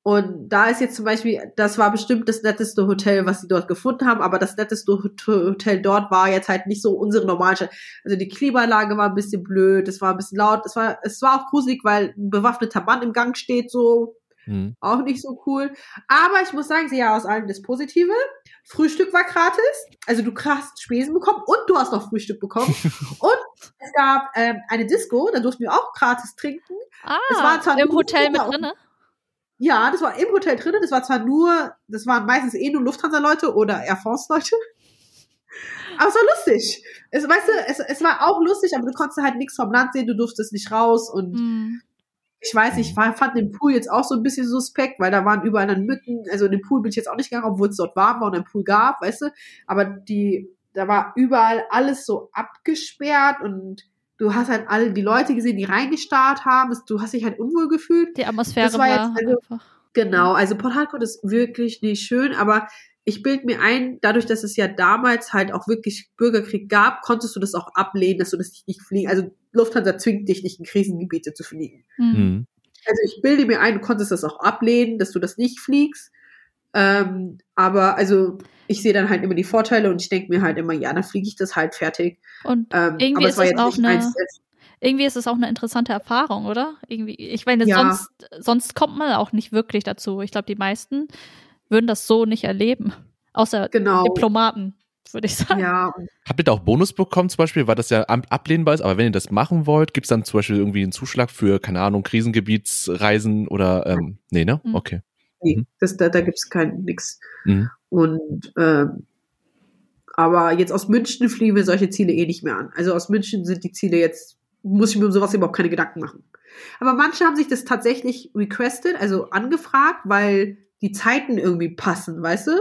Und da ist jetzt zum Beispiel, das war bestimmt das netteste Hotel, was sie dort gefunden haben, aber das netteste Hot- Hotel dort war jetzt halt nicht so unsere normale. Also die Klimaanlage war ein bisschen blöd, es war ein bisschen laut, es war, es war auch gruselig, weil ein bewaffneter Mann im Gang steht, so Mhm. auch nicht so cool. Aber ich muss sagen, ich sehe ja aus allem das Positive. Frühstück war gratis. Also du hast Spesen bekommen und du hast noch Frühstück bekommen. und es gab ähm, eine Disco, da durften wir auch gratis trinken. Ah, im Hotel mit und- drinne. Ja, das war im Hotel drinnen. Das war zwar nur, das waren meistens eh nur Lufthansa-Leute oder Air France-Leute. Aber es war lustig. Es, weißt du, es, es war auch lustig, aber du konntest halt nichts vom Land sehen, du durftest nicht raus und Hm. ich weiß nicht, ich war- fand den Pool jetzt auch so ein bisschen suspekt, weil da waren überall dann Mücken. Also in den Pool bin ich jetzt auch nicht gegangen, obwohl es dort warm war und einen Pool gab, weißt du. Aber die, da war überall alles so abgesperrt und du hast halt alle die Leute gesehen, die reingestarrt haben. Du hast dich halt unwohl gefühlt. Die Atmosphäre Das war war, jetzt also- einfach. Genau, also Port Harcourt ist wirklich nicht schön, aber ich bild mir ein, dadurch, dass es ja damals halt auch wirklich Bürgerkrieg gab, konntest du das auch ablehnen, dass du das nicht fliegen. Also Lufthansa zwingt dich nicht in Krisengebiete zu fliegen. Hm. Mhm. Also ich bilde mir ein, du konntest das auch ablehnen, dass du das nicht fliegst. Ähm, aber also ich sehe dann halt immer die Vorteile und ich denke mir halt immer, ja, dann fliege ich das halt fertig. Und Ähm, Irgendwie aber ist es war es jetzt auch nicht eine- eins, irgendwie ist es auch eine interessante Erfahrung, oder? Irgendwie, ich meine, Ja. sonst, sonst kommt man auch nicht wirklich dazu. Ich glaube, die meisten würden das so nicht erleben. Außer genau. Diplomaten, würde ich sagen. Ja, Habt ihr da auch Bonus bekommen, zum Beispiel, weil das ja ab- ablehnbar ist, aber wenn ihr das machen wollt, gibt's dann zum Beispiel irgendwie einen Zuschlag für, keine Ahnung, Krisengebietsreisen oder ähm, nee, ne? Mhm. Okay. Nee, Mhm. das, da, da gibt's kein nix. Mhm. Und ähm, aber jetzt aus München fliegen wir solche Ziele eh nicht mehr an. Also aus München sind die Ziele jetzt muss ich mir um sowas überhaupt keine Gedanken machen. Aber manche haben sich das tatsächlich requested, also angefragt, weil die Zeiten irgendwie passen, weißt du?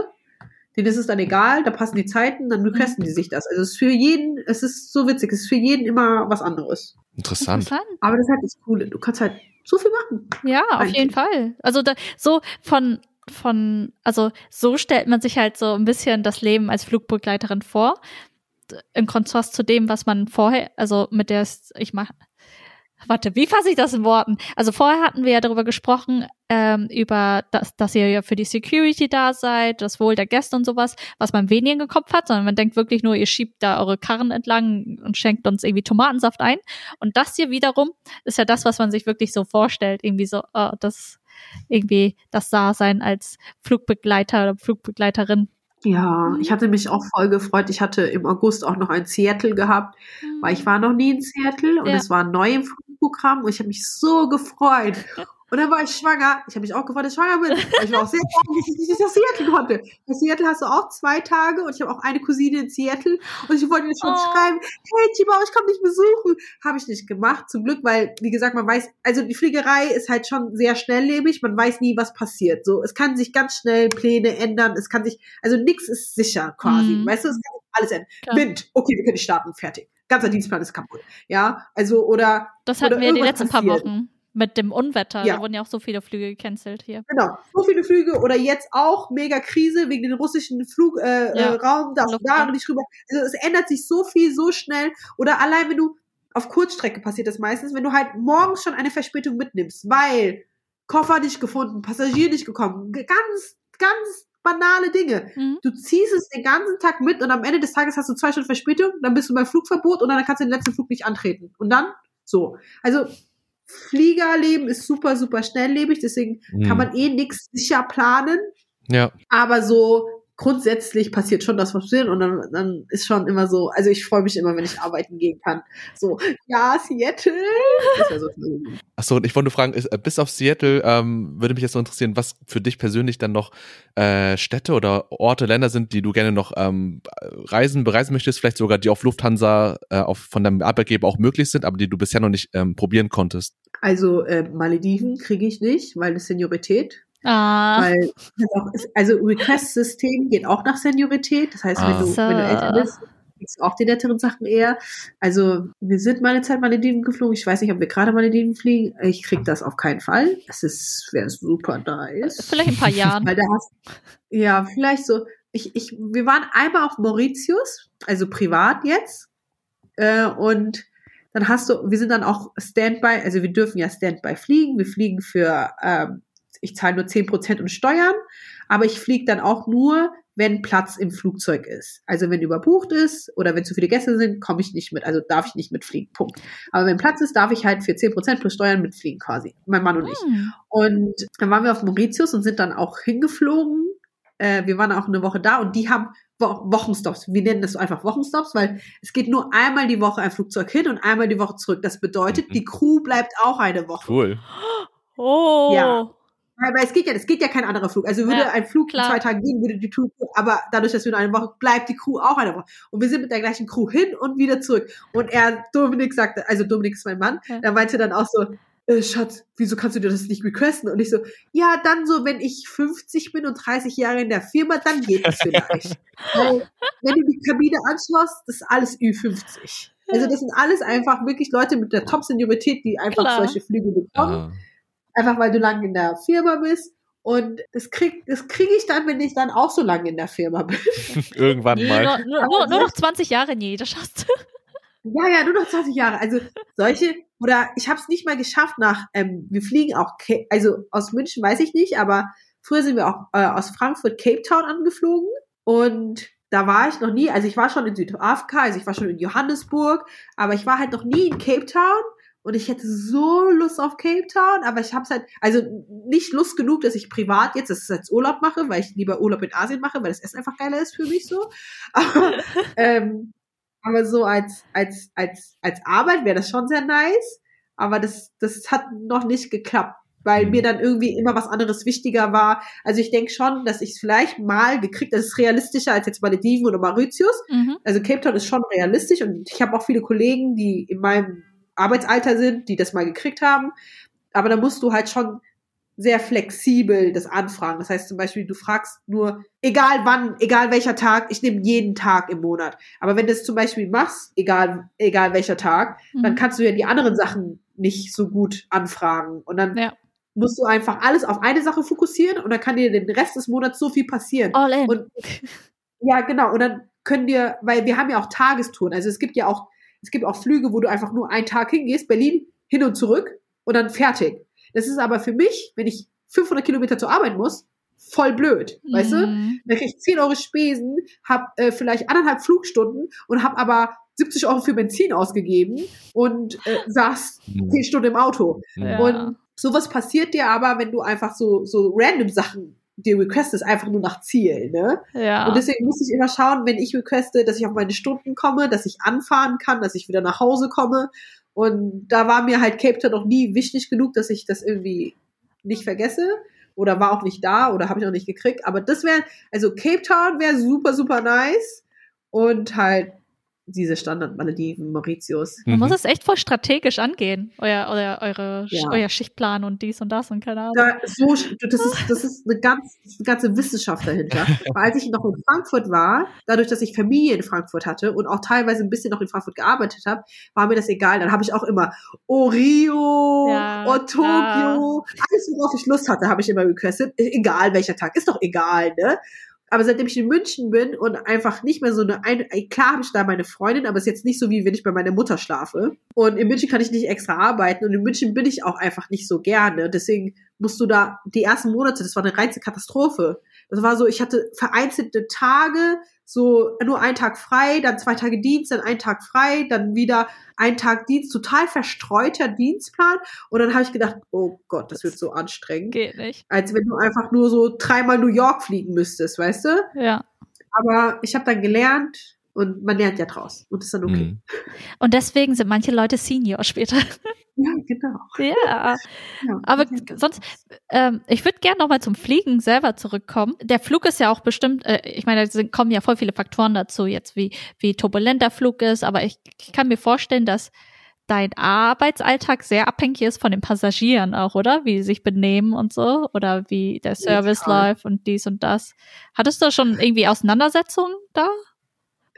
Denen ist es dann egal, da passen die Zeiten, dann requesten die sich das. Also es ist für jeden, es ist so witzig, es ist für jeden immer was anderes. Interessant. Interessant. Aber das ist halt das Coole. Du kannst halt so viel machen. Ja, auf Eigentlich. jeden Fall. Also da, so von von also so stellt man sich halt so ein bisschen das Leben als Flugbegleiterin vor im Kontrast zu dem, was man vorher, also mit der ich mache Warte, wie fasse ich das in Worten? Also vorher hatten wir ja darüber gesprochen, ähm, über das, dass ihr ja für die Security da seid, das Wohl der Gäste und sowas, was man weniger im Kopf hat, sondern man denkt wirklich nur, ihr schiebt da eure Karren entlang und schenkt uns irgendwie Tomatensaft ein. Und das hier wiederum ist ja das, was man sich wirklich so vorstellt, irgendwie so, oh, das irgendwie das Dasein als Flugbegleiter oder Flugbegleiterin. Ja, ich hatte mich auch voll gefreut. Ich hatte im August auch noch ein Seattle gehabt, weil ich war noch nie in Seattle und Ja. es war neu im Flugprogramm und ich habe mich so gefreut. Und dann war ich schwanger. Ich habe mich auch gefreut, dass ich schwanger bin. Ich war auch sehr traurig, dass ich nicht nach Seattle konnte. In Seattle hast du auch zwei Tage und ich habe auch eine Cousine in Seattle und ich wollte jetzt schon Oh. schreiben, hey Tibau, ich komme dich besuchen. Habe ich nicht gemacht, zum Glück, weil, wie gesagt, man weiß, also die Fliegerei ist halt schon sehr schnelllebig, man weiß nie, was passiert. So, es kann sich ganz schnell Pläne ändern, es kann sich, also nichts ist sicher quasi. Mhm. Weißt du, es kann alles ändern. Wind, okay, wir können starten, fertig. Ganzer Dienstplan ist kaputt. Ja, also, oder Das hatten oder wir die irgendwas letzten paar passiert. Wochen mit dem Unwetter. Ja. Da wurden ja auch so viele Flüge gecancelt hier. Genau, so viele Flüge oder jetzt auch mega Krise wegen den russischen Flugraum, äh, Ja. äh, Raum, da und da nicht rüber. Also es ändert sich so viel so schnell oder allein wenn du auf Kurzstrecke passiert das meistens, wenn du halt morgens schon eine Verspätung mitnimmst, weil Koffer nicht gefunden, Passagier nicht gekommen, ganz ganz banale Dinge. Mhm. Du ziehst es den ganzen Tag mit und am Ende des Tages hast du zwei Stunden Verspätung, dann bist du beim Flugverbot und dann kannst du den letzten Flug nicht antreten. Und dann so. Also Fliegerleben ist super, super schnelllebig, deswegen Mhm. kann man eh nichts sicher planen. Ja. Aber so grundsätzlich passiert schon das, was passiert und dann, dann ist schon immer so, also ich freue mich immer, wenn ich arbeiten gehen kann. So, ja, Seattle. Wäre so. Achso, und ich wollte nur fragen, ist, äh, bis auf Seattle ähm, würde mich jetzt so interessieren, was für dich persönlich dann noch äh, Städte oder Orte, Länder sind, die du gerne noch ähm, reisen, bereisen möchtest, vielleicht sogar die auf Lufthansa äh, auf, von deinem Arbeitgeber auch möglich sind, aber die du bisher noch nicht ähm, probieren konntest. Also äh, Malediven kriege ich nicht, weil das Seniorität. Ah, Weil also Request-System geht auch nach Seniorität. Das heißt, wenn, Ah. du, wenn du älter bist, kriegst du auch die netteren Sachen eher. Also wir sind mal eine Zeit Malediven geflogen. Ich weiß nicht, ob wir gerade Malediven fliegen. Ich krieg das auf keinen Fall. Das ist wäre super nice. vielleicht in ein paar Jahren. Weil da hast ja vielleicht so. Ich, ich, wir waren einmal auf Mauritius, also privat jetzt. Äh, und dann hast du, wir sind dann auch Standby, also wir dürfen ja Standby fliegen. Wir fliegen für, ähm, ich zahle nur 10% und Steuern, aber ich fliege dann auch nur, wenn Platz im Flugzeug ist. Also wenn überbucht ist oder wenn zu viele Gäste sind, komme ich nicht mit, also darf ich nicht mitfliegen, Punkt. Aber wenn Platz ist, darf ich halt für 10% plus Steuern mitfliegen quasi, mein Mann und ich. Hm. Und dann waren wir auf Mauritius und sind dann auch hingeflogen. Äh, wir waren auch eine Woche da und die haben Wo Wochenstops. Wir nennen das einfach Wochenstops, weil es geht nur einmal die Woche ein Flugzeug hin und einmal die Woche zurück. Das bedeutet, Mhm. die Crew bleibt auch eine Woche. Cool. Oh. Ja. Weil, weil es geht ja, es geht ja kein anderer Flug. Also würde Ja, ein Flug klar. in zwei Tagen gehen, würde die Crew, aber dadurch, dass wir nur eine Woche, bleibt die Crew auch eine Woche. Und wir sind mit der gleichen Crew hin und wieder zurück. Und er, Dominik sagte, also Dominik ist mein Mann, Ja. der meinte dann auch so, äh, Schatz, wieso kannst du dir das nicht requesten? Und ich so, ja, dann so, wenn ich 50 bin und 30 Jahre in der Firma, dann geht es vielleicht. Weil, wenn du die Kabine anschloss, das ist alles Ü50. Also das sind alles einfach wirklich Leute mit der Top-Seniorität, die einfach Klar. solche Flüge bekommen Ah. Einfach weil du lange in der Firma bist. Und das krieg, das kriege ich dann, wenn ich dann auch so lange in der Firma bin. Irgendwann mal. nur, nur, nur, nur noch 20 Jahre, nee, das schaffst du. Ja, ja, nur noch 20 Jahre. Also solche, oder ich habe es nicht mal geschafft nach, ähm, wir fliegen auch, also aus München weiß ich nicht, aber früher sind wir auch äh, aus Frankfurt Cape Town angeflogen und da war ich noch nie, also ich war schon in Südafrika, also ich war schon in Johannesburg, aber ich war halt noch nie in Cape Town und ich hätte so Lust auf Cape Town, aber ich habe es halt, also nicht Lust genug, dass ich privat jetzt das als Urlaub mache, weil ich lieber Urlaub in Asien mache, weil das Essen einfach geiler ist für mich so. Aber, ähm, aber so als, als, als, als Arbeit wäre das schon sehr nice. Aber das, das hat noch nicht geklappt, weil Mhm. mir dann irgendwie immer was anderes wichtiger war. Also ich denke schon, dass ich es vielleicht mal gekriegt, das ist realistischer als jetzt Malediven oder Mauritius. Mhm. Also Cape Town ist schon realistisch und ich habe auch viele Kollegen, die in meinem Arbeitsalter sind, die das mal gekriegt haben. Aber da musst du halt schon sehr flexibel das anfragen. Das heißt zum Beispiel, du fragst nur, egal wann, egal welcher Tag, ich nehme jeden Tag im Monat. Aber wenn du es zum Beispiel machst, egal, egal welcher Tag, mhm. dann kannst du ja die anderen Sachen nicht so gut anfragen. Und dann ja. musst du einfach alles auf eine Sache fokussieren und dann kann dir den Rest des Monats so viel passieren. All in. Und, ja, genau. Und dann können dir, weil wir haben ja auch Tagestouren. Also es gibt ja auch, es gibt auch Flüge, wo du einfach nur einen Tag hingehst, Berlin hin und zurück und dann fertig. Das ist aber für mich, wenn ich 500 Kilometer zur Arbeit muss, voll blöd, mhm. weißt du? Dann kriege ich 10 Euro Spesen, habe äh, vielleicht anderthalb Flugstunden und habe aber 70 Euro für Benzin ausgegeben und äh, saß mhm. 10 Stunden im Auto. Ja. Und sowas passiert dir aber, wenn du einfach so, so random Sachen dir requestest, einfach nur nach Ziel, ne? Ja. Und deswegen muss ich immer schauen, wenn ich requeste, dass ich auf meine Stunden komme, dass ich anfahren kann, dass ich wieder nach Hause komme und da war mir halt Cape Town noch nie wichtig genug, dass ich das irgendwie nicht vergesse oder war auch nicht da oder habe ich auch nicht gekriegt. Aber das wäre, also Cape Town wäre super, super nice und halt diese Standard-Malediven, Mauritius. Man mhm. muss es echt voll strategisch angehen, euer, euer, eure, ja. euer Schichtplan und dies und das und keine Ahnung. Da, so, das, ist, das ist eine, ganz, eine ganze Wissenschaft dahinter. Weil als ich noch in Frankfurt war, dadurch, dass ich Familie in Frankfurt hatte und auch teilweise ein bisschen noch in Frankfurt gearbeitet habe, war mir das egal. Dann habe ich auch immer Orio, ja, oh, Tokio, ja. alles, worauf ich Lust hatte, habe ich immer requestet. Egal welcher Tag, ist doch egal, ne? Aber seitdem ich in München bin und einfach nicht mehr so eine, eine klar habe ich da meine Freundin, aber es ist jetzt nicht so wie wenn ich bei meiner Mutter schlafe. Und in München kann ich nicht extra arbeiten und in München bin ich auch einfach nicht so gerne. Deswegen musst du da die ersten Monate, das war eine reinste Katastrophe. Das war so, ich hatte vereinzelte Tage, so nur ein Tag frei, dann zwei Tage Dienst, dann ein Tag frei, dann wieder ein Tag Dienst, total verstreuter Dienstplan. Und dann habe ich gedacht, oh Gott, das wird so anstrengend. Geht nicht. Als wenn du einfach nur so dreimal New York fliegen müsstest, weißt du? Ja. Aber ich habe dann gelernt, und man lernt ja draus und ist dann okay. Mhm. Und deswegen sind manche Leute Senior später. Ja, genau. Ja. ja Aber sonst, ähm, ich würde gerne nochmal zum Fliegen selber zurückkommen. Der Flug ist ja auch bestimmt, äh, ich meine, da kommen ja voll viele Faktoren dazu, jetzt wie, wie turbulent der Flug ist, aber ich, ich kann mir vorstellen, dass dein Arbeitsalltag sehr abhängig ist von den Passagieren auch, oder? Wie sie sich benehmen und so, oder wie der Service ja, läuft und dies und das. Hattest du schon irgendwie Auseinandersetzungen da?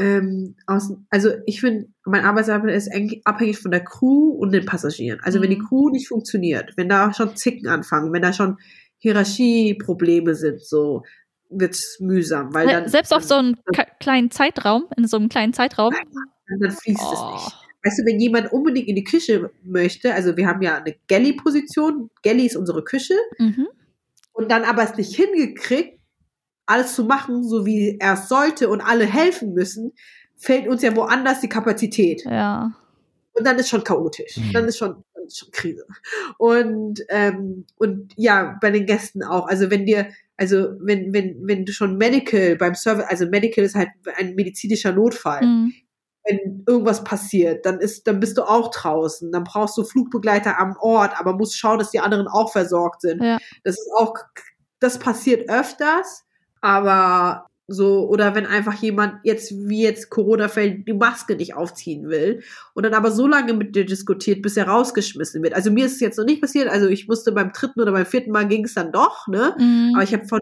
Ähm, aus, also ich finde, mein Arbeitsabend ist abhängig von der Crew und den Passagieren. Also mhm. wenn die mhm. Crew nicht funktioniert, wenn da schon Zicken anfangen, wenn da schon Hierarchieprobleme sind, so wird's mühsam, weil dann selbst auf so einem kleinen Zeitraum, in so einem kleinen Zeitraum, dann, dann fließt oh. es nicht. Weißt du, wenn jemand unbedingt in die Küche möchte, also wir haben ja eine Galley-Position, Galley ist unsere Küche, mhm. und dann aber es nicht hingekriegt, alles zu machen, so wie er es sollte und alle helfen müssen, fällt uns ja woanders die Kapazität. Ja. Und dann ist schon chaotisch. Mhm. Dann ist schon, dann ist schon Krise. Und, ähm, und ja, bei den Gästen auch. Also wenn dir, also wenn, wenn, wenn du schon Medical beim Service, also Medical ist halt ein medizinischer Notfall. Mhm. Wenn irgendwas passiert, dann ist, dann bist du auch draußen. Dann brauchst du Flugbegleiter am Ort, aber musst schauen, dass die anderen auch versorgt sind. Ja. Das ist auch, das passiert öfters. Aber so, oder wenn einfach jemand jetzt, wie jetzt Corona fällt, die Maske nicht aufziehen will und dann aber so lange mit dir diskutiert, bis er rausgeschmissen wird. Also mir ist es jetzt noch nicht passiert, also ich musste beim dritten oder beim vierten Mal ging es dann doch, ne? Mhm. Aber ich habe von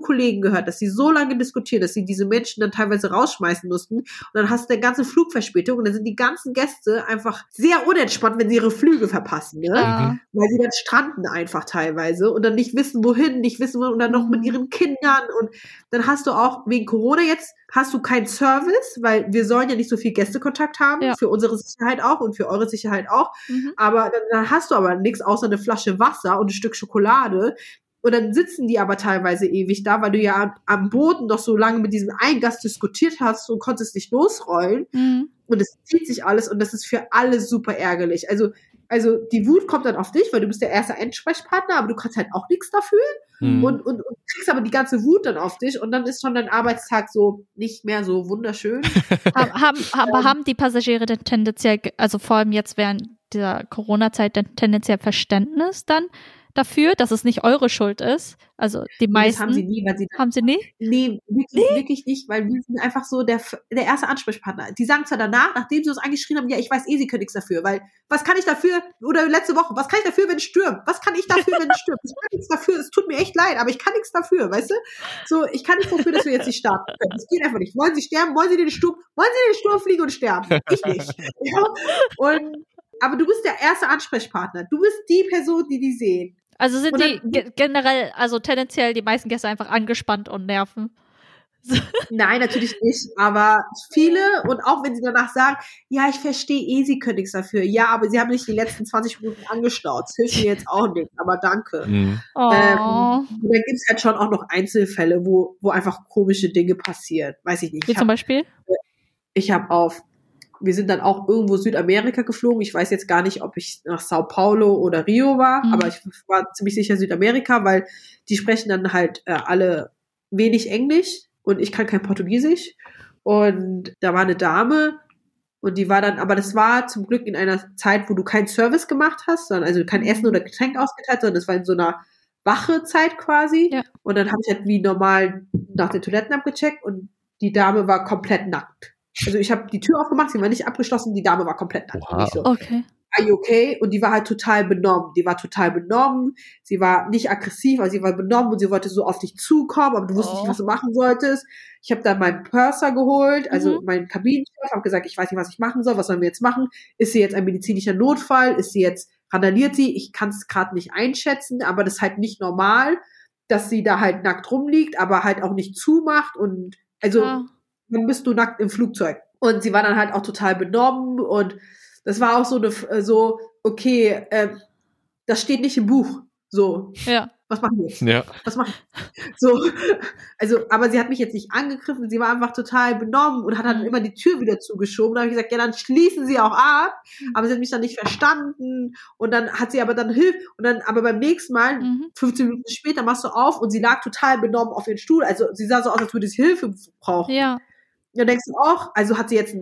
Kollegen gehört, dass sie so lange diskutieren, dass sie diese Menschen dann teilweise rausschmeißen mussten. Und dann hast du eine ganze Flugverspätung und dann sind die ganzen Gäste einfach sehr unentspannt, wenn sie ihre Flüge verpassen, ne? Ja. Weil sie dann stranden einfach teilweise und dann nicht wissen, wohin, nicht wissen, und dann noch mit mhm. ihren Kindern. Und dann hast du auch wegen Corona jetzt hast du keinen Service, weil wir sollen ja nicht so viel Gästekontakt haben, ja. für unsere Sicherheit auch und für eure Sicherheit auch. Mhm. Aber dann, dann, hast du aber nichts außer eine Flasche Wasser und ein Stück Schokolade. Und dann sitzen die aber teilweise ewig da, weil du ja am Boden doch so lange mit diesem Eingast diskutiert hast und konntest nicht losrollen. Mhm. Und es zieht sich alles und das ist für alle super ärgerlich. Also, also die Wut kommt dann auf dich, weil du bist der erste Ansprechpartner, aber du kannst halt auch nichts dafür. Mhm. Und, und, und kriegst aber die ganze Wut dann auf dich und dann ist schon dein Arbeitstag so nicht mehr so wunderschön. haben, haben, aber haben die Passagiere denn tendenziell, also vor allem jetzt während dieser Corona-Zeit, tendenziell Verständnis dann dafür, dass es nicht eure Schuld ist. Also die Nee, meisten Das haben sie nie, weil sie haben sie nie. Nee, wirklich, wirklich nicht, weil wir sind einfach so der, der erste Ansprechpartner. Die sagen zwar danach, nachdem sie uns angeschrien haben, ja, ich weiß eh, sie können nichts dafür, weil was kann ich dafür, oder letzte Woche, was kann ich dafür, wenn es stürmt? Was kann ich dafür, wenn es stürmt? Ich kann nichts dafür, es tut mir echt leid, aber ich kann nichts dafür, weißt du? So, ich kann nichts dafür, dass wir jetzt nicht starten können. Das geht einfach nicht. Wollen sie sterben? Wollen sie den Sturm, wollen sie den Sturm fliegen und sterben? Ich nicht. Ja? Und, aber du bist der erste Ansprechpartner. Du bist die Person, die die sehen. Also sind die dann- ge generell, also tendenziell die meisten Gäste einfach angespannt und nerven. Nein, natürlich nicht. Aber viele und auch wenn sie danach sagen, ja, ich verstehe eh, sie können nichts dafür. Ja, aber sie haben nicht die letzten 20 Minuten angestaut. Das hilft mir jetzt auch nicht. Aber danke. Mhm. Oh. Ähm, Und dann gibt's halt schon auch noch Einzelfälle, wo, wo einfach komische Dinge passieren. Weiß ich nicht. Wie Ich zum habe Beispiel? hab auf, wir sind dann auch irgendwo Südamerika geflogen. Ich weiß jetzt gar nicht, ob ich nach Sao Paulo oder Rio war, Mhm. aber ich war ziemlich sicher Südamerika, weil die sprechen dann halt äh, alle wenig Englisch und ich kann kein Portugiesisch. Und da war eine Dame und die war dann, aber das war zum Glück in einer Zeit, wo du keinen Service gemacht hast, sondern also kein Essen oder Getränk ausgeteilt, sondern das war in so einer Wachezeit quasi. Ja. Und dann habe ich halt wie normal nach den Toiletten abgecheckt und die Dame war komplett nackt. Also ich habe die Tür aufgemacht, sie war nicht abgeschlossen, die Dame war komplett nackt. Ich so, Okay. are you okay? Und die war halt total benommen. Die war total benommen. Sie war nicht aggressiv, aber sie war benommen und sie wollte so auf dich zukommen, aber du wusstest Oh. nicht, was du machen solltest. Ich habe dann meinen Purser geholt, also Mhm. meinen Kabinenchef, habe gesagt, ich weiß nicht, was ich machen soll, was sollen wir jetzt machen? Ist sie jetzt ein medizinischer Notfall? Ist sie jetzt, randaliert sie? Ich kann es gerade nicht einschätzen, aber das ist halt nicht normal, dass sie da halt nackt rumliegt, aber halt auch nicht zumacht und also Ah. Dann bist du nackt im Flugzeug. Und sie war dann halt auch total benommen und das war auch so eine, äh, so, okay, ähm, das steht nicht im Buch. So, Ja. was machen wir jetzt? Ja. Was machen wir? So, also, aber sie hat mich jetzt nicht angegriffen, sie war einfach total benommen und hat dann immer die Tür wieder zugeschoben. Da habe ich gesagt, ja, dann schließen sie auch ab. Aber sie hat mich dann nicht verstanden und dann hat sie aber dann Hilfe und dann, aber beim nächsten Mal Mhm. 15 Minuten später machst du auf und sie lag total benommen auf ihren Stuhl. Also sie sah so aus, als würde sie Hilfe brauchen. Ja. Dann denkst du auch, also hat sie jetzt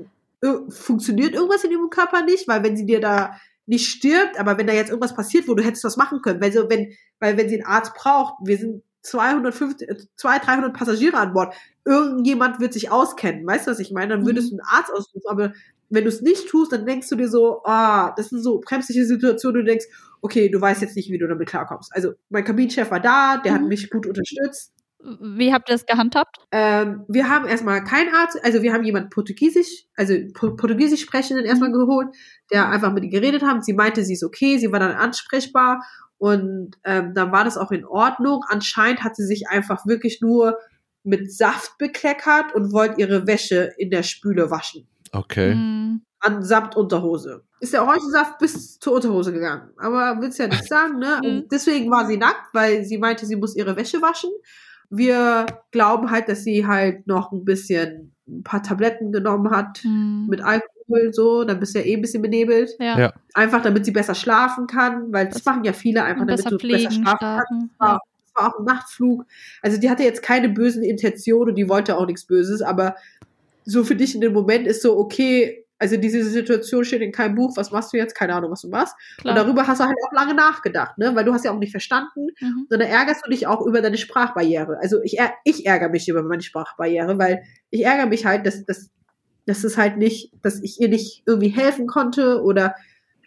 ir- funktioniert irgendwas in ihrem Körper nicht, weil wenn sie dir da nicht stirbt, aber wenn da jetzt irgendwas passiert, wo du hättest was machen können, weil so, wenn, weil wenn sie einen Arzt braucht, wir sind 250, äh, 200, 300 Passagiere an Bord, irgendjemand wird sich auskennen, weißt du, was ich meine? Dann würdest du einen Arzt ausrufen, aber wenn du es nicht tust, dann denkst du dir so, ah, das sind so bremsliche Situationen, du denkst, okay, du weißt jetzt nicht, wie du damit klarkommst. Also mein Kabinenchef war da, der hat Mhm. mich gut unterstützt, Wie habt ihr das gehandhabt? ähm, wir haben erstmal keinen Arzt, also wir haben jemanden Portugiesisch, also Po- Portugiesisch sprechenden erstmal geholt, der einfach mit ihr geredet hat. Sie meinte, sie ist okay, sie war dann ansprechbar und ähm, dann war das auch in Ordnung. Anscheinend hat sie sich einfach wirklich nur mit Saft bekleckert und wollte ihre Wäsche in der Spüle waschen. Okay. Hm. An samt Unterhose. Ist der Orangensaft bis zur Unterhose gegangen. Aber willst ja nicht sagen, ne? Mhm. Deswegen war sie nackt, weil sie meinte, sie muss ihre Wäsche waschen. Wir glauben halt, dass sie halt noch ein bisschen ein paar Tabletten genommen hat Hm. mit Alkohol so, dann bist du ja eh ein bisschen benebelt. Ja. Ja. Einfach damit sie besser schlafen kann, weil das, Das- machen ja viele einfach, damit besser du besser pflegen, schlafen kannst. schlafen. Ja. Ja. Das war auch ein Nachtflug. Also die hatte jetzt keine bösen Intentionen und die wollte auch nichts Böses, aber so für dich in dem Moment ist so, okay, also diese Situation steht in keinem Buch, was machst du jetzt? Keine Ahnung, was du machst. Klar. Und darüber hast du halt auch lange nachgedacht, ne? Weil du hast ja auch nicht verstanden, Mhm. sondern ärgerst du dich auch über deine Sprachbarriere. Also ich, är- ich ärgere mich über meine Sprachbarriere, weil ich ärgere mich halt, dass, dass, dass es halt nicht, dass ich ihr nicht irgendwie helfen konnte oder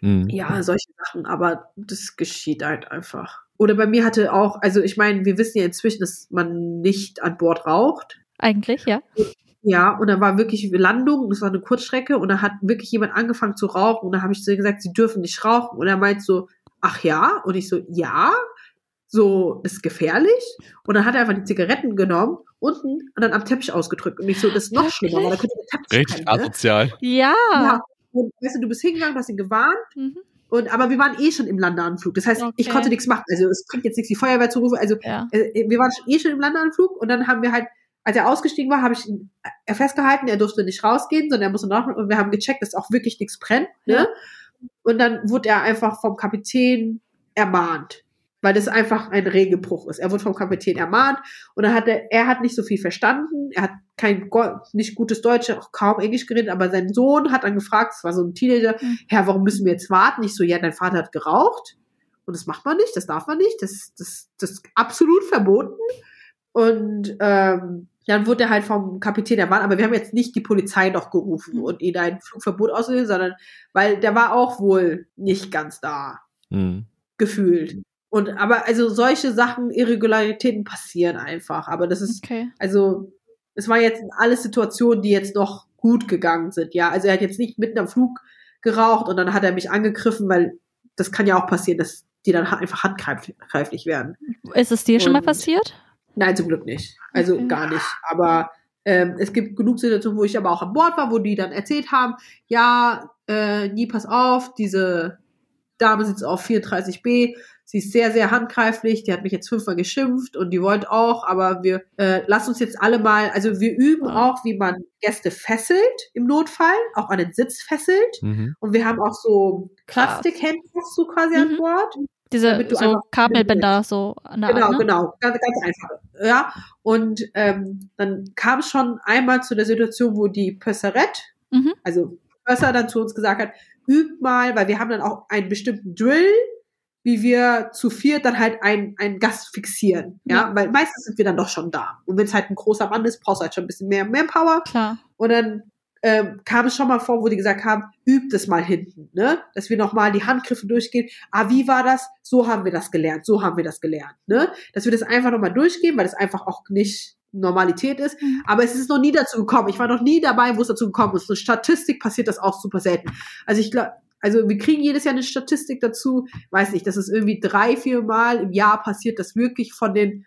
Mhm. ja, solche Sachen, aber das geschieht halt einfach. Oder bei mir hatte auch, also ich meine, wir wissen ja inzwischen, dass man nicht an Bord raucht. Eigentlich, ja. Ja, und dann war wirklich Landung, das war eine Kurzstrecke, und da hat wirklich jemand angefangen zu rauchen, und dann habe ich zu ihr gesagt, sie dürfen nicht rauchen. Und er meint so, ach ja? Und ich so, ja? So, ist gefährlich? Und dann hat er einfach die Zigaretten genommen, unten, und dann am Teppich ausgedrückt. Und ich so, das ist noch schlimmer, weil da könnte der Teppich Richtig brennen, ne? asozial. Ja. Ja. Und weißt du, du bist hingegangen, du hast ihn gewarnt, Mhm. und, aber wir waren eh schon im Landeanflug. Das heißt, ich Okay. konnte nichts machen. Also es bringt jetzt nichts, die Feuerwehr zu rufen. Also Ja. äh, wir waren eh schon im Landeanflug und dann haben wir halt, als er ausgestiegen war, habe ich ihn äh, festgehalten, er durfte nicht rausgehen, sondern er musste noch, und wir haben gecheckt, dass auch wirklich nichts brennt. Ne? Und dann wurde er einfach vom Kapitän ermahnt. Weil das einfach ein Regelbruch ist. Er wurde vom Kapitän ermahnt und dann hat er, er hat nicht so viel verstanden. Er hat kein nicht gutes Deutsch, auch kaum Englisch geredet, aber sein Sohn hat dann gefragt, es war so ein Teenager, Mhm. Herr, warum müssen wir jetzt warten? Ich so, ja, dein Vater hat geraucht Und das macht man nicht, das darf man nicht, das, das, das ist absolut verboten. Und ähm, dann wurde er halt vom Kapitän der Bahn, aber wir haben jetzt nicht die Polizei noch gerufen Mhm. und ihn ein Flugverbot ausgelöst, sondern weil der war auch wohl nicht ganz da Mhm. gefühlt. Und aber also solche Sachen, Irregularitäten passieren einfach. Aber das ist Okay. also es war jetzt alles Situationen, die jetzt noch gut gegangen sind. Ja, also er hat jetzt nicht mitten am Flug geraucht und dann hat er mich angegriffen, weil das kann ja auch passieren, dass die dann einfach handgreiflich werden. Ist es dir schon mal Und- passiert? Nein, zum Glück nicht. Also Okay. gar nicht. Aber ähm, es gibt genug Situationen, wo ich aber auch an Bord war, wo die dann erzählt haben, ja, äh, nie pass auf, diese Dame sitzt auf 34b, sie ist sehr, sehr handgreiflich, die hat mich jetzt fünfmal geschimpft und die wollte auch, aber wir äh, lassen uns jetzt alle mal, also wir üben auch, wie man Gäste fesselt im Notfall, auch an den Sitz fesselt. Mhm. Und wir haben auch so. Plastikhandcuffs so quasi an Mhm. Bord. Diese so Kabelbänder so an der Genau, Art, ne? genau, ganz, ganz einfach. Ja, und ähm, dann kam es schon einmal zu der Situation, wo die Pösseret, Mhm. also Pösser dann zu uns gesagt hat, übt mal, weil wir haben dann auch einen bestimmten Drill, wie wir zu viert dann halt einen, einen Gast fixieren. Ja? Ja. weil meistens sind wir dann doch schon da. Und wenn es halt ein großer Mann ist, brauchst du halt schon ein bisschen mehr Manpower. Klar. Und dann ähm, kam es schon mal vor, wo die gesagt haben, übt es mal hinten, ne? Dass wir nochmal die Handgriffe durchgehen. Ah, wie war das? So haben wir das gelernt, so haben wir das gelernt, ne? Dass wir das einfach nochmal durchgehen, weil das einfach auch nicht Normalität ist. Mhm. Aber es ist noch nie dazu gekommen. Ich war noch nie dabei, wo es dazu gekommen ist. In Statistik passiert das auch super selten. Also ich glaube, also wir kriegen jedes Jahr eine Statistik dazu. Weiß nicht, das ist irgendwie drei, vier Mal im Jahr passiert das wirklich von den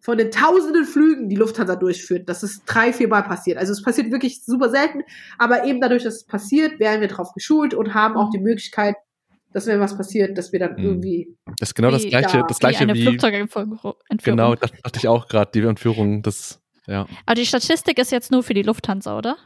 von den tausenden Flügen, die Lufthansa durchführt, dass es drei, vier Mal passiert. Also es passiert wirklich super selten, aber eben dadurch, dass es passiert, werden wir darauf geschult und haben auch die Möglichkeit, dass wenn was passiert, dass wir dann Mhm. irgendwie Das ist genau das Wie- gleiche, ja, das Wie gleiche eine wie, Flugzeugentführung. genau, das dachte ich auch gerade, die Entführung, das, ja. Aber die Statistik ist jetzt nur für die Lufthansa, oder?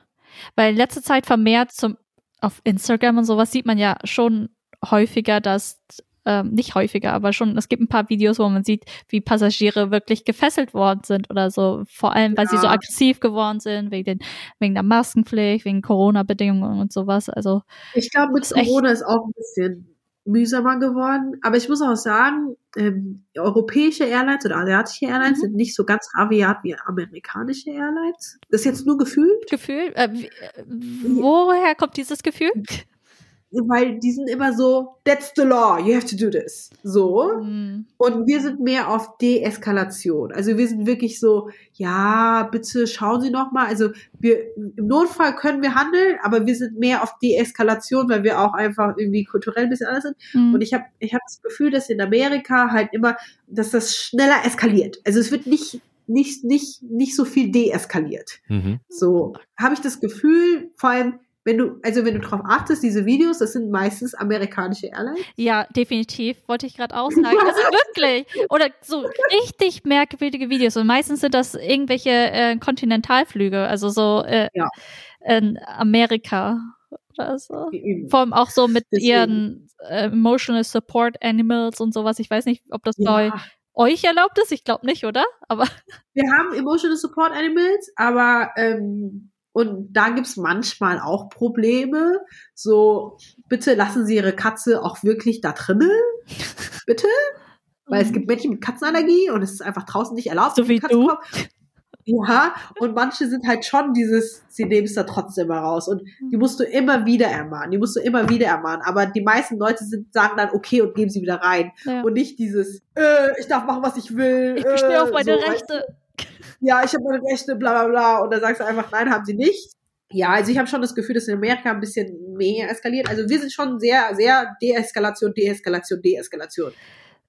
Weil in letzter Zeit vermehrt zum, auf Instagram und sowas sieht man ja schon häufiger, dass, ähm, nicht häufiger, aber schon, es gibt ein paar Videos, wo man sieht, wie Passagiere wirklich gefesselt worden sind oder so. Vor allem, weil sie so Ja. aggressiv geworden sind, wegen, den, wegen der Maskenpflicht, wegen Corona-Bedingungen und sowas. Also, Ich glaube, mit ist Corona ist auch ein bisschen mühsamer geworden. Aber ich muss auch sagen, ähm, europäische Airlines oder asiatische Airlines Mhm. sind nicht so ganz rabiat wie amerikanische Airlines. Das ist jetzt nur gefühlt, Gefühl, äh, äh, woher kommt dieses Gefühl? Weil die sind immer so, that's the law, you have to do this. So. Hm, Und wir sind mehr auf Deeskalation. Also wir sind wirklich so, ja, bitte schauen Sie noch mal. Also wir im Notfall können wir handeln, aber wir sind mehr auf Deeskalation, weil wir auch einfach irgendwie kulturell ein bisschen anders sind. hm. Und ich habe ich hab das Gefühl, dass in Amerika halt immer, dass das schneller eskaliert. Also es wird nicht nicht nicht nicht so viel deeskaliert. Mhm. So habe ich das Gefühl, vor allem wenn du, also wenn du drauf achtest, diese Videos, das sind meistens amerikanische Airlines. Ja, definitiv, wollte ich gerade auch sagen. Also wirklich. Oder so richtig merkwürdige Videos. Und meistens sind das irgendwelche äh, Kontinentalflüge, also so äh, Ja. in Amerika oder so. Eben. Vor allem auch so mit Deswegen. ihren äh, Emotional Support Animals und sowas. Ich weiß nicht, ob das bei Ja. euch erlaubt ist. Ich glaube nicht, oder? Aber Wir haben Emotional Support Animals, aber ähm, und da gibt's manchmal auch Probleme. So, bitte lassen Sie Ihre Katze auch wirklich da drinnen. Bitte? Weil es gibt Menschen mit Katzenallergie und es ist einfach draußen nicht erlaubt. So wie du. Ja, und manche sind halt schon dieses, sie nehmen es da trotzdem mal raus. Und die musst du immer wieder ermahnen. Die musst du immer wieder ermahnen. Aber die meisten Leute sind, sagen dann okay und geben sie wieder rein. ja. Und nicht dieses, äh, ich darf machen, was ich will. ich bestehe auf äh, meine so? Rechte. Ja, ich habe meine Rechte, bla bla bla. Und dann sagst du einfach, nein, haben sie nicht. Ja, also ich habe schon das Gefühl, dass in Amerika ein bisschen mehr eskaliert. Also wir sind schon sehr, sehr Deeskalation, Deeskalation, Deeskalation.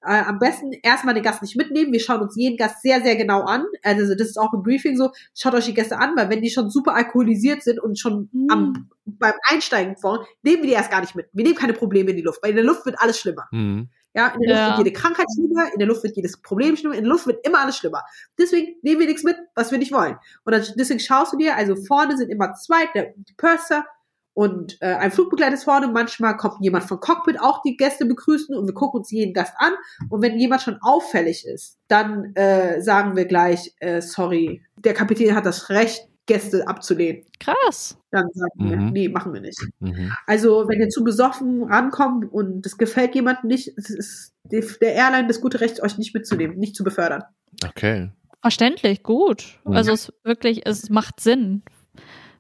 Äh, am besten erstmal den Gast nicht mitnehmen. Wir schauen uns jeden Gast sehr, sehr genau an. Also das ist auch im Briefing so. Schaut euch die Gäste an, weil wenn die schon super alkoholisiert sind und schon Hm. am, beim Einsteigen vor, nehmen wir die erst gar nicht mit. Wir nehmen keine Probleme in die Luft, weil in der Luft wird alles schlimmer. Mhm. Ja, in der Luft Ja. wird jede Krankheit schlimmer, in der Luft wird jedes Problem schlimmer, in der Luft wird immer alles schlimmer. Deswegen nehmen wir nichts mit, was wir nicht wollen. Und dann, deswegen schaust du dir, also vorne sind immer zwei, der die Purser und äh, ein Flugbegleiter ist vorne. Manchmal kommt jemand von Cockpit auch die Gäste begrüßen und wir gucken uns jeden Gast an. Und wenn jemand schon auffällig ist, dann äh, sagen wir gleich, äh, sorry, der Kapitän hat das Recht, Gäste abzulehnen. Krass. Dann sagen wir, Mhm. nee, machen wir nicht. Mhm. Also, wenn ihr zu besoffen rankommt und das gefällt jemandem nicht, es ist, der Airline das gute Recht, euch nicht mitzunehmen, nicht zu befördern. Okay. Verständlich, gut. Mhm. Also es ist wirklich, es macht Sinn.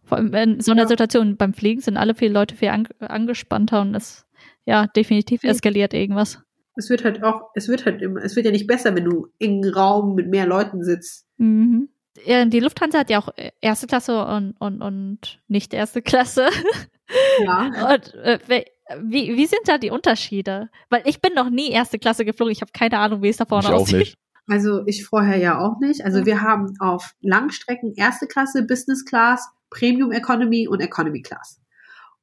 Vor allem in so einer Ja. Situation beim Fliegen sind alle viele Leute viel ang angespannter und es ja definitiv eskaliert irgendwas. Es wird halt auch, es wird halt immer, es wird ja nicht besser, wenn du in einem Raum mit mehr Leuten sitzt. Mhm. Ja, die Lufthansa hat ja auch äh, erste Klasse und, und, und nicht erste Klasse. Ja. Und äh, wie, wie sind da die Unterschiede? Weil ich bin noch nie erste Klasse geflogen. Ich habe keine Ahnung, wie es da vorne Ich auch aussieht. nicht. Also ich vorher ja auch nicht. Also wir haben auf Langstrecken erste Klasse, Business Class, Premium Economy und Economy Class.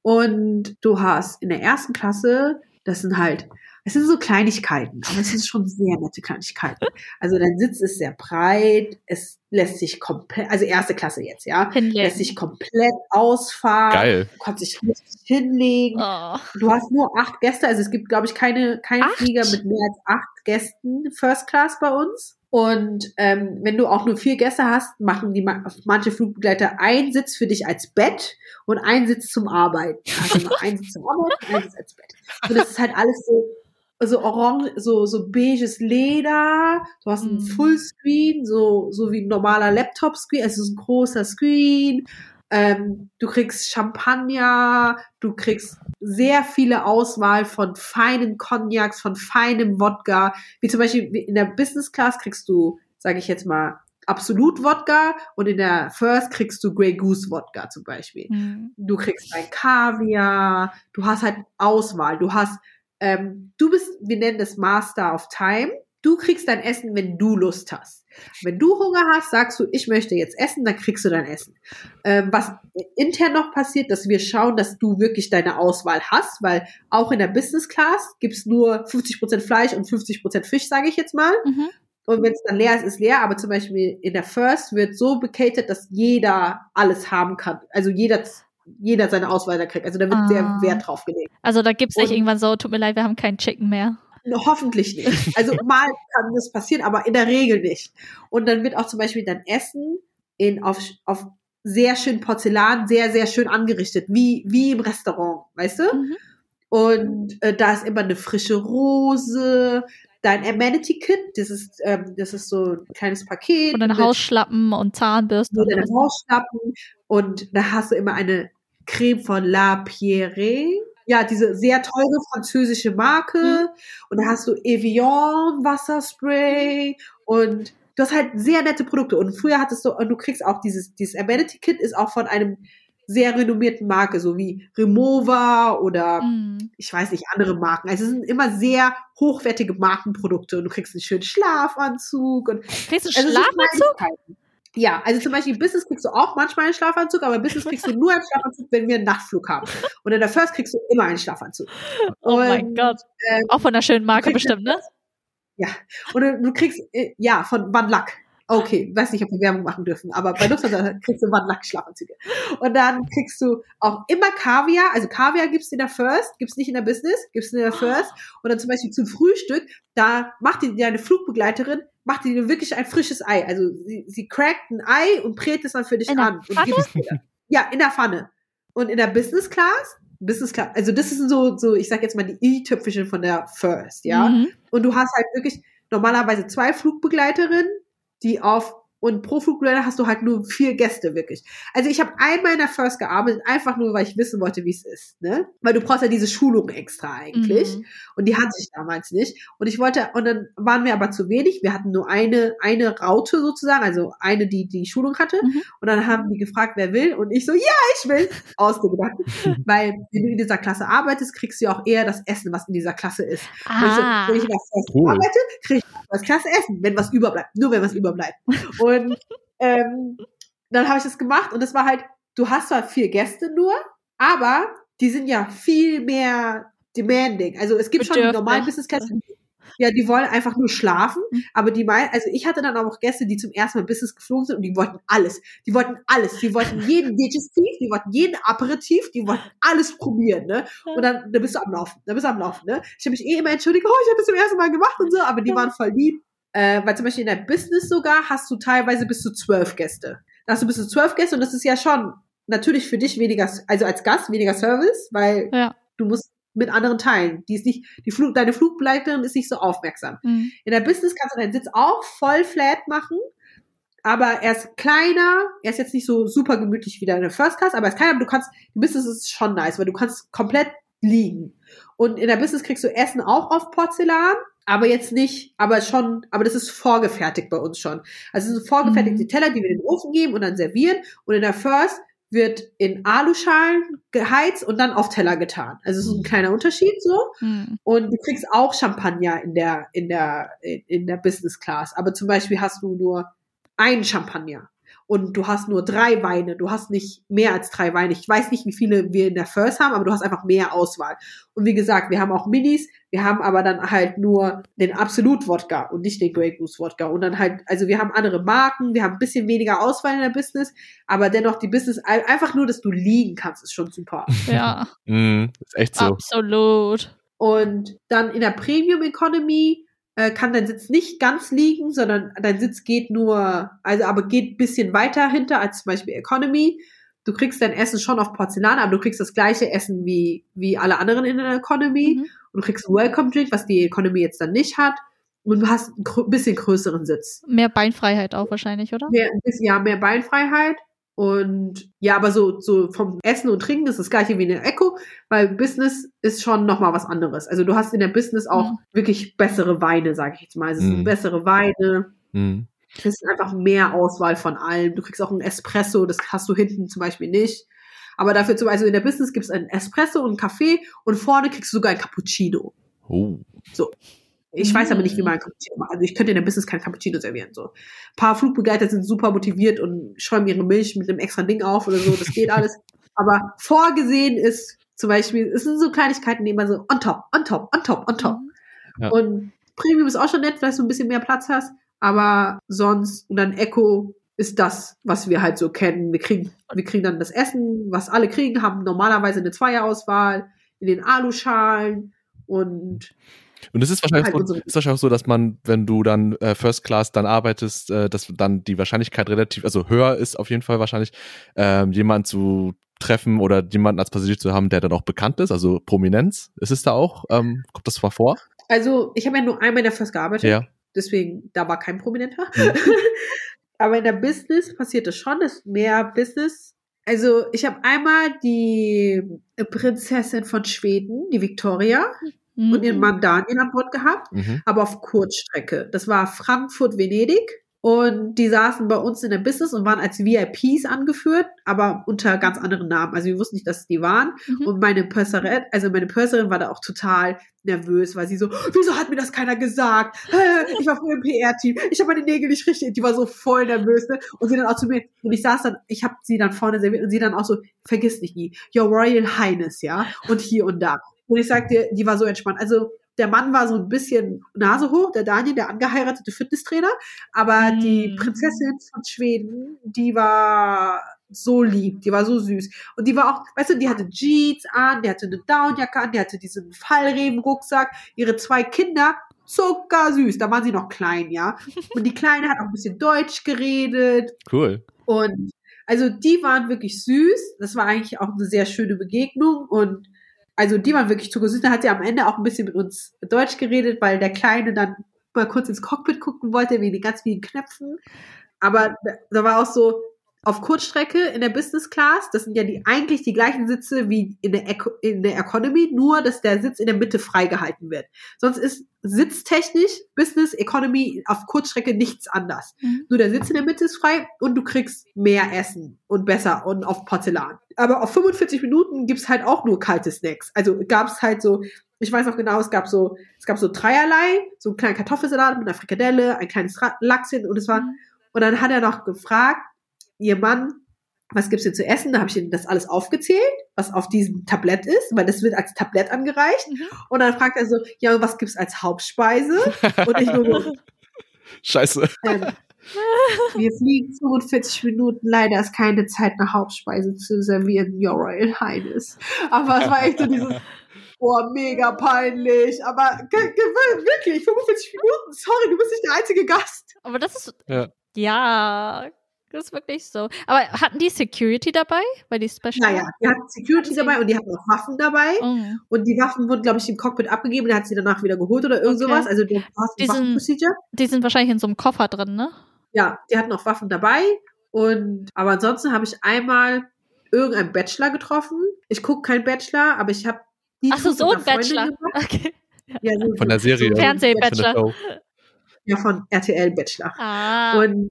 Und du hast in der ersten Klasse, das sind halt, es sind so Kleinigkeiten, aber es sind schon sehr nette Kleinigkeiten. Also dein Sitz ist sehr breit, es lässt sich komplett, also erste Klasse jetzt, ja, lässt Hinlegen. sich komplett ausfahren. Geil. Du kannst dich richtig hinlegen. Oh. Du hast nur acht Gäste, also es gibt, glaube ich, keine, keinen Acht? Flieger mit mehr als acht Gästen First Class bei uns. Und ähm, wenn du auch nur vier Gäste hast, machen die ma- manche Flugbegleiter einen Sitz für dich als Bett und einen Sitz zum Arbeiten. Also einen Sitz zum Arbeiten, einen Sitz als Bett. Und das ist halt alles so, so orange, so, so beiges Leder. Du hast einen Mhm. Fullscreen, so, so wie ein normaler Laptop-Screen, also es ist ein großer Screen. Ähm, du kriegst Champagner, du kriegst sehr viele Auswahl von feinen Cognacs, von feinem Wodka. Wie zum Beispiel in der Business Class kriegst du, sage ich jetzt mal, Absolut Wodka und in der First kriegst du Grey Goose Wodka zum Beispiel. Hm. Du kriegst ein Kaviar, du hast halt Auswahl, du hast, ähm, du bist, wir nennen das Master of Time. Du kriegst dein Essen, wenn du Lust hast. Wenn du Hunger hast, sagst du, ich möchte jetzt essen, dann kriegst du dein Essen. Ähm, was intern noch passiert, dass wir schauen, dass du wirklich deine Auswahl hast, weil auch in der Business Class gibt's nur 50% Fleisch und 50% Fisch, sage ich jetzt mal. Mhm. Und wenn es dann leer ist, ist leer. Aber zum Beispiel in der First wird so becatert, dass jeder alles haben kann. Also jeder, jeder seine Auswahl da kriegt. Also da wird Ah. sehr Wert drauf gelegt. Also da gibt's nicht Und- irgendwann so, tut mir leid, wir haben keinen Chicken mehr. Hoffentlich nicht. Also mal kann das passieren, aber in der Regel nicht. Und dann wird auch zum Beispiel dein Essen in, auf, auf sehr schön Porzellan, sehr, sehr schön angerichtet, wie, wie im Restaurant, weißt du? Mhm. Und äh, da ist immer eine frische Rose, dein Amenity Kit, das ist, ähm, das ist so ein kleines Paket. Und dann mit Hausschlappen und Zahnbürste. nur und deine. Hausschlappen und da hast du immer eine Creme von La Pierre. Ja, diese sehr teure französische Marke. Mhm. Und da hast du Evian Wasserspray und du hast halt sehr nette Produkte. Und früher hattest du, und du kriegst auch dieses, dieses Amenity Kit ist auch von einem sehr renommierten Marke, so wie Remova oder Mhm. ich weiß nicht, andere Marken. Also es sind immer sehr hochwertige Markenprodukte und du kriegst einen schönen Schlafanzug und Kriegst du also so Schlafanzug? Ja, also zum Beispiel Business kriegst du auch manchmal einen Schlafanzug, aber Business kriegst du nur einen Schlafanzug, wenn wir einen Nachtflug haben. Und in der First kriegst du immer einen Schlafanzug. Oh mein Gott. ähm, Auch von einer schönen Marke bestimmt, ne? Und du, du kriegst, äh, ja, von Van Lack. Okay, weiß nicht, ob wir Werbung machen dürfen, aber bei Lufthansa kriegst du Van Lack Schlafanzüge. Und dann kriegst du auch immer Kaviar, also Kaviar gibt's in der First, gibt's nicht in der Business, gibt's in der First. Und dann zum Beispiel zum Frühstück, da macht dir deine Flugbegleiterin, macht dir wirklich ein frisches Ei. Also sie, sie crackt ein Ei und brät es dann für dich In an. Und gibt es dir. Ja, in der Pfanne. Und in der Business Class, Business Class, also das ist so, so, ich sag jetzt mal die i-Tüpfelchen von der First, ja. Mhm. Und du hast halt wirklich normalerweise zwei Flugbegleiterinnen, die auf und pro Flugbegleiter hast du halt nur vier Gäste wirklich. Also ich habe einmal in der First gearbeitet, einfach nur, weil ich wissen wollte, wie es ist, ne? Weil du brauchst ja diese Schulung extra eigentlich. Mhm. Und die hatte ich damals nicht. Und ich wollte, und dann waren wir aber zu wenig. Wir hatten nur eine, eine Raute sozusagen, also eine, die die Schulung hatte. Mhm. Und dann haben die gefragt, wer will. Und ich so, ja, ich will. Ausgedacht. Weil, wenn du in dieser Klasse arbeitest, kriegst du ja auch eher das Essen, was in dieser Klasse ist. Wenn ich, Ah. wenn ich in der First Cool. arbeite, kriege ich das klasse Essen, wenn was überbleibt. Nur wenn was überbleibt. Und ähm, dann habe ich das gemacht und es war halt, du hast zwar vier Gäste nur, aber die sind ja viel mehr demanding. Also es gibt schon die normalen Business Class, ja, die wollen einfach nur schlafen, Mhm. aber die meinen, also ich hatte dann auch Gäste, die zum ersten Mal Business geflogen sind und die wollten alles. Die wollten alles. Die wollten jeden Digestiv, die wollten jeden Aperitif, die wollten alles probieren, ne? Und dann, dann bist du am Laufen, dann bist du am Laufen, ne? Ich habe mich eh immer entschuldigt, oh, ich habe das zum ersten Mal gemacht und so, aber die waren voll lieb. Äh, weil zum Beispiel in der Business sogar hast du teilweise bis zu zwölf Gäste. Da hast du bis zu zwölf Gäste und das ist ja schon natürlich für dich weniger, also als Gast weniger Service, weil Ja. du musst mit anderen teilen. Die ist nicht, die Flug, deine Flugbegleiterin ist nicht so aufmerksam. Mhm. In der Business kannst du deinen Sitz auch voll flat machen, aber er ist kleiner, er ist jetzt nicht so super gemütlich wie deine First Class, aber er ist kleiner, aber du kannst, die Business ist schon nice, weil du kannst komplett liegen. Und in der Business kriegst du Essen auch auf Porzellan, aber jetzt nicht, aber schon, aber das ist vorgefertigt bei uns schon. Also es sind vorgefertigte Mhm. Teller, die wir in den Ofen geben und dann servieren. Und in der First wird in Aluschalen geheizt und dann auf Teller getan. Also es ist ein kleiner Unterschied so. Mhm. Und du kriegst auch Champagner in der, in der, in der Business Class. Aber zum Beispiel hast du nur einen Champagner. Und du hast nur drei Weine. Du hast nicht mehr als drei Weine. Ich weiß nicht, wie viele wir in der First haben, aber du hast einfach mehr Auswahl. Und wie gesagt, wir haben auch Minis. Wir haben aber dann halt nur den Absolut-Wodka und nicht den Grey Goose Wodka. Und dann halt, also wir haben andere Marken. Wir haben ein bisschen weniger Auswahl in der Business. Aber dennoch die Business, ein- einfach nur, dass du liegen kannst, ist schon super. Ja, Mhm, ist echt so. absolut. Und dann in der Premium Economy äh, kann dein Sitz nicht ganz liegen, sondern dein Sitz geht nur, also aber geht ein bisschen weiter hinter als zum Beispiel Economy. Du kriegst dein Essen schon auf Porzellan, aber du kriegst das gleiche Essen wie, wie alle anderen in der Economy. Mhm. Und du kriegst einen Welcome Drink, was die Economy jetzt dann nicht hat. Und du hast einen grö- bisschen größeren Sitz. Mehr Beinfreiheit auch wahrscheinlich, oder? Mehr, ein bisschen, ja, mehr Beinfreiheit. Und ja, aber so, so vom Essen und Trinken ist das gleiche wie in der Echo, weil Business ist schon nochmal was anderes. Also du hast in der Business auch Mhm. wirklich bessere Weine, sage ich jetzt mal. Es sind Mhm. bessere Weine. Mhm. Es ist einfach mehr Auswahl von allem. Du kriegst auch einen Espresso, das hast du hinten zum Beispiel nicht. Aber dafür zum Beispiel in der Business gibt es einen Espresso und einen Kaffee und vorne kriegst du sogar ein Cappuccino. Oh. Ich weiß aber nicht, wie man ein Cappuccino macht. Also ich könnte in der Business kein Cappuccino servieren. So. Ein paar Flugbegleiter sind super motiviert und schäumen ihre Milch mit einem extra Ding auf oder so. Das geht alles. Aber vorgesehen ist zum Beispiel, es sind so Kleinigkeiten, die immer so on top, on top, on top, on top. Ja. Und Premium ist auch schon nett, weil du ein bisschen mehr Platz hast. Aber sonst, und dann Echo ist das, was wir halt so kennen. Wir kriegen, wir kriegen dann das Essen, was alle kriegen, haben normalerweise eine Zweierauswahl in den Aluschalen und Und es ist wahrscheinlich, Halt so, ist wahrscheinlich auch so, dass man, wenn du dann äh, First Class dann arbeitest, äh, dass dann die Wahrscheinlichkeit relativ, also höher ist auf jeden Fall wahrscheinlich, ähm, jemanden zu treffen oder jemanden als Passagier zu haben, der dann auch bekannt ist, also Prominenz. Ist es da auch? Ähm, kommt das mal vor? Also, ich habe ja nur einmal in der First gearbeitet, Ja. deswegen, da war kein Prominenter. Mhm. Aber in der Business passiert es schon, ist mehr Business. Also, ich habe einmal die Prinzessin von Schweden, die Victoria, Mhm. und ihren Mann Daniel an Bord gehabt, Mhm. aber auf Kurzstrecke. Das war Frankfurt-Venedig. Und die saßen bei uns in der Business und waren als VIPs angeführt, aber unter ganz anderen Namen. Also wir wussten nicht, dass es die waren. Mhm. Und meine Purserin, also meine Purserin war da auch total nervös, weil sie so, wieso hat mir das keiner gesagt? Ich war früher im PR-Team, ich habe meine Nägel nicht richtig, die war so voll nervös. Ne? Und sie dann auch zu mir, und ich saß dann, ich habe sie dann vorne serviert und sie dann auch so, vergiss nicht nie, Your Royal Highness, ja, und hier und da. Und ich sag dir, die war so entspannt. Also der Mann war so ein bisschen Nase hoch, der Daniel, der angeheiratete Fitnesstrainer, aber Mm. die Prinzessin von Schweden, die war so lieb, die war so süß. Und die war auch, weißt du, die hatte Jeans an, die hatte eine Downjacke an, die hatte diesen Fallrebenrucksack, ihre zwei Kinder, zuckersüß, da waren sie noch klein, ja. Und die Kleine hat auch ein bisschen Deutsch geredet Cool. und also die waren wirklich süß. Das war eigentlich auch eine sehr schöne Begegnung und also die waren wirklich zuckersüß. Da hat sie am Ende auch ein bisschen mit uns Deutsch geredet, weil der Kleine dann mal kurz ins Cockpit gucken wollte, wegen den ganz vielen Knöpfen. Aber da war auch so, auf Kurzstrecke in der Business Class, das sind ja die eigentlich die gleichen Sitze wie in der, Eco in der Economy, nur dass der Sitz in der Mitte freigehalten wird. Sonst ist sitztechnisch Business Economy auf Kurzstrecke nichts anders. Mhm. Nur der Sitz in der Mitte ist frei und du kriegst mehr Essen und besser und auf Porzellan. Aber auf 45 Minuten gibt's halt auch nur kalte Snacks. Also gab's halt so, ich weiß noch genau, es gab so, es gab so dreierlei, so einen kleinen Kartoffelsalat mit einer Frikadelle, ein kleines Lachschen und es war, Mhm. und dann hat er noch gefragt, ihr Mann, was gibt's denn zu essen? Da habe ich ihm das alles aufgezählt, was auf diesem Tablett ist, weil das wird als Tablett angereicht. Mhm. Und dann fragt er so, ja, was gibt's als Hauptspeise? Und ich nur so, Scheiße. ähm, wir fliegen 45 Minuten. Leider ist keine Zeit, eine Hauptspeise zu servieren, Your Royal Highness. Aber es war echt so dieses, boah, mega peinlich. Aber wirklich, 45 Minuten, sorry, du bist nicht der einzige Gast. Aber das ist. Ja. Ja. Das ist wirklich so. Aber hatten die Security dabei? Weil die Special. Naja, die hatten Security dabei und die hatten auch Waffen dabei. Oh. Und die Waffen wurden, glaube ich, im Cockpit abgegeben. Der hat sie danach wieder geholt oder irgend Okay. sowas. Also du hast Die ein sind- Waffenprocedure. Die sind wahrscheinlich in so einem Koffer drin, ne? Ja, die hatten auch Waffen dabei. Und aber ansonsten habe ich einmal irgendeinen Bachelor getroffen. Ich gucke keinen Bachelor, aber ich habe die Ach so, so ein Bachelor. Okay. Ja, so, Von der Serie. So, Fernseh-Bachelor. Ja, von RTL Bachelor. Ah. Und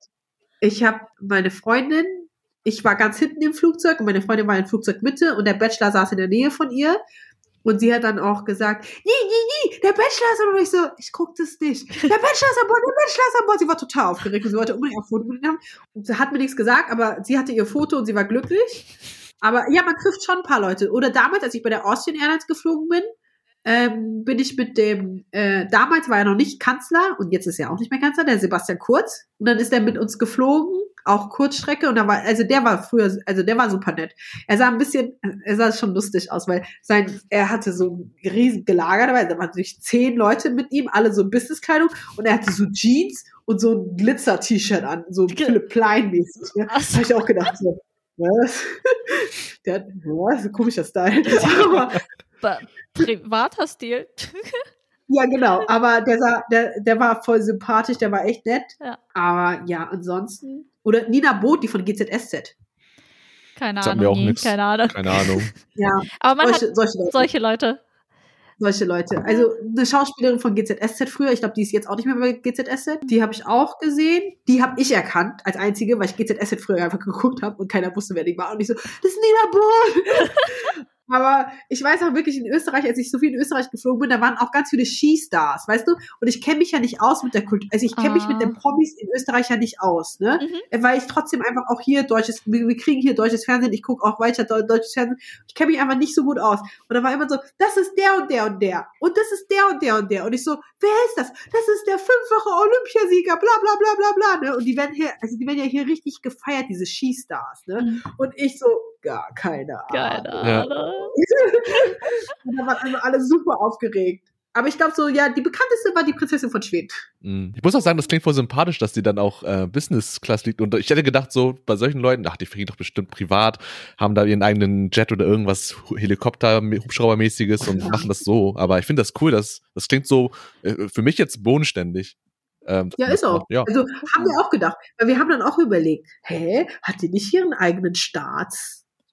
ich habe meine Freundin, ich war ganz hinten im Flugzeug und meine Freundin war in Flugzeugmitte und der Bachelor saß in der Nähe von ihr. Und sie hat dann auch gesagt, nie, nie, nie, der Bachelor ist. Und ich so, ich guck das nicht. Der Bachelor ist an Bord, der Bachelor ist an Bord. Sie war total aufgeregt und sie wollte unbedingt ein Foto mit ihm haben. Und sie hat mir nichts gesagt, aber sie hatte ihr Foto und sie war glücklich. Aber ja, man trifft schon ein paar Leute. Oder damals, als ich bei der Austrian Airlines geflogen bin, ähm, bin ich mit dem, äh, damals war er noch nicht Kanzler und jetzt ist er auch nicht mehr Kanzler, der Sebastian Kurz. Und dann ist er mit uns geflogen, auch Kurzstrecke. Und da war, also der war früher, also der war super nett. Er sah ein bisschen, er sah schon lustig aus, weil sein, er hatte so ein riesen Gelager dabei, da waren natürlich zehn Leute mit ihm, alle so in Businesskleidung und er hatte so Jeans und so ein Glitzer-T-Shirt an, so Philipp Plein-mäßig. Ne? Ach Da so. habe ich auch gedacht, so, was? Der hat, was? Ein komischer Style. Aber, Privater Stil. ja, genau. Aber der, sah, der, der war voll sympathisch, der war echt nett. Ja. Aber ja, ansonsten. Oder Nina Both, die von GZSZ. Keine Ahnung. auch nie, nix. Keine Ahnung. Keine Ahnung. Ja, Aber man solche, hat solche Leute. solche Leute. solche Leute. Also eine Schauspielerin von GZSZ früher, ich glaube, die ist jetzt auch nicht mehr bei GZSZ. Die habe ich auch gesehen. Die habe ich erkannt als einzige, weil ich GZSZ früher einfach geguckt habe und keiner wusste, wer die war. Und ich so, das ist Nina Bohl. Aber ich weiß auch wirklich in Österreich, als ich so viel in Österreich geflogen bin, da waren auch ganz viele Skistars, weißt du? Und ich kenne mich ja nicht aus mit der Kultur. Also ich kenne mich mit Ah. den Promis in Österreich ja nicht aus, ne? Mhm. Weil ich trotzdem einfach auch hier deutsches, wir, wir kriegen hier deutsches Fernsehen, ich gucke auch weiter deu- deutsches Fernsehen. Ich kenne mich einfach nicht so gut aus. Und da war immer so, das ist der und der und der. Und das ist der und der und der. Und ich so, wer ist das? Das ist der fünffache Olympiasieger, bla bla bla bla bla. Ne? Und die werden hier, also die werden ja hier richtig gefeiert, diese Skistars. Ne? Mhm. Und ich so, gar keine Ahnung. Keine Ja. Ahnung. Da waren immer alle super aufgeregt. Aber ich glaube so, ja, die bekannteste war die Prinzessin von Schweden. Mm. Ich muss auch sagen, das klingt voll sympathisch, dass die dann auch äh, Business Class liegt. Und ich hätte gedacht, so bei solchen Leuten, ach, die fliegen doch bestimmt privat, haben da ihren eigenen Jet oder irgendwas Helikopter, Hubschraubermäßiges und machen das so. Aber ich finde das cool, das, das klingt so äh, für mich jetzt bodenständig. Ähm, Ja, ist auch. Ja. Also haben wir auch gedacht. Weil wir haben dann auch überlegt, hä, hat die nicht ihren eigenen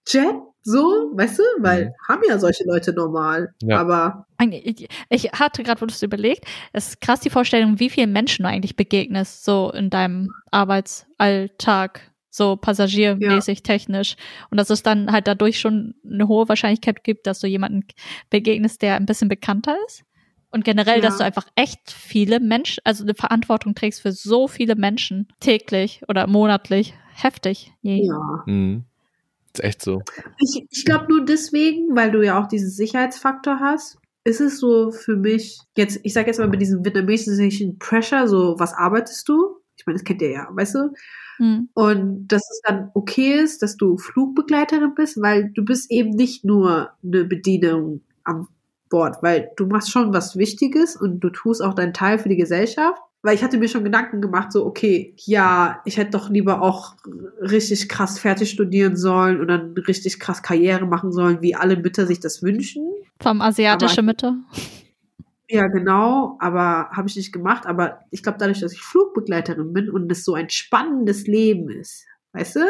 Staatsjet? So, weißt du? Weil Mhm. haben ja solche Leute normal. Ja. Aber Eigentlich- Ich hatte gerade, wo du es überlegt, es ist krass die Vorstellung, wie vielen Menschen du eigentlich begegnest, so in deinem Arbeitsalltag, so passagiermäßig, technisch. Und dass es dann halt dadurch schon eine hohe Wahrscheinlichkeit gibt, dass du jemanden begegnest, der ein bisschen bekannter ist. Und generell, Ja. dass du einfach echt viele Menschen, also eine Verantwortung trägst für so viele Menschen täglich oder monatlich. Heftig. Je. ja. Mhm. Ist echt so. Ich, ich glaube nur deswegen, weil du ja auch diesen Sicherheitsfaktor hast, ist es so für mich, jetzt, ich sage jetzt mal mit diesem vietnamesischen Pressure, so, was arbeitest du? Ich meine, das kennt ihr ja, weißt du? Hm. Und dass es dann okay ist, dass du Flugbegleiterin bist, weil du bist eben nicht nur eine Bedienung am Bord, weil du machst schon was Wichtiges und du tust auch deinen Teil für die Gesellschaft. Weil ich hatte mir schon Gedanken gemacht, so, okay, ja, ich hätte doch lieber auch richtig krass fertig studieren sollen und dann richtig krass Karriere machen sollen, wie alle Mütter sich das wünschen. Vom asiatische Aber- Mitte. Ja, genau, aber habe ich nicht gemacht. Aber ich glaube, dadurch, dass ich Flugbegleiterin bin und es so ein spannendes Leben ist, weißt du?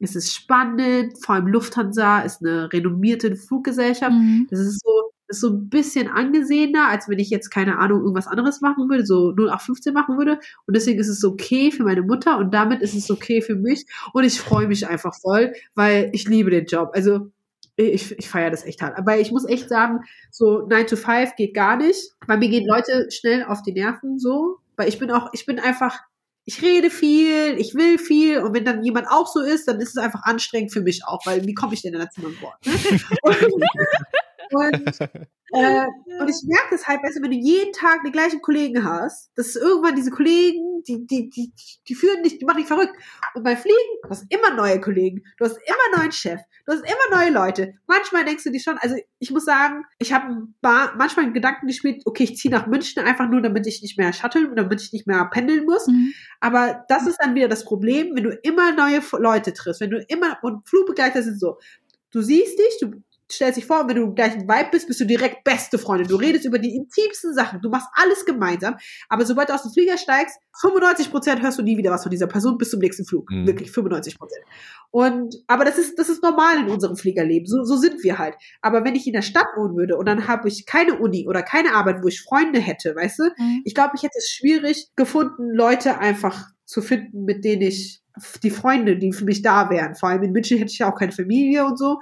Es ist spannend, vor allem Lufthansa ist eine renommierte Fluggesellschaft. Mhm. Das ist so, ist so ein bisschen angesehener, als wenn ich jetzt, keine Ahnung, irgendwas anderes machen würde, so 0815 machen würde. Und deswegen ist es okay für meine Mutter und damit ist es okay für mich. Und ich freue mich einfach voll, weil ich liebe den Job. Also ich, ich feiere das echt hart. Aber ich muss echt sagen, so 9 to 5 geht gar nicht. Weil mir gehen Leute schnell auf die Nerven so. Weil ich bin auch, ich bin einfach, ich rede viel, ich will viel. Und wenn dann jemand auch so ist, dann ist es einfach anstrengend für mich auch. Weil wie komme ich denn dazu an Bord? Ne? Und, äh, und ich merke es halt, du, wenn du jeden Tag die gleichen Kollegen hast, dass irgendwann diese Kollegen, die, die, die, die führen dich, die machen dich verrückt. Und bei Fliegen, du hast immer neue Kollegen, du hast immer neuen Chef, du hast immer neue Leute. Manchmal denkst du dir schon, also ich muss sagen, ich habe manchmal einen Gedanken gespielt, okay, ich ziehe nach München einfach nur, damit ich nicht mehr shutteln, damit ich nicht mehr pendeln muss. Mhm. Aber das ist dann wieder das Problem, wenn du immer neue Leute triffst, wenn du immer, und Flugbegleiter sind so, du siehst dich, du stellst dich vor, wenn du gleich ein Vibe bist, bist du direkt beste Freundin. Du redest über die intimsten Sachen, du machst alles gemeinsam, aber sobald du aus dem Flieger steigst, 95 Prozent hörst du nie wieder was von dieser Person bis zum nächsten Flug. Mhm. Wirklich 95 Prozent. Und, aber das ist, das ist normal in unserem Fliegerleben. So, so sind wir halt. Aber wenn ich in der Stadt wohnen würde und dann habe ich keine Uni oder keine Arbeit, wo ich Freunde hätte, weißt du, mhm. ich glaube, ich hätte es schwierig gefunden, Leute einfach zu finden, mit denen ich die Freunde, die für mich da wären. Vor allem in München hätte ich ja auch keine Familie und so.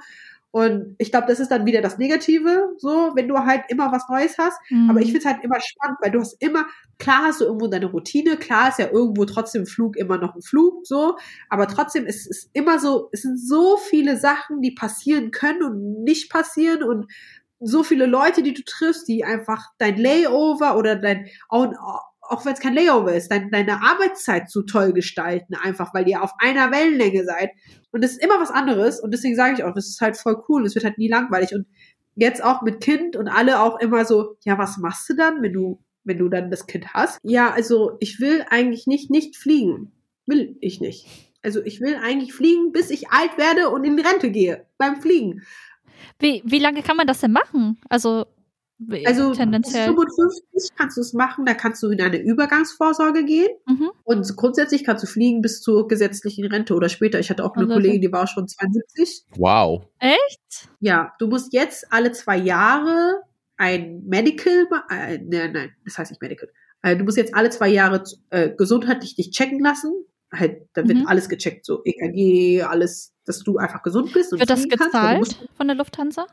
Und ich glaube, das ist dann wieder das Negative, so, wenn du halt immer was Neues hast. Mhm. Aber ich finde es halt immer spannend, weil du hast immer, klar hast du irgendwo deine Routine, klar ist ja irgendwo trotzdem Flug immer noch ein Flug, so. Aber trotzdem ist es immer so, es sind so viele Sachen, die passieren können und nicht passieren und so viele Leute, die du triffst, die einfach dein Layover oder dein, auch wenn es kein Layover ist, dein, deine Arbeitszeit so toll gestalten, einfach weil ihr auf einer Wellenlänge seid. Und das ist immer was anderes. Und deswegen sage ich auch, das ist halt voll cool. Es wird halt nie langweilig. Und jetzt auch mit Kind und alle auch immer so, ja, was machst du dann, wenn du, wenn du dann das Kind hast? Ja, also ich will eigentlich nicht, nicht fliegen. Will ich nicht. Also ich will eigentlich fliegen, bis ich alt werde und in die Rente gehe beim Fliegen. Wie, wie lange kann man das denn machen? Also also tendenziell. bis 55 kannst du es machen, da kannst du in eine Übergangsvorsorge gehen. Mhm. Und grundsätzlich kannst du fliegen bis zur gesetzlichen Rente oder später. Ich hatte auch eine also Kollegin, die war schon 72. Wow. Echt? Ja, du musst jetzt alle zwei Jahre ein Medical, äh, nein, nein, das heißt nicht Medical. Äh, du musst jetzt alle zwei Jahre äh, gesundheitlich dich checken lassen. Halt, da wird mhm. alles gecheckt, so EKG, alles, dass du einfach gesund bist. wird das gezahlt von der Lufthansa?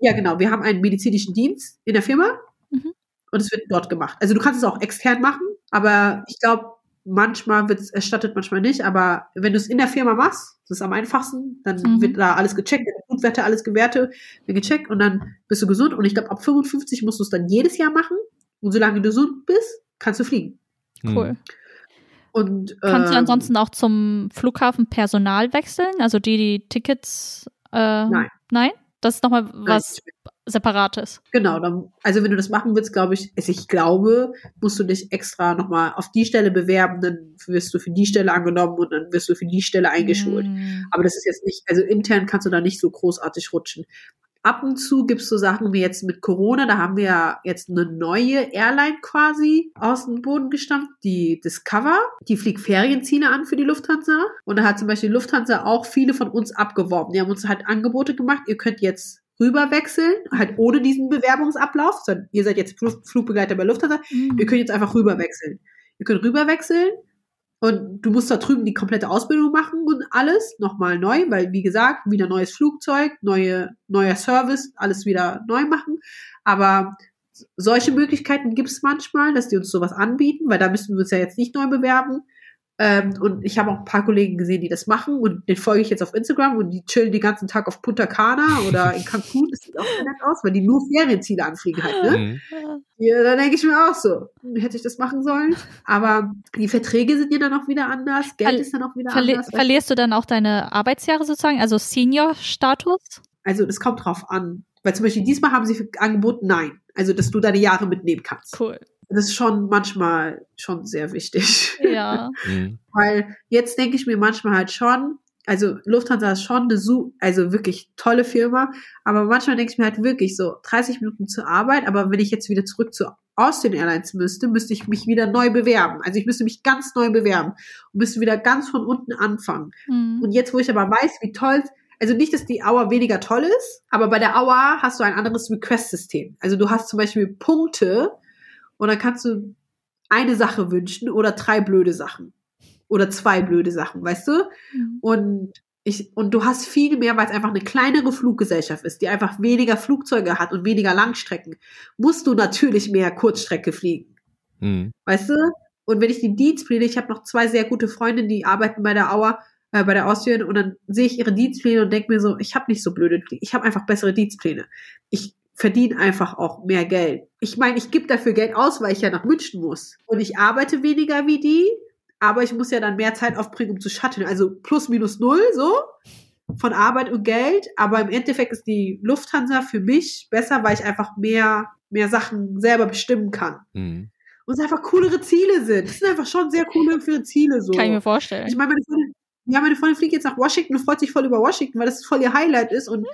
Ja, genau. Wir haben einen medizinischen Dienst in der Firma mhm. und es wird dort gemacht. Also du kannst es auch extern machen, aber ich glaube, manchmal wird es erstattet, manchmal nicht. Aber wenn du es in der Firma machst, das ist am einfachsten, dann mhm. wird da alles gecheckt, Blutwerte, alles Gewerte wird gecheckt und dann bist du gesund. Und ich glaube, ab 55 musst du es dann jedes Jahr machen. Und solange du gesund bist, kannst du fliegen. Cool. Und, Kannst ähm, du ansonsten auch zum Flughafen Personal wechseln? Also die, die Tickets. Äh, nein. Nein? Das ist nochmal was Separates. Genau, dann, also wenn du das machen willst, glaube ich, also ich glaube, musst du dich extra nochmal auf die Stelle bewerben, dann wirst du für die Stelle angenommen und dann wirst du für die Stelle eingeschult. Mm. Aber das ist jetzt nicht, also intern kannst du da nicht so großartig rutschen ab und zu gibt's so Sachen wie jetzt mit Corona, da haben wir ja jetzt eine neue Airline quasi aus dem Boden gestampft, die Discover. Die fliegt Ferienziele an für die Lufthansa. Und da hat zum Beispiel die Lufthansa auch viele von uns abgeworben. Die haben uns halt Angebote gemacht, ihr könnt jetzt rüberwechseln, halt ohne diesen Bewerbungsablauf. Sondern ihr seid jetzt Flugbegleiter bei Lufthansa, mhm. ihr könnt jetzt einfach rüberwechseln. Ihr könnt rüberwechseln und du musst da drüben die komplette Ausbildung machen und alles nochmal neu, weil wie gesagt, wieder neues Flugzeug, neue, neuer Service, alles wieder neu machen. Aber solche Möglichkeiten gibt es manchmal, dass die uns sowas anbieten, weil da müssen wir uns ja jetzt nicht neu bewerben. Ähm, und ich habe auch ein paar Kollegen gesehen, die das machen und den folge ich jetzt auf Instagram und die chillen den ganzen Tag auf Punta Cana oder in Cancun. Das sieht auch nett aus, weil die nur Ferienziele anfliegen halt, ne? Mhm. Ja, da denke ich mir auch so, hätte ich das machen sollen. Aber die Verträge sind ja dann auch wieder anders, Geld Ver ist dann auch wieder verli anders. Verlierst du dann auch deine Arbeitsjahre sozusagen, also Senior-Status? Also das kommt drauf an. Weil zum Beispiel diesmal haben sie angeboten, nein. Also, dass du deine Jahre mitnehmen kannst. Cool das ist schon manchmal schon sehr wichtig. Ja. Mhm. Weil jetzt denke ich mir manchmal halt schon, also Lufthansa ist schon eine so, also wirklich tolle Firma, aber manchmal denke ich mir halt wirklich so 30 Minuten zur Arbeit, aber wenn ich jetzt wieder zurück zu Austrian Airlines müsste, müsste ich mich wieder neu bewerben. Also ich müsste mich ganz neu bewerben und müsste wieder ganz von unten anfangen. Mhm. Und jetzt, wo ich aber weiß, wie toll also nicht, dass die Hour weniger toll ist, aber bei der Hour hast du ein anderes Request-System. Also du hast zum Beispiel Punkte, und dann kannst du eine Sache wünschen oder drei blöde Sachen. Oder zwei blöde Sachen, weißt du? Mhm. Und ich, und du hast viel mehr, weil es einfach eine kleinere Fluggesellschaft ist, die einfach weniger Flugzeuge hat und weniger Langstrecken, musst du natürlich mehr Kurzstrecke fliegen. Mhm. Weißt du? Und wenn ich die Dienstpläne, ich habe noch zwei sehr gute Freundinnen, die arbeiten bei der Auer, äh, bei der Austrian und dann sehe ich ihre Dienstpläne und denke mir so, ich habe nicht so blöde, ich habe einfach bessere Dienstpläne. Ich verdiene einfach auch mehr Geld. Ich meine, ich gebe dafür Geld aus, weil ich ja nach München muss. Und ich arbeite weniger wie die, aber ich muss ja dann mehr Zeit aufbringen, um zu shutteln. Also plus minus null, so von Arbeit und Geld. Aber im Endeffekt ist die Lufthansa für mich besser, weil ich einfach mehr, mehr Sachen selber bestimmen kann. Mhm. Und es einfach coolere Ziele sind. Es sind einfach schon sehr coole für Ziele so. Kann ich mir vorstellen. Ich meine, meine Freundin, ja, meine Freundin fliegt jetzt nach Washington und freut sich voll über Washington, weil das voll ihr Highlight ist und,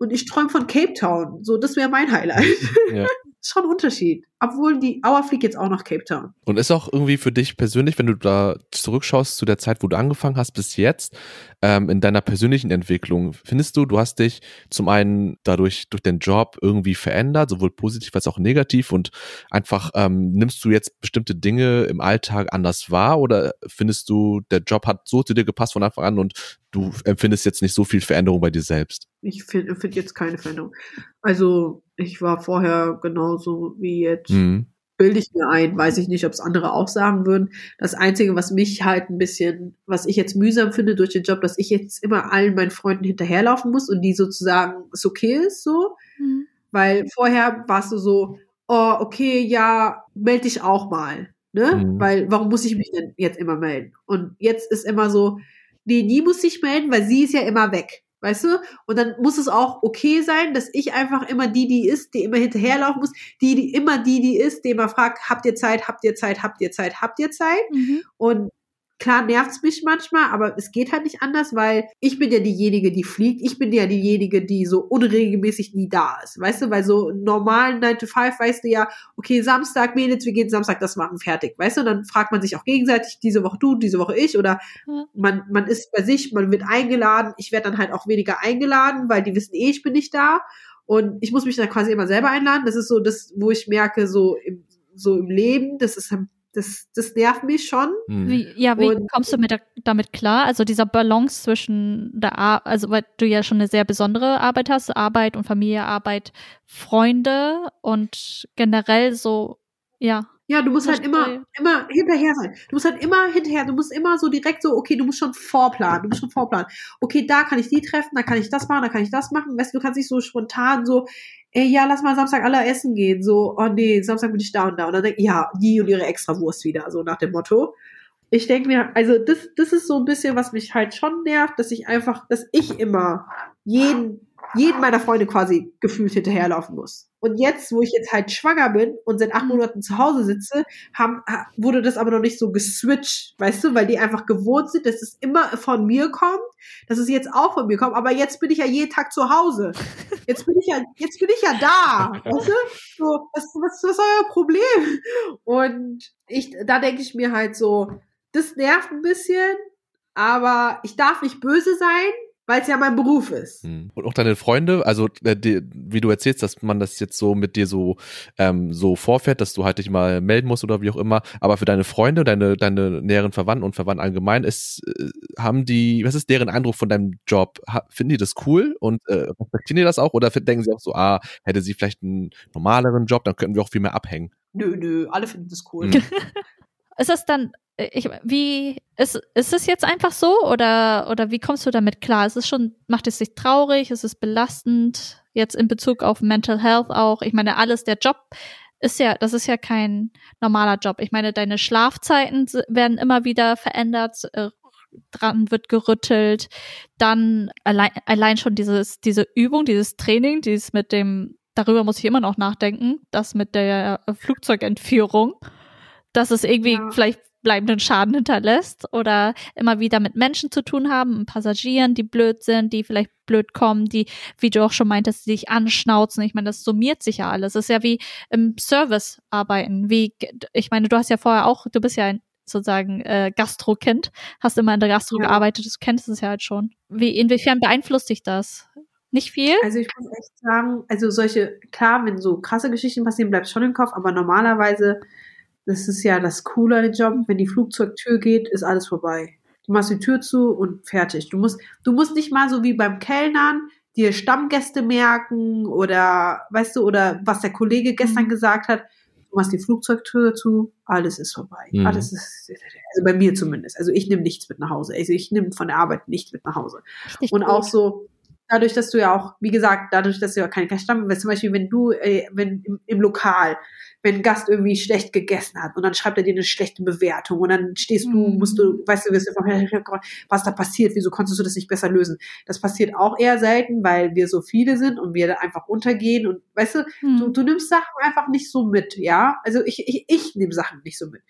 und ich träume von Cape Town. So, das wäre mein Highlight. Ja. Schon ein Unterschied. Obwohl die Auer fliegt jetzt auch nach Cape Town. Und ist auch irgendwie für dich persönlich, wenn du da zurückschaust zu der Zeit, wo du angefangen hast bis jetzt, ähm, in deiner persönlichen Entwicklung, findest du, du hast dich zum einen dadurch durch den Job irgendwie verändert, sowohl positiv als auch negativ und einfach ähm, nimmst du jetzt bestimmte Dinge im Alltag anders wahr oder findest du, der Job hat so zu dir gepasst von Anfang an und du empfindest jetzt nicht so viel Veränderung bei dir selbst? Ich finde find jetzt keine Veränderung. Also ich war vorher genauso wie jetzt. Mhm. Bilde ich mir ein, weiß ich nicht, ob es andere auch sagen würden. Das Einzige, was mich halt ein bisschen, was ich jetzt mühsam finde durch den Job, dass ich jetzt immer allen meinen Freunden hinterherlaufen muss und die sozusagen es okay ist so. Mhm. Weil vorher warst du so, oh, okay, ja, melde dich auch mal. Ne? Mhm. Weil, warum muss ich mich denn jetzt immer melden? Und jetzt ist immer so, nee, nie muss ich melden, weil sie ist ja immer weg. Weißt du? Und dann muss es auch okay sein, dass ich einfach immer die, die ist, die immer hinterherlaufen muss, die, die immer die, die ist, die immer fragt, habt ihr Zeit, habt ihr Zeit, habt ihr Zeit, habt ihr Zeit? Mhm. Und Klar nervt's mich manchmal, aber es geht halt nicht anders, weil ich bin ja diejenige, die fliegt. Ich bin ja diejenige, die so unregelmäßig nie da ist. Weißt du, weil so normalen 9 to 5 weißt du ja, okay, Samstag, Mädels, wir gehen Samstag das machen, fertig. Weißt du, und dann fragt man sich auch gegenseitig, diese Woche du, diese Woche ich oder man, man ist bei sich, man wird eingeladen. Ich werde dann halt auch weniger eingeladen, weil die wissen eh, ich bin nicht da. Und ich muss mich dann quasi immer selber einladen. Das ist so das, wo ich merke, so im, so im Leben, das ist das, das nervt mich schon. Hm. Wie, ja, wie und, kommst du mit der, damit klar? Also dieser Balance zwischen der Ar also weil du ja schon eine sehr besondere Arbeit hast, Arbeit und Familie, Arbeit, Freunde und generell so, ja. Ja, du musst halt immer, immer hinterher sein. Du musst halt immer hinterher, du musst immer so direkt so, okay, du musst schon vorplanen, du musst schon vorplanen. Okay, da kann ich die treffen, da kann ich das machen, da kann ich das machen. Weißt du, du kannst nicht so spontan so, ey, ja, lass mal Samstag alle essen gehen. So, oh nee, Samstag bin ich da und da. Und dann denke ich, ja, die und ihre Extrawurst wieder, so nach dem Motto. Ich denke mir, also das, das ist so ein bisschen, was mich halt schon nervt, dass ich einfach, dass ich immer jeden jeden meiner Freunde quasi gefühlt hinterherlaufen muss. Und jetzt, wo ich jetzt halt schwanger bin und seit acht Monaten zu Hause sitze, haben, wurde das aber noch nicht so geswitcht, weißt du, weil die einfach gewohnt sind, dass es immer von mir kommt, dass es jetzt auch von mir kommt, aber jetzt bin ich ja jeden Tag zu Hause. Jetzt bin ich ja, jetzt bin ich ja da, weißt du? So, was, was, was ist euer Problem? Und ich, da denke ich mir halt so, das nervt ein bisschen, aber ich darf nicht böse sein, weil es ja mein Beruf ist. Hm. Und auch deine Freunde, also äh, die, wie du erzählst, dass man das jetzt so mit dir so ähm, so vorfährt, dass du halt dich mal melden musst oder wie auch immer. Aber für deine Freunde, deine deine näheren Verwandten und Verwandten allgemein, ist äh, haben die, was ist deren Eindruck von deinem Job? Ha, finden die das cool und äh, respektieren die das auch oder denken sie auch so, ah, hätte sie vielleicht einen normaleren Job, dann könnten wir auch viel mehr abhängen? Nö, nö, alle finden das cool. Ist das dann ich, wie, ist, ist es jetzt einfach so oder, oder wie kommst du damit klar? Ist es schon, macht es dich traurig? Ist es belastend? Jetzt in Bezug auf Mental Health auch? Ich meine, alles, der Job ist ja, das ist ja kein normaler Job. Ich meine, deine Schlafzeiten werden immer wieder verändert, äh, dran wird gerüttelt. Dann allein, allein schon dieses, diese Übung, dieses Training, dieses mit dem, darüber muss ich immer noch nachdenken, das mit der Flugzeugentführung dass es irgendwie ja. vielleicht bleibenden Schaden hinterlässt oder immer wieder mit Menschen zu tun haben, Passagieren, die blöd sind, die vielleicht blöd kommen, die, wie du auch schon meintest, die dich anschnauzen. Ich meine, das summiert sich ja alles. Das ist ja wie im Service arbeiten. Wie, ich meine, du hast ja vorher auch, du bist ja ein sozusagen äh, Gastro-Kind, hast immer in der Gastro ja. gearbeitet, du kennst es ja halt schon. Wie, inwiefern beeinflusst dich das? Nicht viel? Also ich muss echt sagen, also solche, klar, wenn so krasse Geschichten passieren, bleibt schon im Kopf, aber normalerweise das ist ja das Coole an dem Job. Wenn die Flugzeugtür geht, ist alles vorbei. Du machst die Tür zu und fertig. Du musst, du musst nicht mal so wie beim Kellnern dir Stammgäste merken oder, weißt du, oder was der Kollege gestern mhm. gesagt hat. Du machst die Flugzeugtür zu, alles ist vorbei. Mhm. Alles ist, also bei mir zumindest. Also ich nehme nichts mit nach Hause. Also ich nehme von der Arbeit nichts mit nach Hause. Richtig und gut. auch so, dadurch, dass du ja auch, wie gesagt, dadurch, dass du ja keine Stamm, weil zum Beispiel, wenn du, äh, wenn im, im Lokal, wenn ein Gast irgendwie schlecht gegessen hat und dann schreibt er dir eine schlechte Bewertung und dann stehst du, Mhm. musst du, weißt du, wirst du von, was da passiert, wieso konntest du das nicht besser lösen? Das passiert auch eher selten, weil wir so viele sind und wir da einfach untergehen und, weißt du, Hm. du, du nimmst Sachen einfach nicht so mit, ja? Also ich, ich, ich nehme Sachen nicht so mit.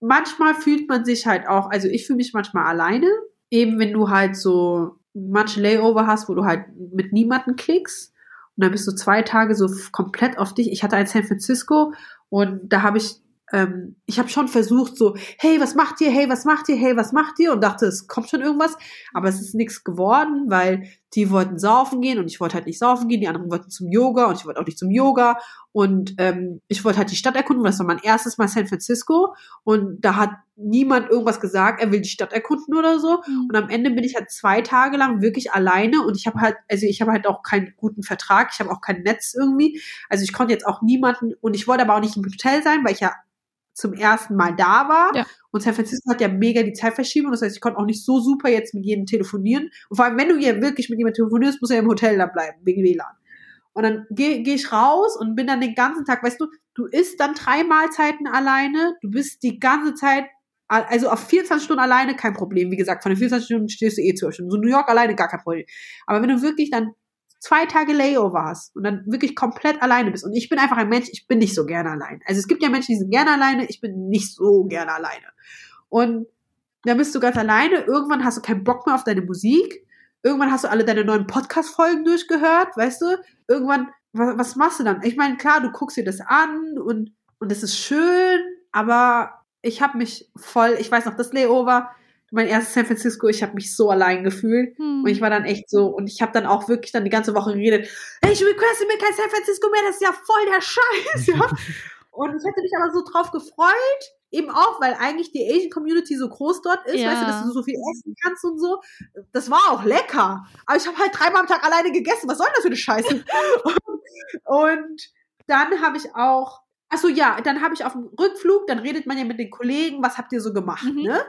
Manchmal fühlt man sich halt auch, also ich fühle mich manchmal alleine, eben wenn du halt so manche Layover hast, wo du halt mit niemanden klickst und dann bist du zwei Tage so komplett auf dich. Ich hatte ein San Francisco und da habe ich, ähm, ich habe schon versucht so, hey, was macht ihr? Hey, was macht ihr? Hey, was macht ihr? Und dachte, es kommt schon irgendwas, aber es ist nichts geworden, weil die wollten saufen gehen und ich wollte halt nicht saufen gehen, die anderen wollten zum Yoga und ich wollte auch nicht zum Yoga und ähm, ich wollte halt die Stadt erkunden, weil das war mein erstes Mal San Francisco und da hat niemand irgendwas gesagt, er will die Stadt erkunden oder so Hm. und am Ende bin ich halt zwei Tage lang wirklich alleine und ich habe halt, also ich habe halt auch keinen guten Vertrag, ich habe auch kein Netz irgendwie. Also ich konnte jetzt auch niemanden und ich wollte aber auch nicht im Hotel sein, weil ich ja zum ersten Mal da war. Ja. Und San Francisco hat ja mega die Zeitverschiebung. Das heißt, ich konnte auch nicht so super jetzt mit jedem telefonieren. Und vor allem, wenn du hier wirklich mit jemandem telefonierst, muss er im Hotel da bleiben, wegen WLAN. Und dann gehe geh ich raus und bin dann den ganzen Tag, weißt du, du isst dann drei Mahlzeiten alleine, du bist die ganze Zeit, also auf 24 Stunden alleine kein Problem. Wie gesagt, von den 24 Stunden stehst du eh 12 Stunden. So New York alleine gar kein Problem. Aber wenn du wirklich dann zwei Tage Layover hast und dann wirklich komplett alleine bist. Und ich bin einfach ein Mensch, ich bin nicht so gerne allein. Also es gibt ja Menschen, die sind gerne alleine, ich bin nicht so gerne alleine. Und dann bist du ganz alleine, irgendwann hast du keinen Bock mehr auf deine Musik, irgendwann hast du alle deine neuen Podcast-Folgen durchgehört, weißt du? Irgendwann, was, was machst du dann? Ich meine, klar, du guckst dir das an und, und es ist schön, aber ich habe mich voll, ich weiß noch, das Layover, mein erstes San Francisco, ich habe mich so allein gefühlt. Hm. Und ich war dann echt so, und ich habe dann auch wirklich dann die ganze Woche geredet, hey, ich requeste mir kein San Francisco mehr, das ist ja voll der Scheiß, ja. und ich hätte mich aber so drauf gefreut, eben auch, weil eigentlich die Asian Community so groß dort ist, Ja. weißt du, dass du so viel essen kannst und so. Das war auch lecker. Aber ich habe halt dreimal am Tag alleine gegessen. Was soll das für eine Scheiße? und, und dann habe ich auch, ach so ja, dann habe ich auf dem Rückflug, dann redet man ja mit den Kollegen, was habt ihr so gemacht, Mhm. ne?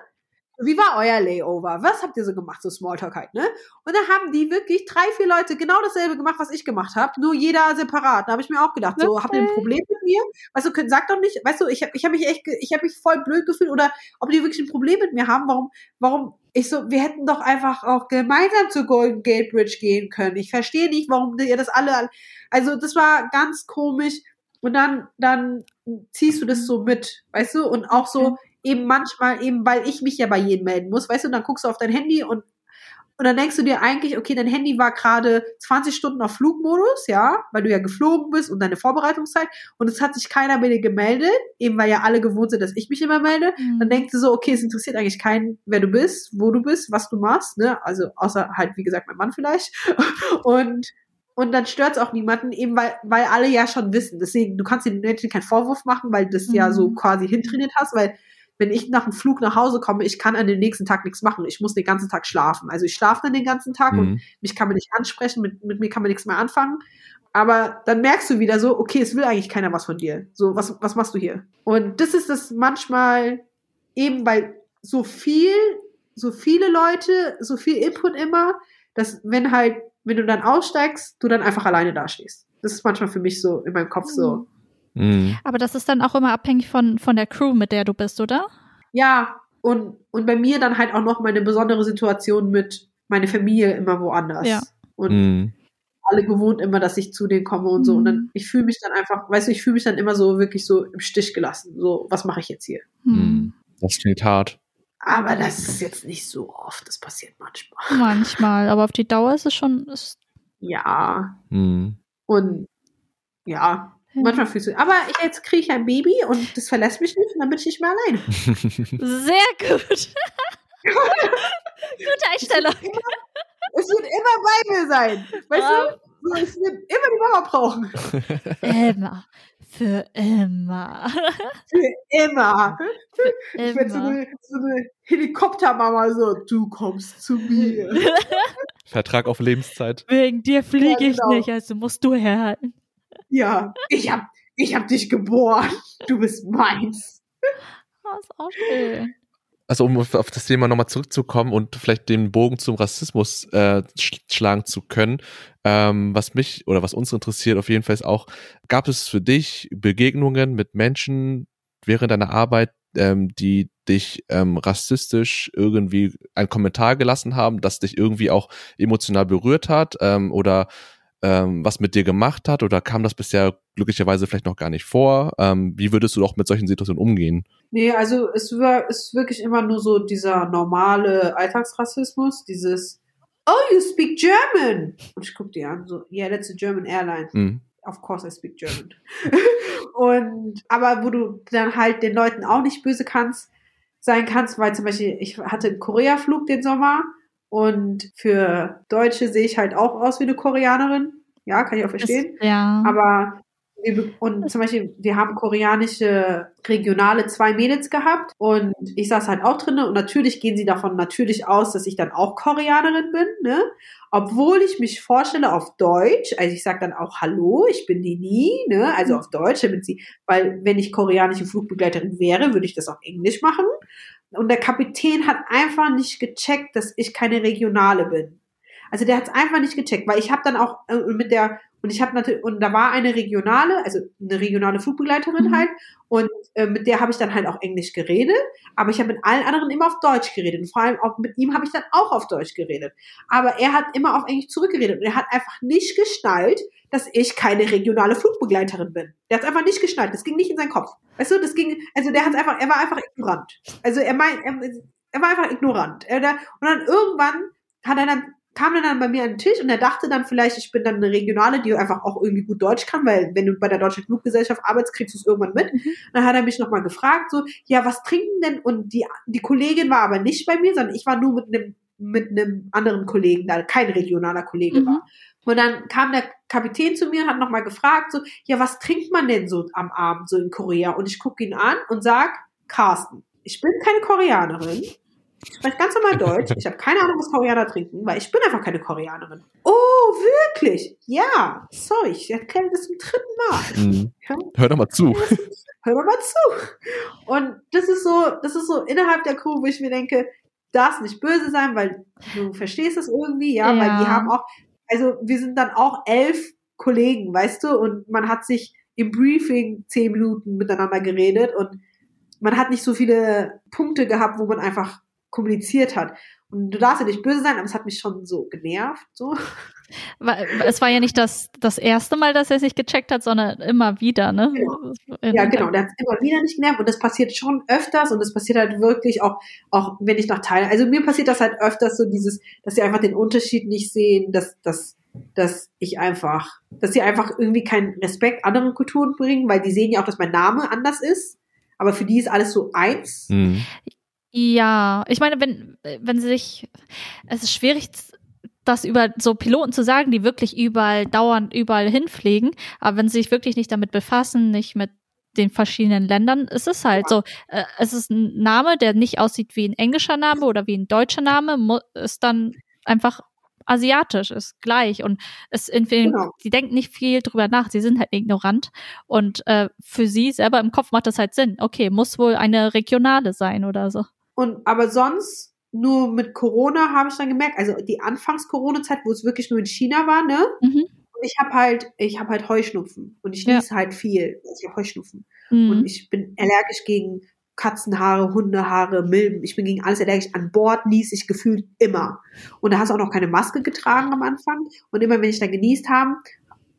Wie war euer Layover? Was habt ihr so gemacht? So Smalltalk halt, ne? Und dann haben die wirklich drei, vier Leute genau dasselbe gemacht, was ich gemacht habe, nur jeder separat. Da habe ich mir auch gedacht, so, habt ihr ein. Problem mit mir? Weißt du, sag doch nicht, weißt du, ich habe ich hab mich echt, ich habe mich voll blöd gefühlt oder ob die wirklich ein Problem mit mir haben, warum, warum, ich so, wir hätten doch einfach auch gemeinsam zur Golden Gate Bridge gehen können. Ich verstehe nicht, warum ihr das alle, also das war ganz komisch. Und dann, dann ziehst du das so mit, weißt du, und auch so, eben manchmal, eben weil ich mich ja bei jedem melden muss, weißt du, dann guckst du auf dein Handy und und dann denkst du dir eigentlich, okay, dein Handy war gerade 20 Stunden auf Flugmodus, ja, weil du ja geflogen bist und deine Vorbereitungszeit und es hat sich keiner bei dir gemeldet, eben weil ja alle gewohnt sind, dass ich mich immer melde. Hm. Dann denkst du so, okay, es interessiert eigentlich keinen, wer du bist, wo du bist, was du machst, ne? Also außer halt, wie gesagt, mein Mann vielleicht. Und und dann stört es auch niemanden, eben weil, weil alle ja schon wissen. Deswegen, du kannst den Menschen keinen Vorwurf machen, weil du das ja Mhm. so quasi hintrainiert hast, weil wenn ich nach dem Flug nach Hause komme, ich kann an dem nächsten Tag nichts machen. Ich muss den ganzen Tag schlafen. Also ich schlafe dann den ganzen Tag und Mhm. mich kann man nicht ansprechen, mit, mit mir kann man nichts mehr anfangen. Aber dann merkst du wieder so, okay, es will eigentlich keiner was von dir. So, was, was machst du hier? Und das ist das manchmal eben, weil so viel, so viele Leute, so viel Input immer, dass wenn halt, wenn du dann aussteigst, du dann einfach alleine dastehst. Das ist manchmal für mich so in meinem Kopf so. Mhm. Aber das ist dann auch immer abhängig von, von der Crew, mit der du bist, oder? Ja, und, und bei mir dann halt auch noch meine besondere Situation mit meine Familie immer woanders. Ja. Und Mhm. alle gewohnt immer, dass ich zu denen komme und so. Und Mhm. dann, ich fühle mich dann einfach, weißt du, ich fühle mich dann immer so wirklich so im Stich gelassen. So, was mache ich jetzt hier? Hm. Mhm. Das klingt hart. Aber das ist jetzt nicht so oft, das passiert manchmal. Manchmal, aber auf die Dauer ist es schon. Ist, Ja. Mhm. Und ja, manchmal fühlst du. Aber ich, jetzt kriege ich ein Baby und das verlässt mich nicht und dann bin ich nicht mehr alleine. Sehr gut. Gute Einstellung. Es wird immer bei mir sein. Weißt Ah. du? Ich will immer die Mama brauchen. Immer. Für immer. Für immer. Ich werde so immer. eine, so eine Helikoptermama so, du kommst zu mir. Vertrag auf Lebenszeit. Wegen dir fliege Ja, ich genau. nicht, also musst du herhalten. Ja, ich hab, ich hab dich geboren. Du bist meins. Oh, ist auch schön. also um auf das Thema nochmal zurückzukommen und vielleicht den Bogen zum Rassismus äh, sch schlagen zu können, ähm, was mich oder was uns interessiert auf jeden Fall ist auch, gab es für dich Begegnungen mit Menschen während deiner Arbeit, ähm, die dich ähm, rassistisch irgendwie einen Kommentar gelassen haben, das dich irgendwie auch emotional berührt hat ähm, oder ähm, was mit dir gemacht hat oder kam das bisher glücklicherweise vielleicht noch gar nicht vor? Ähm, wie würdest du auch mit solchen Situationen umgehen? Nee, also es war ist wirklich immer nur so dieser normale Alltagsrassismus, dieses Oh, you speak German. Und ich guck dir an, so, yeah, that's a German airline. Mhm. Of course I speak German. und aber wo du dann halt den Leuten auch nicht böse kannst, sein kannst, weil zum Beispiel, ich hatte einen Korea-Flug den Sommer und für Deutsche sehe ich halt auch aus wie eine Koreanerin. Ja, kann ich auch verstehen. Das, ja. Aber und zum Beispiel, wir haben koreanische regionale zwei Mädels gehabt und ich saß halt auch drinne und natürlich gehen sie davon natürlich aus, dass ich dann auch Koreanerin bin, ne? Obwohl ich mich vorstelle auf Deutsch, also ich sage dann auch Hallo, ich bin die Nie, ne? Also auf Deutsch, damit sie, weil wenn ich koreanische Flugbegleiterin wäre, würde ich das auf Englisch machen. Und der Kapitän hat einfach nicht gecheckt, dass ich keine Regionale bin. Also der hat es einfach nicht gecheckt, weil ich habe dann auch äh, mit der und ich habe natürlich, und da war eine regionale, also eine regionale Flugbegleiterin mhm. halt, und äh, mit der habe ich dann halt auch Englisch geredet, aber ich habe mit allen anderen immer auf Deutsch geredet. Und vor allem auch mit ihm habe ich dann auch auf Deutsch geredet. Aber er hat immer auf Englisch zurückgeredet und er hat einfach nicht geschnallt, dass ich keine regionale Flugbegleiterin bin. Der hat einfach nicht geschnallt. Das ging nicht in seinen Kopf. Weißt du, das ging, also der hat einfach, er war einfach ignorant. Also er meint, er, er war einfach ignorant. Er, und dann irgendwann hat er dann kam er dann bei mir an den Tisch und er dachte dann vielleicht, ich bin dann eine Regionale, die einfach auch irgendwie gut Deutsch kann, weil wenn du bei der Deutschen Fluggesellschaft arbeitest, kriegst du es irgendwann mit. Mhm. Dann hat er mich nochmal gefragt, so, ja, was trinken denn? Und die, die Kollegin war aber nicht bei mir, sondern ich war nur mit einem mit einem anderen Kollegen, da kein regionaler Kollege mhm. war. Und dann kam der Kapitän zu mir und hat nochmal gefragt, so, ja, was trinkt man denn so am Abend so in Korea? Und ich gucke ihn an und sag, Carsten, ich bin keine Koreanerin. Ich spreche ganz normal Deutsch. Ich habe keine Ahnung, was Koreaner trinken, weil ich bin einfach keine Koreanerin. Oh, wirklich? Ja. Sorry, ich erkläre das zum dritten Mal. Mhm. Hör doch mal zu. Hör doch mal zu. Und das ist so, das ist so innerhalb der Crew, wo ich mir denke, darfst nicht böse sein, weil du verstehst es irgendwie, ja, ja, weil die haben auch, also wir sind dann auch elf Kollegen, weißt du, und man hat sich im Briefing zehn Minuten miteinander geredet und man hat nicht so viele Punkte gehabt, wo man einfach kommuniziert hat. Und du darfst ja nicht böse sein, aber es hat mich schon so genervt, so. Es war ja nicht das, das erste Mal, dass er sich gecheckt hat, sondern immer wieder, ne? Genau. Ja, genau. Der hat immer wieder nicht genervt und das passiert schon öfters und das passiert halt wirklich auch, auch wenn ich nach Teilen. Also mir passiert das halt öfters so dieses, dass sie einfach den Unterschied nicht sehen, dass, dass, dass ich einfach, dass sie einfach irgendwie keinen Respekt anderen Kulturen bringen, weil die sehen ja auch, dass mein Name anders ist. Aber für die ist alles so eins. Mhm. Ja, ich meine, wenn, wenn sie sich, es ist schwierig, das über so Piloten zu sagen, die wirklich überall dauernd überall hinfliegen, aber wenn sie sich wirklich nicht damit befassen, nicht mit den verschiedenen Ländern, ist es halt so, äh, es ist ein Name, der nicht aussieht wie ein englischer Name oder wie ein deutscher Name, ist dann einfach asiatisch, ist gleich und es genau. die denken nicht viel drüber nach, sie sind halt ignorant und äh, für sie selber im Kopf macht das halt Sinn. Okay, muss wohl eine regionale sein oder so. Und aber sonst nur mit Corona habe ich dann gemerkt, also die Anfangs-Corona-Zeit, wo es wirklich nur in China war, ne? Mhm. Und ich habe halt, ich habe halt Heuschnupfen und ich niese halt viel. Also ich habe Heuschnupfen mhm. und ich bin allergisch gegen Katzenhaare, Hundehaare, Milben. Ich bin gegen alles allergisch. An Bord nies ich gefühlt immer. Und da hast du auch noch keine Maske getragen am Anfang. Und immer wenn ich dann genießt habe,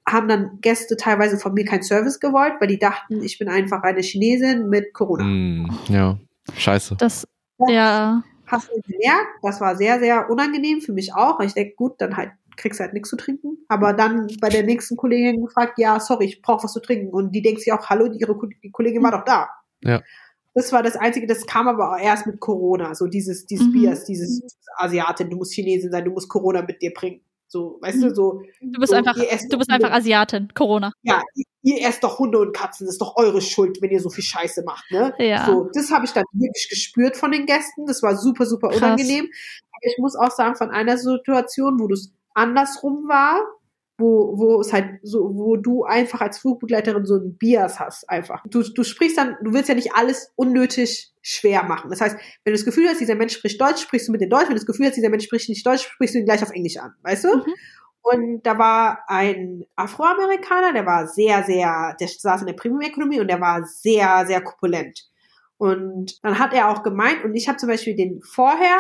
haben dann Gäste teilweise von mir keinen Service gewollt, weil die dachten, ich bin einfach eine Chinesin mit Corona. Mm, ja, scheiße. Das ja. Hast du gemerkt, das war sehr, sehr unangenehm für mich auch. Ich denke, gut, dann halt kriegst du halt nichts zu trinken. Aber dann bei der nächsten Kollegin gefragt, ja, sorry, ich brauche was zu trinken. Und die denkt sich auch, hallo, die, ihre die Kollegin war doch da. Ja. Das war das Einzige, das kam aber auch erst mit Corona. So dieses, dieses mhm. Bias, dieses Asiatin, du musst Chinesin sein, du musst Corona mit dir bringen. So, weißt du, mhm. so. Du bist so, einfach, du bist einfach Asiatin, Corona. Ja, ihr esst doch Hunde und Katzen, das ist doch eure Schuld, wenn ihr so viel Scheiße macht, ne? Ja. So, das habe ich dann wirklich gespürt von den Gästen. Das war super, super Krass. unangenehm. Aber ich muss auch sagen, von einer Situation, wo das andersrum war, wo, wo es halt so, wo du einfach als Flugbegleiterin so ein Bias hast, einfach. Du, du sprichst dann, du willst ja nicht alles unnötig schwer machen. Das heißt, wenn du das Gefühl hast, dieser Mensch spricht Deutsch, sprichst du mit dem Deutsch. Wenn du das Gefühl hast, dieser Mensch spricht nicht Deutsch, sprichst du ihn gleich auf Englisch an, weißt du? Mhm. Und da war ein Afroamerikaner, der war sehr, sehr, der saß in der Premium-Ökonomie und der war sehr, sehr korpulent. Und dann hat er auch gemeint, und ich habe zum Beispiel den vorher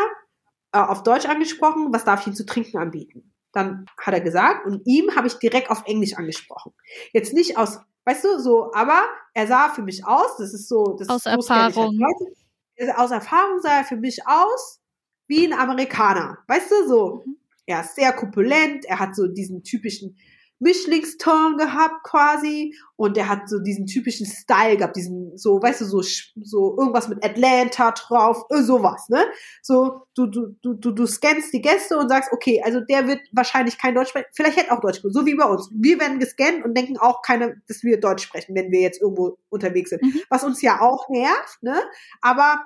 äh, auf Deutsch angesprochen, was darf ich ihm zu trinken anbieten? Dann hat er gesagt, und ihm habe ich direkt auf Englisch angesprochen. Jetzt nicht aus, weißt du, so, aber er sah für mich aus, das ist so, das aus so Erfahrung. Halt aus Erfahrung sah er für mich aus wie ein Amerikaner, weißt du, so. Mhm. Er ist sehr korpulent, er hat so diesen typischen Mischlingston gehabt quasi und der hat so diesen typischen Style gehabt, diesen so, weißt du, so so irgendwas mit Atlanta drauf, sowas, ne? So du du du du du scannst die Gäste und sagst, okay, also der wird wahrscheinlich kein Deutsch sprechen, vielleicht hätte auch Deutsch sprechen, so wie bei uns. Wir werden gescannt und denken auch keine, dass wir Deutsch sprechen, wenn wir jetzt irgendwo unterwegs sind, mhm. was uns ja auch nervt, ne? Aber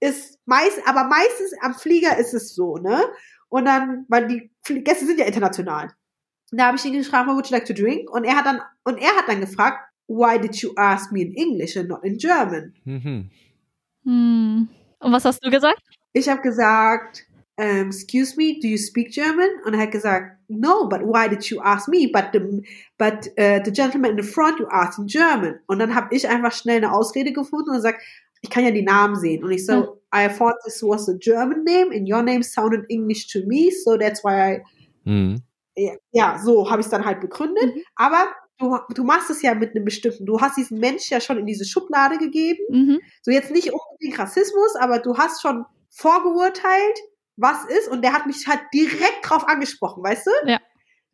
ist meist, aber meistens am Flieger ist es so, ne? Und dann, weil die Gäste sind ja international. Da habe ich ihn gefragt, would you like to drink? Und er hat dann, und er hat dann gefragt, why did you ask me in English and not in German? Mhm. Hm. Und was hast du gesagt? Ich habe gesagt, um, excuse me, do you speak German? Und er hat gesagt, no, but why did you ask me? But the, but uh, the gentleman in the front, you asked in German. Und dann habe ich einfach schnell eine Ausrede gefunden und gesagt, ich kann ja die Namen sehen. Und ich so, hm. I thought this was a German name and your name sounded English to me, so that's why I mhm ja, so habe ich es dann halt begründet. Mhm. Aber du, du machst es ja mit einem bestimmten, du hast diesen Mensch ja schon in diese Schublade gegeben. Mhm. So jetzt nicht unbedingt Rassismus, aber du hast schon vorgeurteilt, was ist. Und der hat mich halt direkt drauf angesprochen, weißt du? Ja.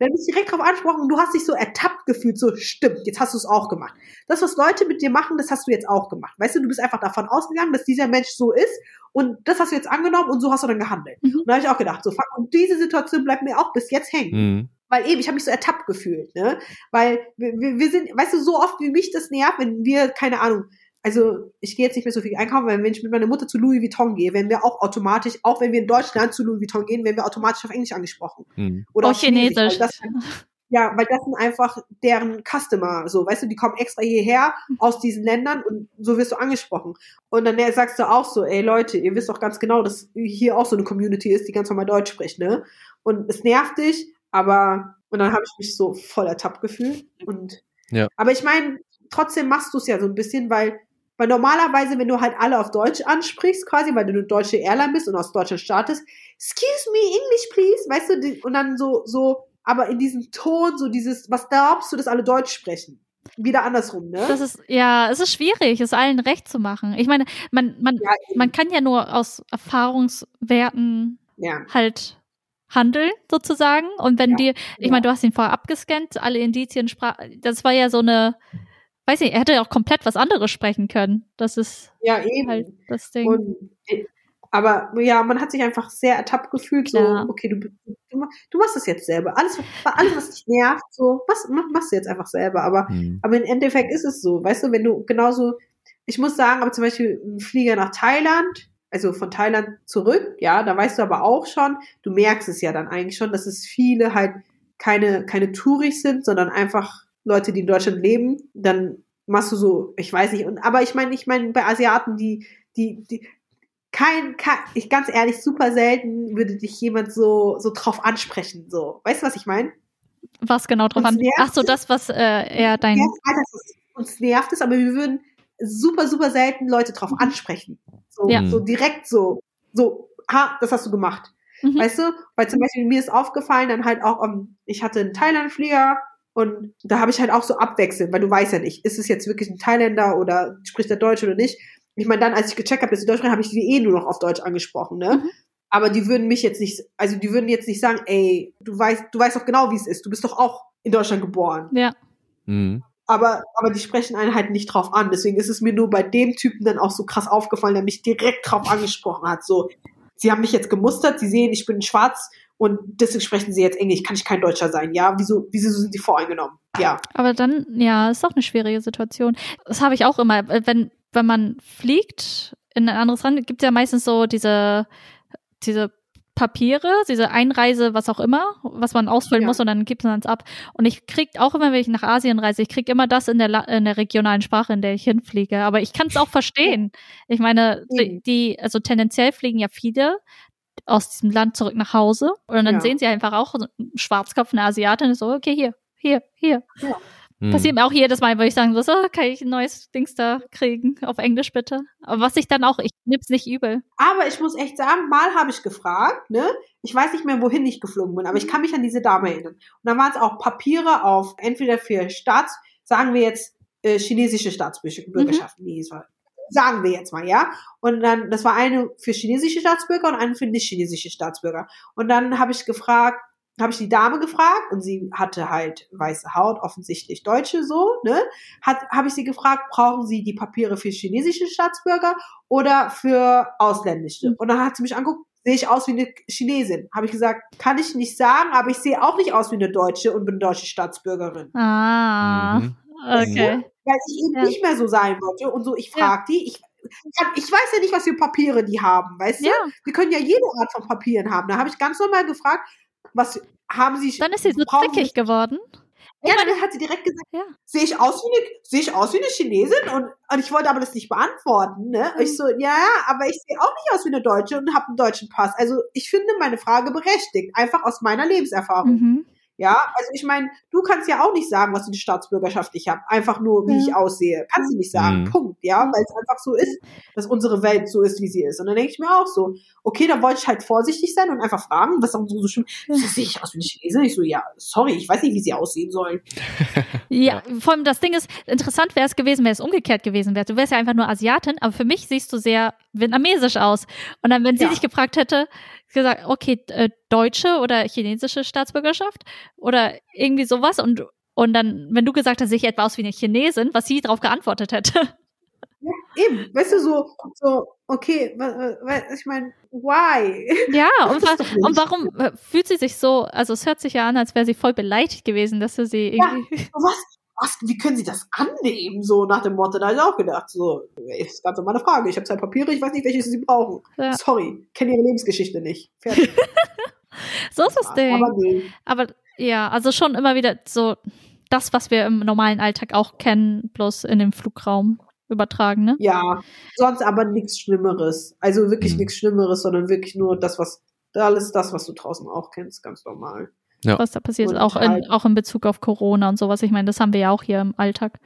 Hat mich direkt drauf angesprochen und du hast dich so ertappt gefühlt, so stimmt, jetzt hast du es auch gemacht. Das, was Leute mit dir machen, das hast du jetzt auch gemacht. Weißt du, du bist einfach davon ausgegangen, dass dieser Mensch so ist und das hast du jetzt angenommen und so hast du dann gehandelt. Mhm. Und da habe ich auch gedacht, so fuck, und diese Situation bleibt mir auch bis jetzt hängen. Mhm. Weil eben, ich habe mich so ertappt gefühlt, ne? Weil wir, wir sind, weißt du, so oft wie mich das nervt, wenn wir, keine Ahnung, also ich gehe jetzt nicht mehr so viel einkaufen, weil wenn ich mit meiner Mutter zu Louis Vuitton gehe, werden wir auch automatisch, auch wenn wir in Deutschland zu Louis Vuitton gehen, werden wir automatisch auf Englisch angesprochen. Hm. Oder auf Chinesisch. Chinesisch das, ja, weil das sind einfach deren Customer, so, weißt du, die kommen extra hierher aus diesen Ländern und so wirst du angesprochen. Und dann sagst du auch so, ey Leute, ihr wisst doch ganz genau, dass hier auch so eine Community ist, die ganz normal Deutsch spricht, ne? Und es nervt dich, aber, und dann habe ich mich so voll ertappt gefühlt. Und, ja. aber ich meine, trotzdem machst du es ja so ein bisschen, weil weil normalerweise, wenn du halt alle auf Deutsch ansprichst, quasi, weil du eine deutsche Airline bist und aus Deutschland startest, excuse me, English please, weißt du, und dann so, so, aber in diesem Ton, so dieses, was glaubst du, dass alle Deutsch sprechen? Wieder andersrum, ne? Das ist, ja, es ist schwierig, es allen recht zu machen. Ich meine, man, man, ja, man kann ja nur aus Erfahrungswerten ja. halt handeln, sozusagen. Und wenn ja, dir, ich meine, du hast ihn vorher abgescannt, alle Indizien sprach, das war ja so eine, weiß nicht, er hätte ja auch komplett was anderes sprechen können. Das ist ja, eben. halt das Ding. Und, äh, aber ja, man hat sich einfach sehr ertappt gefühlt, Klar. so, okay, du, du, du, machst das jetzt selber. Alles, alles, was dich nervt, so, was machst du jetzt einfach selber. Aber, mhm. aber im Endeffekt ist es so, weißt du, wenn du genauso, ich muss sagen, aber zum Beispiel ein Flieger nach Thailand, also von Thailand zurück, ja, da weißt du aber auch schon, du merkst es ja dann eigentlich schon, dass es viele halt keine, keine Touris sind, sondern einfach Leute, die in Deutschland leben, dann machst du so, ich weiß nicht, und aber ich meine, ich meine, bei Asiaten, die, die, die, kein, kein, ich ganz ehrlich, super selten würde dich jemand so, so drauf ansprechen, so. Weißt du, was ich meine? Was genau drauf an? Ach so, das, was äh, er dein. Uns nervt es, aber wir würden super, super selten Leute drauf ansprechen. So, ja. so direkt so, so, ha, das hast du gemacht. Mhm. Weißt du? Weil zum Beispiel mir ist aufgefallen, dann halt auch, um, ähm, ich hatte einen Thailand-Flieger, und da habe ich halt auch so abwechselnd, weil du weißt ja nicht, ist es jetzt wirklich ein Thailänder oder spricht er Deutsch oder nicht. Ich meine, dann, als ich gecheckt habe, dass sie Deutsch sprechen, habe ich die eh nur noch auf Deutsch angesprochen, ne? Mhm. Aber die würden mich jetzt nicht, also die würden jetzt nicht sagen, ey, du weißt, du weißt doch genau, wie es ist. Du bist doch auch in Deutschland geboren. Ja. Mhm. Aber, aber die sprechen einen halt nicht drauf an. Deswegen ist es mir nur bei dem Typen dann auch so krass aufgefallen, der mich direkt drauf angesprochen hat. So, sie haben mich jetzt gemustert, sie sehen, ich bin schwarz und deswegen sprechen sie jetzt Englisch, kann ich kein Deutscher sein, ja? Wieso, wieso sind sie voreingenommen? Ja. Aber dann, ja, ist doch eine schwierige Situation. Das habe ich auch immer, wenn, wenn man fliegt in ein anderes Land, gibt es ja meistens so diese, diese Papiere, diese Einreise, was auch immer, was man ausfüllen Ja. muss und dann gibt man es ab. Und ich krieg auch immer, wenn ich nach Asien reise, ich krieg immer das in der, La in der regionalen Sprache, in der ich hinfliege. Aber ich kann es auch verstehen. Ich meine, die, die, also tendenziell fliegen ja viele aus diesem Land zurück nach Hause und dann Ja. sehen sie einfach auch so einen Schwarzkopf, eine Asiatin, ist so, okay, hier, hier, hier. Hm. Passiert mir auch jedes Mal, wo ich sagen so, so, kann ich ein neues Dings da kriegen, auf Englisch bitte. Aber was ich dann auch, ich nimm's nicht übel. Aber ich muss echt sagen, mal habe ich gefragt, ne? Ich weiß nicht mehr, wohin ich geflogen bin, aber ich kann mich an diese Dame erinnern. Und da waren es auch Papiere auf, entweder für Staats, sagen wir jetzt, äh, chinesische Staatsbürgerschaft. Nee, es war, sagen wir jetzt mal, ja. Und dann, das war eine für chinesische Staatsbürger und eine für nicht chinesische Staatsbürger. Und dann habe ich gefragt, habe ich die Dame gefragt und sie hatte halt weiße Haut, offensichtlich Deutsche so, ne? Hat habe ich sie gefragt, brauchen Sie die Papiere für chinesische Staatsbürger oder für ausländische? Und dann hat sie mich angeguckt, sehe ich aus wie eine Chinesin? Habe ich gesagt, kann ich nicht sagen, aber ich sehe auch nicht aus wie eine Deutsche und bin deutsche Staatsbürgerin. Ah, Mhm. okay. Weil ich eben Ja. nicht mehr so sein wollte und so, ich frage die, ich, ich weiß ja nicht, was für Papiere die haben, weißt du? Ja, Wir können ja jede Art von Papieren haben. Da habe ich ganz normal gefragt, was haben Sie? dann ist sie so zickig geworden. Ja, dann hat sie direkt gesagt, Ja. sehe ich aus wie eine, sehe ich aus wie eine Chinesin? Und, und ich wollte aber das nicht beantworten, ne? Und ich so, ja, ja, aber ich sehe auch nicht aus wie eine Deutsche und habe einen deutschen Pass. Also ich finde meine Frage berechtigt, einfach aus meiner Lebenserfahrung. Mhm. Ja, also ich meine, du kannst ja auch nicht sagen, was für eine Staatsbürgerschaft ich habe. Einfach nur, wie Ja. ich aussehe. Kannst du nicht sagen. Mhm. Punkt. Ja, weil es einfach so ist, dass unsere Welt so ist, wie sie ist. Und dann denke ich mir auch so, okay, da wollte ich halt vorsichtig sein und einfach fragen, was auch so, so schlimm. Ja. Sehe ich aus wie eine Chinesin? Ich so, ja, sorry, ich weiß nicht, wie sie aussehen sollen. Ja, vor allem das Ding ist, interessant wäre es gewesen, wäre es umgekehrt gewesen wäre. Du wärst ja einfach nur Asiatin, aber für mich siehst du sehr vietnamesisch aus. Und dann, wenn sie Ja. dich gefragt hätte, gesagt, okay, äh, deutsche oder chinesische Staatsbürgerschaft oder irgendwie sowas und und dann, wenn du gesagt hast, sehe ich etwa aus wie eine Chinesin, was sie darauf geantwortet hätte. Eben, weißt du, so, so, okay, ich meine, why? Ja, und, wa und warum äh, fühlt sie sich so, also es hört sich ja an, als wäre sie voll beleidigt gewesen, dass du sie Ja. irgendwie. Was? Was? Wie können sie das annehmen? So nach dem Motto, da habe ich auch gedacht, so, ist ganz normal eine Frage. Ich habe zwei Papiere, ich weiß nicht, welche sie brauchen. Ja. Sorry, kenne ihre Lebensgeschichte nicht. Fertig. So ist das Ding. Aber nee. Aber ja, also schon immer wieder so das, was wir im normalen Alltag auch kennen, bloß in den Flugraum übertragen, ne? Ja, sonst aber nichts Schlimmeres. Also wirklich Mhm. nichts Schlimmeres, sondern wirklich nur das, was, alles das, was du draußen auch kennst, ganz normal. Ja. Was da passiert ist, auch in, halt- auch in Bezug auf Corona und sowas. Ich meine, das haben wir ja auch hier im Alltag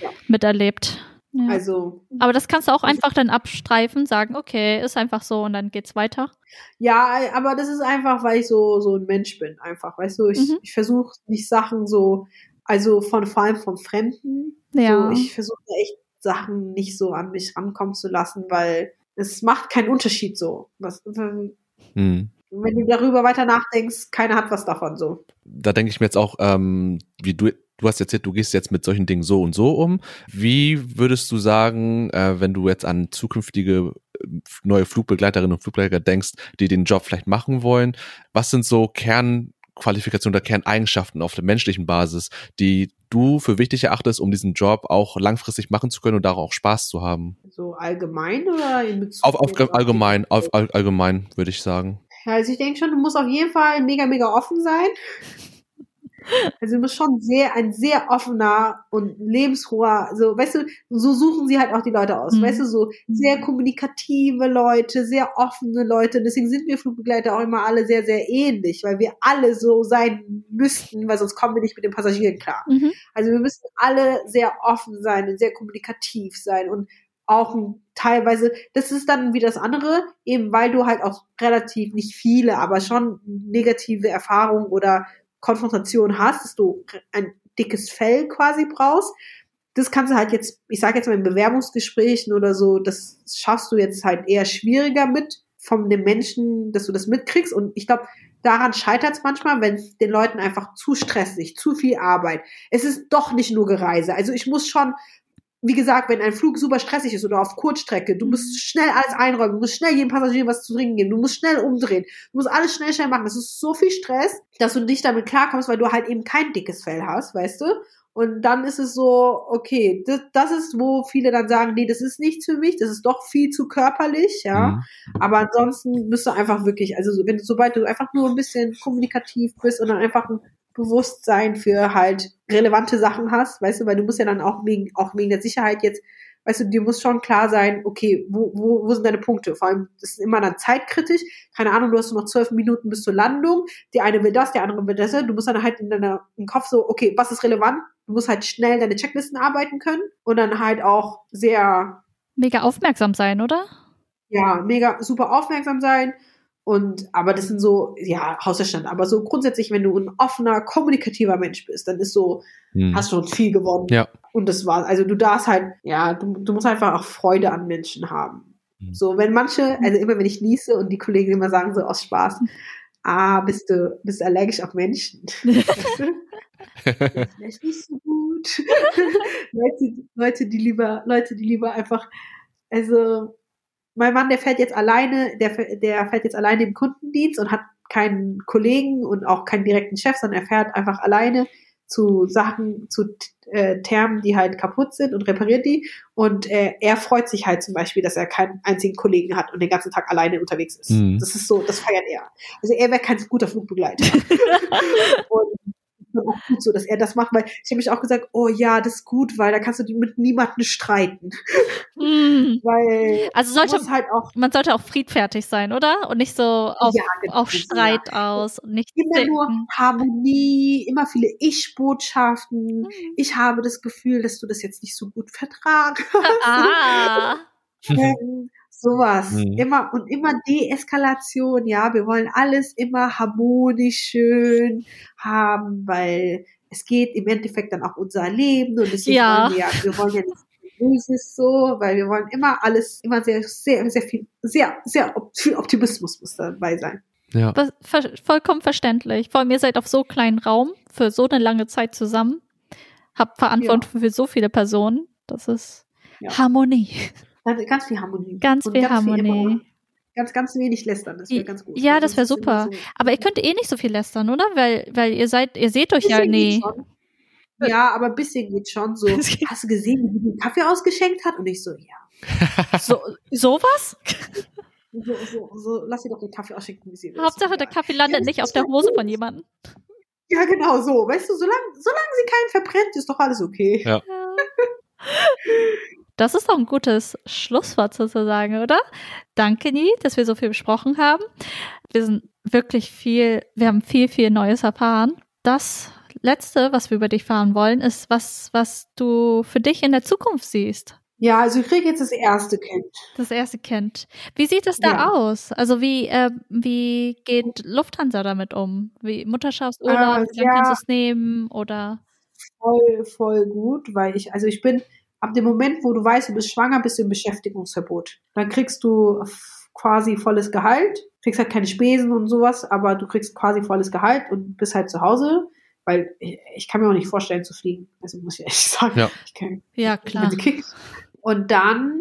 Ja. miterlebt. Ja. Also, Aber das kannst du auch Also- einfach dann abstreifen, sagen, okay, ist einfach so und dann geht's weiter. ja, aber das ist einfach, weil ich so, so ein Mensch bin, einfach. Weißt du, ich, Mhm. ich versuche nicht Sachen so, also von, vor allem von Fremden, Ja. So, ich versuche echt Sachen nicht so an mich rankommen zu lassen, weil es macht keinen Unterschied so. Was, wenn du darüber weiter nachdenkst, keiner hat was davon so. Da denke ich mir jetzt auch, ähm, wie du, du hast erzählt, du gehst jetzt mit solchen Dingen so und so um. Wie würdest du sagen, äh, wenn du jetzt an zukünftige äh, neue Flugbegleiterinnen und Flugbegleiter denkst, die den Job vielleicht machen wollen, was sind so Kernqualifikationen oder Kerneigenschaften auf der menschlichen Basis, die du für wichtig erachtest, um diesen Job auch langfristig machen zu können und darauf auch Spaß zu haben? So allgemein oder in Bezug Auf, auf auf- allgemein, auf all, allgemein würde ich sagen. Ja, also ich denke schon, du musst auf jeden Fall mega, mega offen sein. Also du musst schon sehr, ein sehr offener und lebensfroher, so, weißt du, so suchen sie halt auch die Leute aus, Mhm. weißt du, so sehr kommunikative Leute, sehr offene Leute. Deswegen sind wir Flugbegleiter auch immer alle sehr, sehr ähnlich, weil wir alle so sein müssten, weil sonst kommen wir nicht mit den Passagieren klar. Mhm. Also wir müssen alle sehr offen sein und sehr kommunikativ sein und auch teilweise, das ist dann wie das andere, eben weil du halt auch relativ nicht viele, aber schon negative Erfahrungen oder Konfrontation hast, dass du ein dickes Fell quasi brauchst. Das kannst du halt jetzt, ich sage jetzt mal in Bewerbungsgesprächen oder so, das schaffst du jetzt halt eher schwieriger mit von dem Menschen, dass du das mitkriegst. Und ich glaube, daran scheitert es manchmal, wenn es den Leuten einfach zu stressig, zu viel Arbeit. Es ist doch nicht nur Gereise. Also ich muss schon, wie gesagt, wenn ein Flug super stressig ist oder auf Kurzstrecke, du musst schnell alles einräumen, du musst schnell jedem Passagier was zu trinken geben, du musst schnell umdrehen, du musst alles schnell, schnell machen. Das ist so viel Stress, dass du nicht damit klarkommst, weil du halt eben kein dickes Fell hast, weißt du? Und dann ist es so, okay, das, das ist, wo viele dann sagen, nee, das ist nichts für mich, das ist doch viel zu körperlich, ja. Mhm. Aber ansonsten bist du einfach wirklich, also so- wenn du, sobald du einfach nur ein bisschen kommunikativ bist und dann einfach ein Bewusstsein für halt relevante Sachen hast, weißt du, weil du musst ja dann auch wegen, auch wegen der Sicherheit jetzt, weißt du, dir muss schon klar sein, okay, wo, wo, wo sind deine Punkte? Vor allem, das ist immer dann zeitkritisch. Keine Ahnung, du hast nur noch zwölf Minuten bis zur Landung. Die eine will das, der andere will das. Du musst dann halt in deiner, im Kopf so, okay, was ist relevant? Du musst halt schnell deine Checklisten arbeiten können und dann halt auch sehr Mega aufmerksam sein, oder? ja, mega super aufmerksam sein. Und, aber das sind so, ja, Hausverstand. Aber so grundsätzlich, wenn du ein offener, kommunikativer Mensch bist, dann ist so, Mhm. hast du schon viel gewonnen. Ja. Und das war, also du darfst halt, ja, du, du musst einfach auch Freude an Menschen haben. Mhm. So, wenn manche, also immer wenn ich niese und die Kollegen immer sagen so aus Spaß, ah, bist du, bist du allergisch auf Menschen? Vielleicht nicht so gut. Leute, Leute, die lieber, Leute, die lieber einfach, also, mein Mann, der fährt jetzt alleine, der, der fährt jetzt alleine im Kundendienst und hat keinen Kollegen und auch keinen direkten Chef, sondern er fährt einfach alleine zu Sachen, zu äh, Termen, die halt kaputt sind und repariert die. Und äh, er freut sich halt zum Beispiel, dass er keinen einzigen Kollegen hat und den ganzen Tag alleine unterwegs ist. Mhm. Das ist so, das feiert er. Also er wäre kein guter Flugbegleiter. und auch gut so, dass er das macht, weil ich habe mich auch gesagt, oh ja, das ist gut, weil da kannst du mit niemandem streiten. Hm. Weil Also sollte, halt auch man sollte auch friedfertig sein, oder? Und nicht so auf, Ja, genau, auf Streit ja. aus und nicht immer nur zicken. Harmonie, immer viele Ich-Botschaften. Hm. Ich habe das Gefühl, dass du das jetzt nicht so gut vertragen Ah. Ähm, sowas. Mhm. Immer und immer Deeskalation, ja. Wir wollen alles immer harmonisch schön haben, weil es geht im Endeffekt dann auch unser Leben und deswegen Ja. wollen wir ja, wir wollen ja nichts Böses so, weil wir wollen immer alles, immer sehr, sehr, sehr viel, sehr, sehr viel Optimismus muss dabei sein. Ja. Vollkommen verständlich. Vor allem, ihr seid auf so kleinen Raum für so eine lange Zeit zusammen. Habt Verantwortung für so viele Personen. Das ist Ja. Harmonie. Ganz, ganz viel Harmonie. Ganz Und viel immer- Harmonie. ganz, ganz wenig lästern, das wäre ganz gut. Ja, Weil das wär sonst ist immer super. so- Aber ihr könnt eh nicht so viel lästern, oder? Weil, weil ihr seid, ihr seht euch ja nie. Ja, aber ein bisschen geht schon so. Hast du gesehen, wie die den Kaffee ausgeschenkt hat? Und ich so, ja. So, sowas? So, so, so, lass sie doch den Kaffee ausschenken, wie sie will. Hauptsache, der Kaffee landet Ja, nicht auf der Hose gut. von jemandem. Ja, genau so. Weißt du, solange, solange sie keinen verbrennt, ist doch alles okay. Ja. Das ist doch ein gutes Schlusswort sozusagen, oder? Danke, Nie, dass wir so viel besprochen haben. Wir sind wirklich viel, wir haben viel, viel Neues erfahren. Das Letzte, was wir über dich fahren wollen, ist, was, was du für dich in der Zukunft siehst. Ja, also ich kriege jetzt das erste Kind. Das erste Kind. Wie sieht es da Ja. aus? Also wie, äh, wie geht Lufthansa damit um? Wie Mutterschaftsurlaub, Äh, ja. kannst du es nehmen? Oder Voll, voll gut, weil ich, also ich bin, ab dem Moment, wo du weißt, du bist schwanger, bist du im Beschäftigungsverbot. Dann kriegst du quasi volles Gehalt, kriegst halt keine Spesen und sowas, aber du kriegst quasi volles Gehalt und bist halt zu Hause, weil ich, ich kann mir auch nicht vorstellen zu fliegen. Also muss ich ehrlich sagen. Ja. Ich kann, ja, klar. Und dann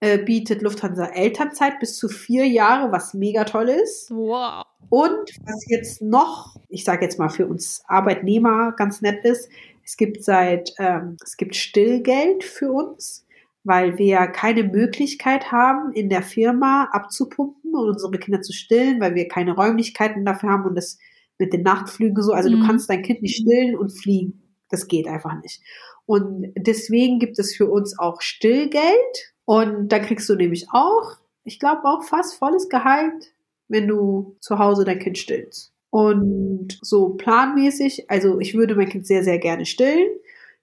äh, bietet Lufthansa Elternzeit bis zu vier Jahre, was mega toll ist. Wow. Und was jetzt noch, ich sage jetzt mal für uns Arbeitnehmer ganz nett ist, es gibt seit, ähm, es gibt Stillgeld für uns, weil wir keine Möglichkeit haben, in der Firma abzupumpen und unsere Kinder zu stillen, weil wir keine Räumlichkeiten dafür haben und das mit den Nachtflügen so. Also Mhm. du kannst dein Kind nicht stillen und fliegen. Das geht einfach nicht. Und deswegen gibt es für uns auch Stillgeld. Und da kriegst du nämlich auch, ich glaube auch fast volles Gehalt, wenn du zu Hause dein Kind stillst. Und so planmäßig, also ich würde mein Kind sehr, sehr gerne stillen.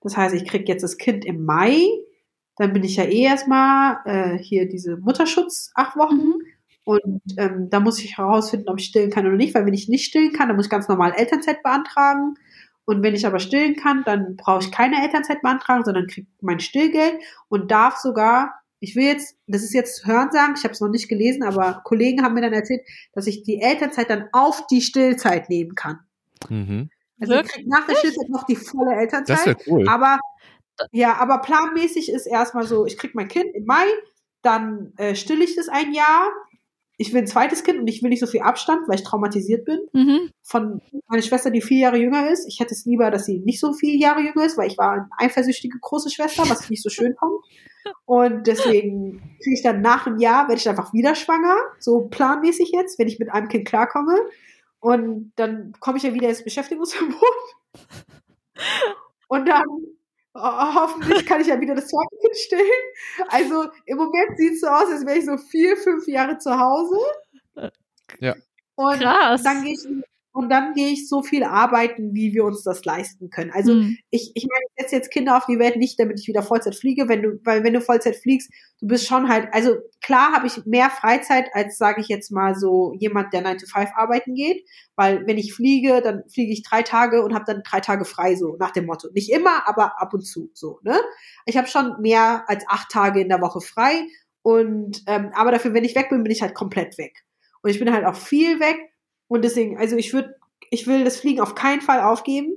Das heißt, ich krieg jetzt das Kind im Mai. Dann bin ich ja eh erstmal äh, hier diese Mutterschutz acht Wochen. Mhm. Und ähm, da muss ich herausfinden, ob ich stillen kann oder nicht, weil wenn ich nicht stillen kann, dann muss ich ganz normal Elternzeit beantragen. Und wenn ich aber stillen kann, dann brauche ich keine Elternzeit beantragen, sondern kriege mein Stillgeld und darf sogar, ich will jetzt, das ist jetzt Hörensagen, ich habe es noch nicht gelesen, aber Kollegen haben mir dann erzählt, dass ich die Elternzeit dann auf die Stillzeit nehmen kann. Mhm. Also ich krieg nach der Stillzeit noch die volle Elternzeit. Das cool. Aber ja, aber planmäßig ist erstmal so, ich krieg mein Kind im Mai, dann äh, stille ich das ein Jahr ich will ein zweites Kind und ich will nicht so viel Abstand, weil ich traumatisiert bin Mhm. von meiner Schwester, die vier Jahre jünger ist. Ich hätte es lieber, dass sie nicht so viele Jahre jünger ist, weil ich war eine eifersüchtige große Schwester, was ich nicht so schön fand. Und deswegen kriege ich dann nach einem Jahr, werde ich einfach wieder schwanger, so planmäßig jetzt, wenn ich mit einem Kind klarkomme. Und dann komme ich ja wieder ins Beschäftigungsverbot. Und dann ho- hoffentlich kann ich ja wieder das zweite Kind stillen. Also im Moment sieht es so aus, als wäre ich so vier, fünf Jahre zu Hause. Ja. Und Krass. dann gehe ich und dann gehe ich so viel arbeiten, wie wir uns das leisten können. Also Mhm. ich, ich meine, ich setze jetzt Kinder auf die Welt nicht, damit ich wieder Vollzeit fliege, wenn du, weil wenn du Vollzeit fliegst, du bist schon halt, also klar habe ich mehr Freizeit als, sage ich jetzt mal so, jemand, der 9 to 5 arbeiten geht, weil wenn ich fliege, dann fliege ich drei Tage und habe dann drei Tage frei, so nach dem Motto. Nicht immer, aber ab und zu so, ne? Ich habe schon mehr als acht Tage in der Woche frei und, ähm, aber dafür, wenn ich weg bin, bin ich halt komplett weg. Und ich bin halt auch viel weg und deswegen, also ich würde, ich will das Fliegen auf keinen Fall aufgeben.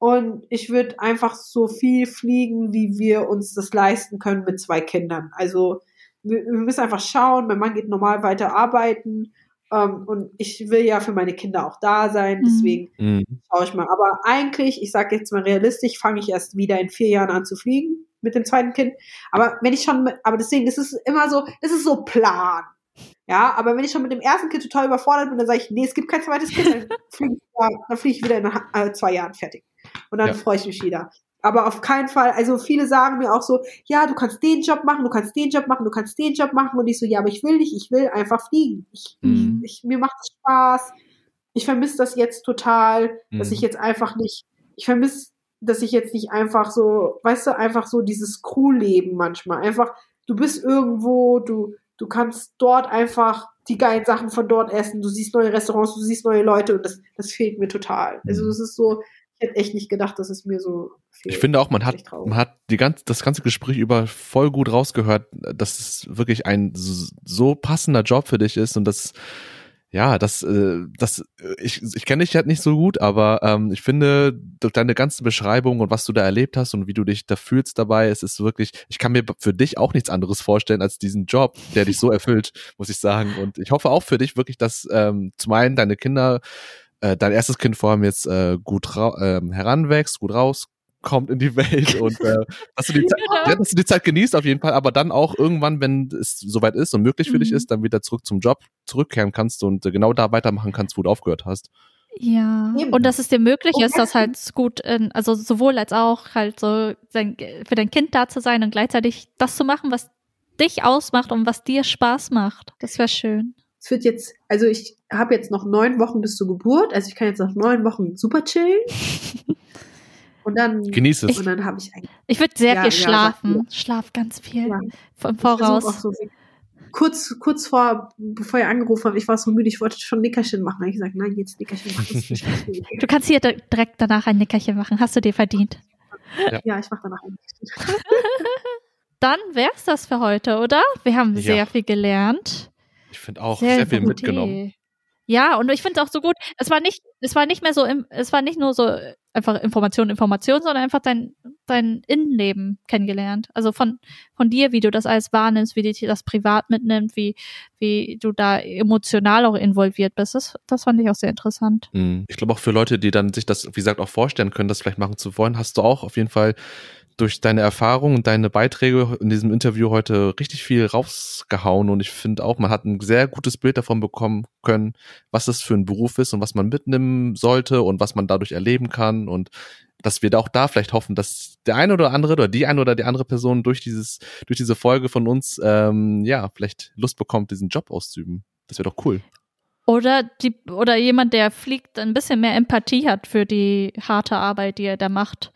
Und ich würde einfach so viel fliegen, wie wir uns das leisten können mit zwei Kindern. Also wir, wir müssen einfach schauen, mein Mann geht normal weiter arbeiten. Ähm, und ich will ja für meine Kinder auch da sein. Mhm. Deswegen Mhm. schaue ich mal. Aber eigentlich, ich sage jetzt mal realistisch, fange ich erst wieder in vier Jahren an zu fliegen mit dem zweiten Kind. Aber wenn ich schon, mit, aber deswegen, das ist immer so, das ist so Plan. Ja, aber wenn ich schon mit dem ersten Kind total überfordert bin, dann sage ich, nee, es gibt kein zweites Kind, dann fliege ich, flieg ich wieder in äh, zwei Jahren fertig. Und dann Ja. freue ich mich wieder. Aber auf keinen Fall, also viele sagen mir auch so, ja, du kannst den Job machen, du kannst den Job machen, du kannst den Job machen. Und ich so, ja, aber ich will nicht, ich will einfach fliegen. Ich, Mhm. ich, mir macht es Spaß. Ich vermisse das jetzt total, dass Mhm. ich jetzt einfach nicht, ich vermisse, dass ich jetzt nicht einfach so, weißt du, einfach so dieses Crew-Leben manchmal. Einfach, du bist irgendwo, du, du kannst dort einfach die geilen Sachen von dort essen, du siehst neue Restaurants, du siehst neue Leute und das, das fehlt mir total. Also Mhm. das ist so, ich hätte echt nicht gedacht, dass es mir so fehlt. Ich finde auch, man hat, man hat die ganz, das ganze Gespräch über voll gut rausgehört, dass es wirklich ein so passender Job für dich ist und das, ja, das, äh, das, äh, ich, ich kenne dich halt nicht so gut, aber ähm, ich finde, durch deine ganze Beschreibung und was du da erlebt hast und wie du dich da fühlst dabei, es ist wirklich, ich kann mir für dich auch nichts anderes vorstellen als diesen Job, der dich so erfüllt, muss ich sagen. Und ich hoffe auch für dich wirklich, dass ähm, zum einen deine Kinder äh, dein erstes Kind vor allem jetzt äh, gut ra ähm, heranwächst, gut rauskommt in die Welt und äh, dass, du die Zeit, ja, dass du die Zeit genießt auf jeden Fall, aber dann auch irgendwann, wenn es soweit ist und möglich für dich Mhm. ist, dann wieder zurück zum Job zurückkehren kannst und äh, genau da weitermachen kannst, wo du aufgehört hast. Ja, und dass es dir möglich ist, das halt gut, in, also sowohl als auch halt so sein, für dein Kind da zu sein und gleichzeitig das zu machen, was dich ausmacht und was dir Spaß macht. Das wäre schön. Es wird jetzt, also ich habe jetzt noch neun Wochen bis zur Geburt, also ich kann jetzt noch neun Wochen super chillen. Und dann, Genieß es. und dann habe ich eigentlich Ich würde sehr Ja, viel ja, schlafen. Schlaf ganz viel Ja. versuch Voraus. auch so, kurz, kurz vor, bevor ihr angerufen habt, ich war so müde, ich wollte schon Nickerchen machen. Ich gesagt, nein, jetzt Nickerchen machen. Du kannst hier di- direkt danach ein Nickerchen machen. Hast du dir verdient. ja, ich mache danach ein Nickerchen. Dann wär's das für heute, oder? Wir haben Ja. sehr viel gelernt. Ich finde auch sehr, viel gute mitgenommen. Idee. Ja, und ich finde es auch so gut. Es war nicht, es war nicht mehr so, es war nicht nur so einfach Information, Information, sondern einfach dein, dein Innenleben kennengelernt. Also von, von dir, wie du das alles wahrnimmst, wie dich das privat mitnimmt, wie, wie du da emotional auch involviert bist. Das, das fand ich auch sehr interessant. Mhm. Ich glaube auch für Leute, die dann sich das, wie gesagt, auch vorstellen können, das vielleicht machen zu wollen, hast du auch auf jeden Fall durch deine Erfahrung und deine Beiträge in diesem Interview heute richtig viel rausgehauen und ich finde auch, man hat ein sehr gutes Bild davon bekommen können, was das für ein Beruf ist und was man mitnehmen sollte und was man dadurch erleben kann und dass wir da auch da vielleicht hoffen, dass der eine oder andere oder die eine oder die andere Person durch dieses, durch diese Folge von uns, ähm, ja, vielleicht Lust bekommt, diesen Job auszuüben. Das wäre doch cool. Oder die, oder jemand, der fliegt, ein bisschen mehr Empathie hat für die harte Arbeit, die er da macht.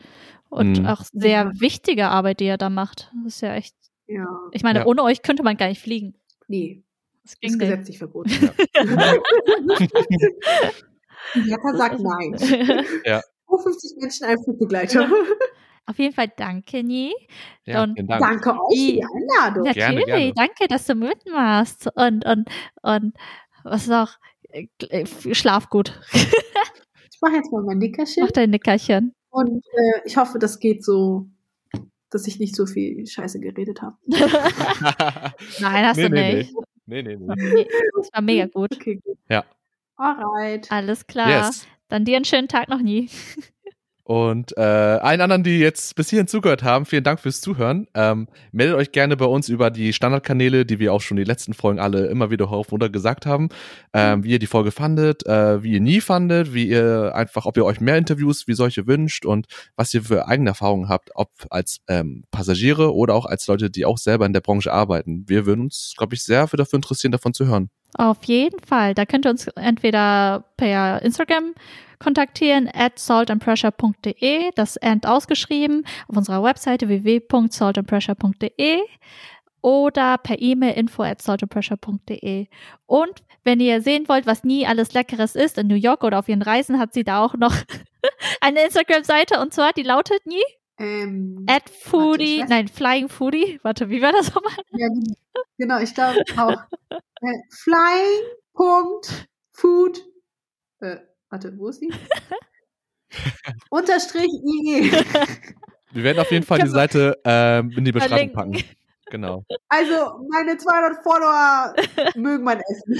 Und Mhm. auch sehr Ja. wichtige Arbeit, die er da macht. Das ist ja echt. Ja, Ich meine, Ja. ohne euch könnte man gar nicht fliegen. nee, Das ist nicht. gesetzlich verboten. Die Jacke sagt nein. Ja. 50 Menschen, ein Flugbegleiter. Auf jeden Fall danke, Nie. Ja, Und Dank. Danke euch für die Einladung. Natürlich, Gerne, gerne. danke, dass du mitmachst. Und, und, und was noch? Äh, Schlaf gut. Ich mache jetzt mal mein Nickerchen. Mach dein Nickerchen. Und äh, ich hoffe, das geht so, dass ich nicht so viel Scheiße geredet habe. Nein, hast Nee, du nee, nicht. Nee, nee, nee. Nee, Das war mega gut. Okay, gut. Ja. Alright. Alles klar. Yes. Dann dir einen schönen Tag noch nie. Und äh, allen anderen, die jetzt bis hierhin zugehört haben, vielen Dank fürs Zuhören. Ähm, meldet euch gerne bei uns über die Standardkanäle, die wir auch schon die letzten Folgen alle immer wieder hoch und runter gesagt haben. Ähm, wie ihr die Folge fandet, äh, wie ihr nie fandet, wie ihr einfach, ob ihr euch mehr Interviews wie solche wünscht und was ihr für eigene Erfahrungen habt, ob als ähm, Passagiere oder auch als Leute, die auch selber in der Branche arbeiten. Wir würden uns, glaube ich, sehr für dafür interessieren, davon zu hören. Auf jeden Fall. Da könnt ihr uns entweder per Instagram kontaktieren, at saltandpressure.de, das End ausgeschrieben, auf unserer Webseite www.saltandpressure.de oder per E-Mail info at saltandpressure.de. Und wenn ihr sehen wollt, was nie alles Leckeres ist in New York oder auf ihren Reisen, hat sie da auch noch eine Instagram-Seite und zwar, die lautet nie Ähm, at foodie, weiß- nein, flying foodie. Warte, wie war das nochmal? ja, genau, ich glaube auch. Äh, Flying.food. Äh, warte, wo ist sie? Unterstrich IG. Wir werden auf jeden Fall die Genau. Seite ähm, in die Beschreibung Verlinken. packen. Genau. Also, meine 200 Follower mögen mein Essen.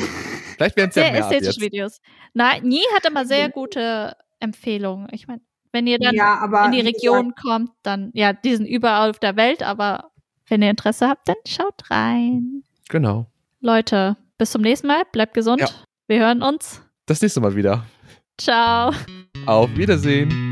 Vielleicht werden es ja Sehr mehr ästhetische jetzt. Videos. Nein, Nie hat immer sehr gute Empfehlungen. Ich meine, wenn ihr dann ja, aber in die Region kommt, dann, ja, die sind überall auf der Welt, aber wenn ihr Interesse habt, dann schaut rein. Genau. Leute, bis zum nächsten Mal. Bleibt gesund. Ja. Wir hören uns. Das nächste Mal wieder. Ciao. Auf Wiedersehen.